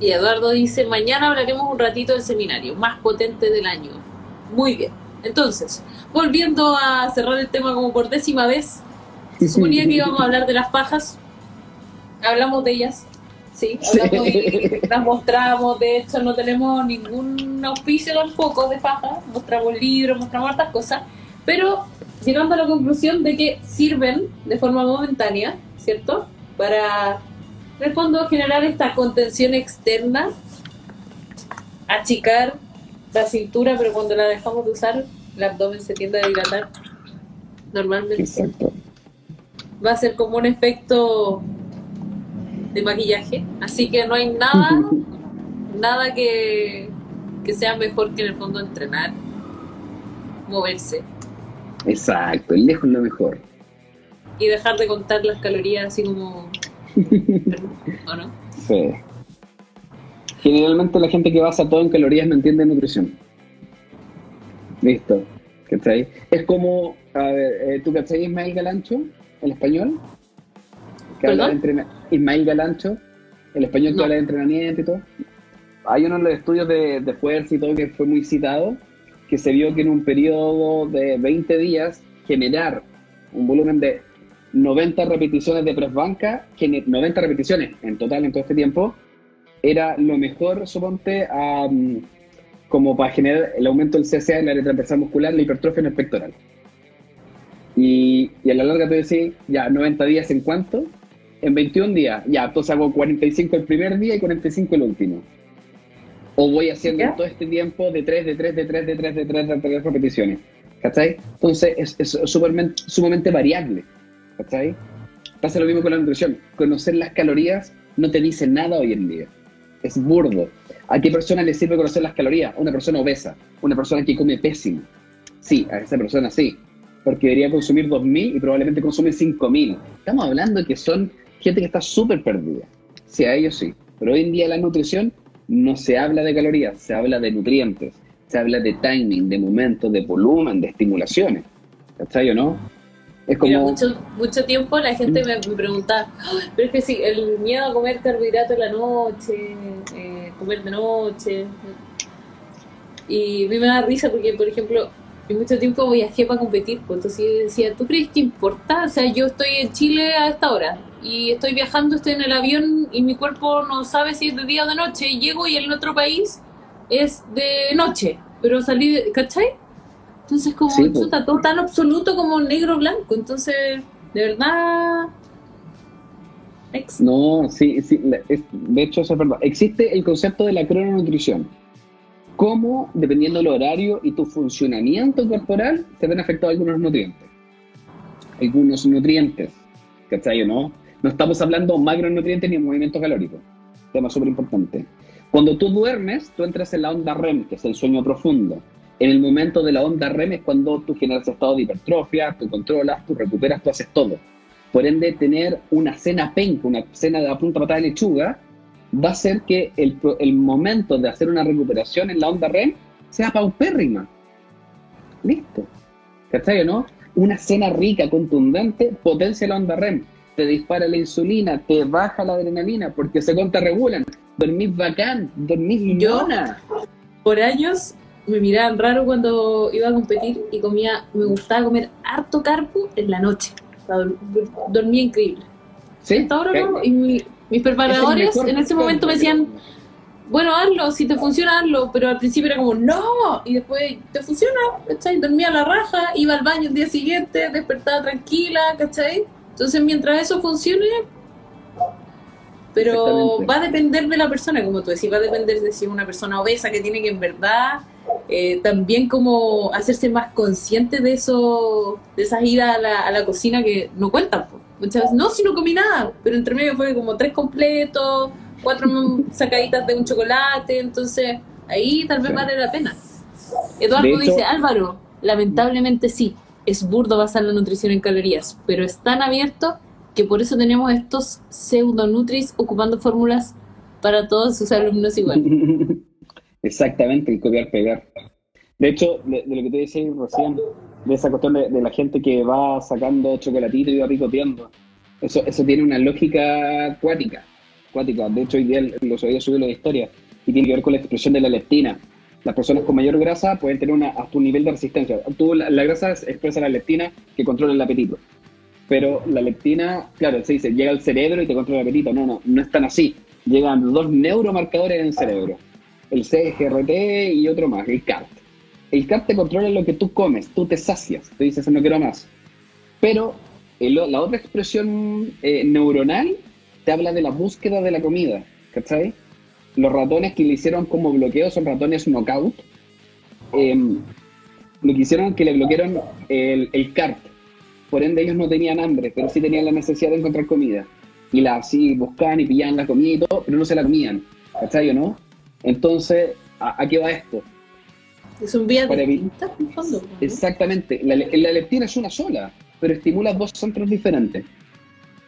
Y Eduardo dice, mañana hablaremos un ratito del seminario, más potente del año. Muy bien. Entonces, volviendo a cerrar el tema como por décima vez, se suponía que íbamos a hablar de las fajas. Hablamos de ellas. Sí, hablamos y las mostramos. De hecho, no tenemos ningún auspicio tampoco de fajas. Mostramos libros, mostramos hartas cosas. Pero llegando a la conclusión de que sirven de forma momentánea, ¿cierto? Para en el fondo generar esta contención externa, achicar la cintura, pero cuando la dejamos de usar, el abdomen se tiende a dilatar. Normalmente Exacto. va a ser como un efecto de maquillaje, así que no hay nada, nada que, que sea mejor que en el fondo entrenar, moverse Exacto, el lejos es lo mejor. y dejar de contar las calorías así como... ¿O no? Sí. Generalmente la gente que basa todo en calorías no entiende nutrición. Listo. ¿Cachai? Es como, a ver, eh, ¿tú cachai Ismael Galancho, el español? Que habla de ¿Perdón? Ismael Galancho, el español No. de entrenamiento y todo. Hay uno de los estudios de, de fuerza y todo que fue muy citado, que se vio que en un periodo de 20 días generar un volumen de 90 repeticiones de press banca, gene- 90 repeticiones en total en todo este tiempo, era lo mejor, suponte, a, como para generar el aumento del CSA en la transversal muscular, la hipertrofia en el pectoral. Y, y a la larga te decís, ya, 90 días en cuánto? En 21 días, ya, entonces hago 45 el primer día y 45 el último. O voy haciendo ¿Ya? todo este tiempo de 3, de 3, de 3, de 3, de 3, de 3 repeticiones. ¿Cachai? Entonces es, es supermen- sumamente variable. ¿Cachai? Pasa lo mismo con la nutrición. Conocer las calorías no te dice nada hoy en día. Es burdo. ¿A qué persona le sirve conocer las calorías? Una persona obesa, una persona que come pésimo. Sí, a esa persona sí, porque debería consumir 2.000 y probablemente consume 5.000. Estamos hablando que son gente que está súper perdida. Sí, a ellos sí. Pero hoy en día la nutrición no se habla de calorías, se habla de nutrientes, se habla de timing, de momentos, de volumen, de estimulaciones. ¿Cachai o no? Es como... mucho, mucho tiempo la gente me, me preguntaba, "Ah, pero es que sí, el miedo a comer carbohidratos en la noche, eh, comer de noche. Y a mí me da risa porque, por ejemplo, y mucho tiempo viajé para competir, pues entonces yo decía, ¿tú crees que importa? O sea, yo estoy en Chile a esta hora y estoy viajando, estoy en el avión y mi cuerpo no sabe si es de día o de noche, y llego y en el otro país es de noche, pero salí, ¿cachai? Entonces como, Sí, pues. chuta, todo tan absoluto como negro blanco, entonces, de verdad... ex- No, sí, sí, es- de hecho eso es verdad. Existe el concepto de la crononutrición. Cómo, dependiendo del horario y tu funcionamiento corporal, se ven afectados algunos nutrientes. Algunos nutrientes, ¿cachai o no? No estamos hablando macronutrientes ni movimiento calórico. Tema súper importante. Cuando tú duermes, tú entras en la onda REM, que es el sueño profundo. En el momento de la onda REM es cuando tú generas estado de hipertrofia, tú controlas, tú recuperas, tú haces todo. Por ende, tener una cena penca, una cena de la punta patada de lechuga, va a hacer que el, el momento de hacer una recuperación en la onda REM sea paupérrima. Listo. ¿Cachai o no? Una cena rica, contundente, potencia la onda REM, te dispara la insulina, te baja la adrenalina, porque se contrarregulan. Dormís bacán, dormís mona. por años me miraban raro cuando iba a competir y comía, me gustaba comer harto carbo en la noche. O sea, dormía increíble. ¿Sí? Hasta ahora no, y mi- mis preparadores Es en ese momento me decían, bueno, hazlo, si te funciona, hazlo, pero al principio era como, no, y después, ¿te funciona? ¿cachai? Dormía a la raja, iba al baño el día siguiente, despertaba tranquila, ¿cachai? Entonces, mientras eso funcione, pero va a depender de la persona, como tú decís, va a depender de si es una persona obesa que tiene que en verdad eh, también como hacerse más consciente de eso, de esas idas a la, a la cocina que no cuentan. po. Muchas veces, no, si no comí nada, pero entre medio fue como tres completos, cuatro sacaditas de un chocolate, entonces ahí tal vez Sí. vale la pena. Eduardo hecho- dice, Álvaro, lamentablemente sí, es burdo basar la nutrición en calorías, pero es tan abierto que por eso tenemos estos pseudonutris ocupando fórmulas para todos sus alumnos igual. Exactamente, el copiar-pegar. De hecho, de, de lo que te decía recién, de esa cuestión de, la gente que va sacando chocolatito y va picoteando, eso, eso tiene una lógica acuática. acuática. De hecho, hoy día los había subido la historia y tiene que ver con la expresión de la leptina. Las personas con mayor grasa pueden tener una, hasta un nivel de resistencia. Tú, la, la grasa expresa la leptina que controla el apetito. Pero la leptina, claro, se dice, llega al cerebro y te controla el apetito. No, no, no es tan así. Llegan dos neuromarcadores en el cerebro. El CGRT y otro más, el CART. El CART te controla lo que tú comes, tú te sacias, tú dices, no quiero más. Pero el- la otra expresión eh, neuronal te habla de la búsqueda de la comida, ¿cachai? Los ratones que le hicieron como bloqueo son ratones knockout. Em, lo que hicieron es que le bloquearon el, el CART. Por ende, ellos no tenían hambre, pero sí tenían la necesidad de encontrar comida. Y la así buscaban y pillaban la comida y todo, pero no se la comían. ¿Cachai o no? Entonces, ¿a, a qué va esto? Son vías distintas, en fondo. ¿no? Exactamente. La leptina es una sola, pero estimula dos centros diferentes.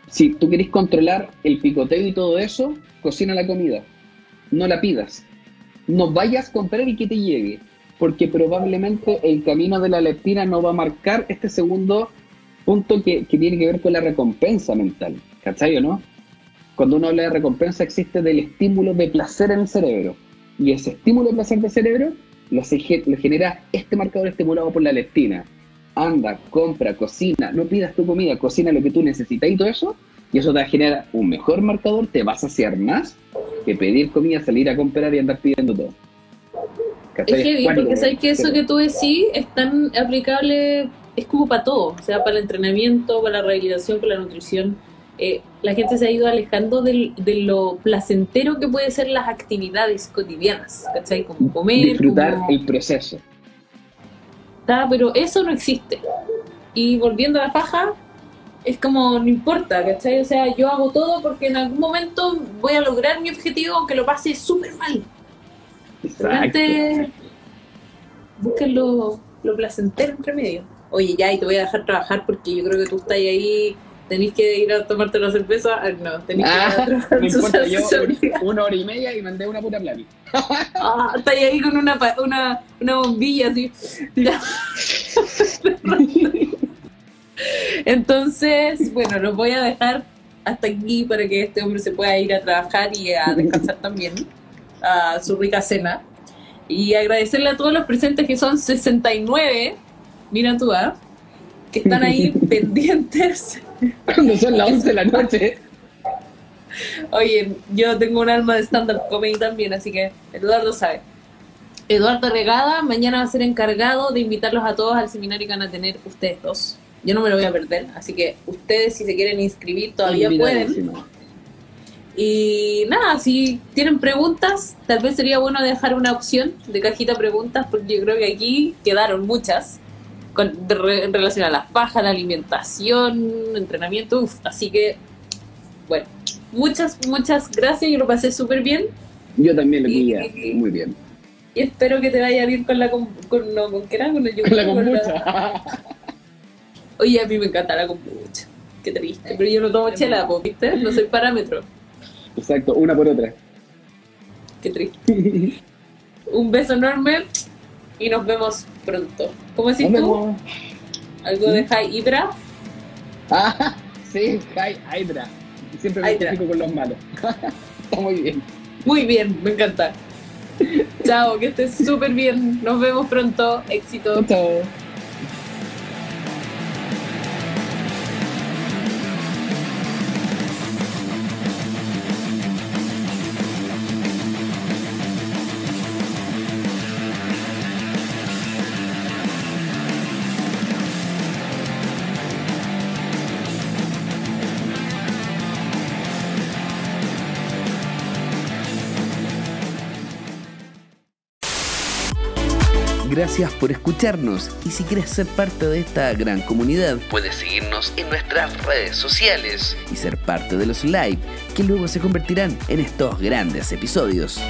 Si tú querés controlar el picoteo y todo eso, cocina la comida. No la pidas. No vayas a comprar y que te llegue. Porque probablemente el camino de la leptina no va a marcar este segundo punto que, que tiene que ver con la recompensa mental. ¿Cachai o no? Cuando uno habla de recompensa existe del estímulo de placer en el cerebro. Y ese estímulo de placer del cerebro lo, lo genera este marcador estimulado por la leptina. Anda, compra, cocina, no pidas tu comida, cocina lo que tú necesitas y todo eso, y eso te va a generar un mejor marcador, te vas a saciar más que pedir comida, salir a comprar y andar pidiendo todo. ¿Cachai? Es heavy, porque sabes que eso que tú decís es tan aplicable, es como para todo, o sea, para el entrenamiento, para la rehabilitación, para la nutrición. Eh, la gente se ha ido alejando del- de lo placentero que pueden ser las actividades cotidianas, ¿cachai? Como comer, disfrutar como- el proceso. Ta, pero eso no existe. Y volviendo a la faja, es como, no importa, ¿cachai? O sea, yo hago todo porque en algún momento voy a lograr mi objetivo aunque lo pase súper mal. Exacto. Busquen lo, lo placentero entre medio. Oye, ya, y te voy a dejar trabajar porque yo creo que tú estás ahí, tenés que ir a tomarte la cerveza. Ah, no, tenés que ir a Ah, en tu importa, yo una hora y media y mandé una pura plana. Ah, estás ahí con una, una, una bombilla así. Entonces, bueno, los voy a dejar hasta aquí para que este hombre se pueda ir a trabajar y a descansar también a su rica cena. Y agradecerle a todos los presentes que son 69 miran tu app, que están ahí pendientes. Cuando son las 11 de la noche. Oye, yo tengo un alma de stand-up comedy también, así que Eduardo sabe. Eduardo Regada mañana va a ser encargado de invitarlos a todos al seminario que van a tener ustedes dos. Yo no me lo voy a perder, así que ustedes si se quieren inscribir todavía pueden. Y nada, si tienen preguntas, tal vez sería bueno dejar una opción de cajita preguntas, porque yo creo que aquí quedaron muchas con, de re- en relación a las pajas, la alimentación, entrenamiento, uf, así que, bueno, muchas, muchas gracias, yo lo pasé súper bien Yo también lo pillé. Muy bien. y espero que te vaya bien con la, com- con, no, ¿con qué era? Con el yogur, Con la con la- kombucha. Oye, a mí me encanta la kombucha, qué triste, pero yo no tomo chela, po, ¿viste? No soy parámetro, Exacto, una por otra. qué triste. Un beso enorme y nos vemos pronto. ¿Cómo decís tú? ¿Algo de High Ibra? Ah, sí, Hi Hydra. Siempre me Hydra. identifico con los malos. Está muy bien. Muy bien, me encanta. Chao, que estés súper bien. Nos vemos pronto. Éxito. Chao. Gracias por escucharnos y si quieres ser parte de esta gran comunidad, puedes seguirnos en nuestras redes sociales y ser parte de los live que luego se convertirán en estos grandes episodios.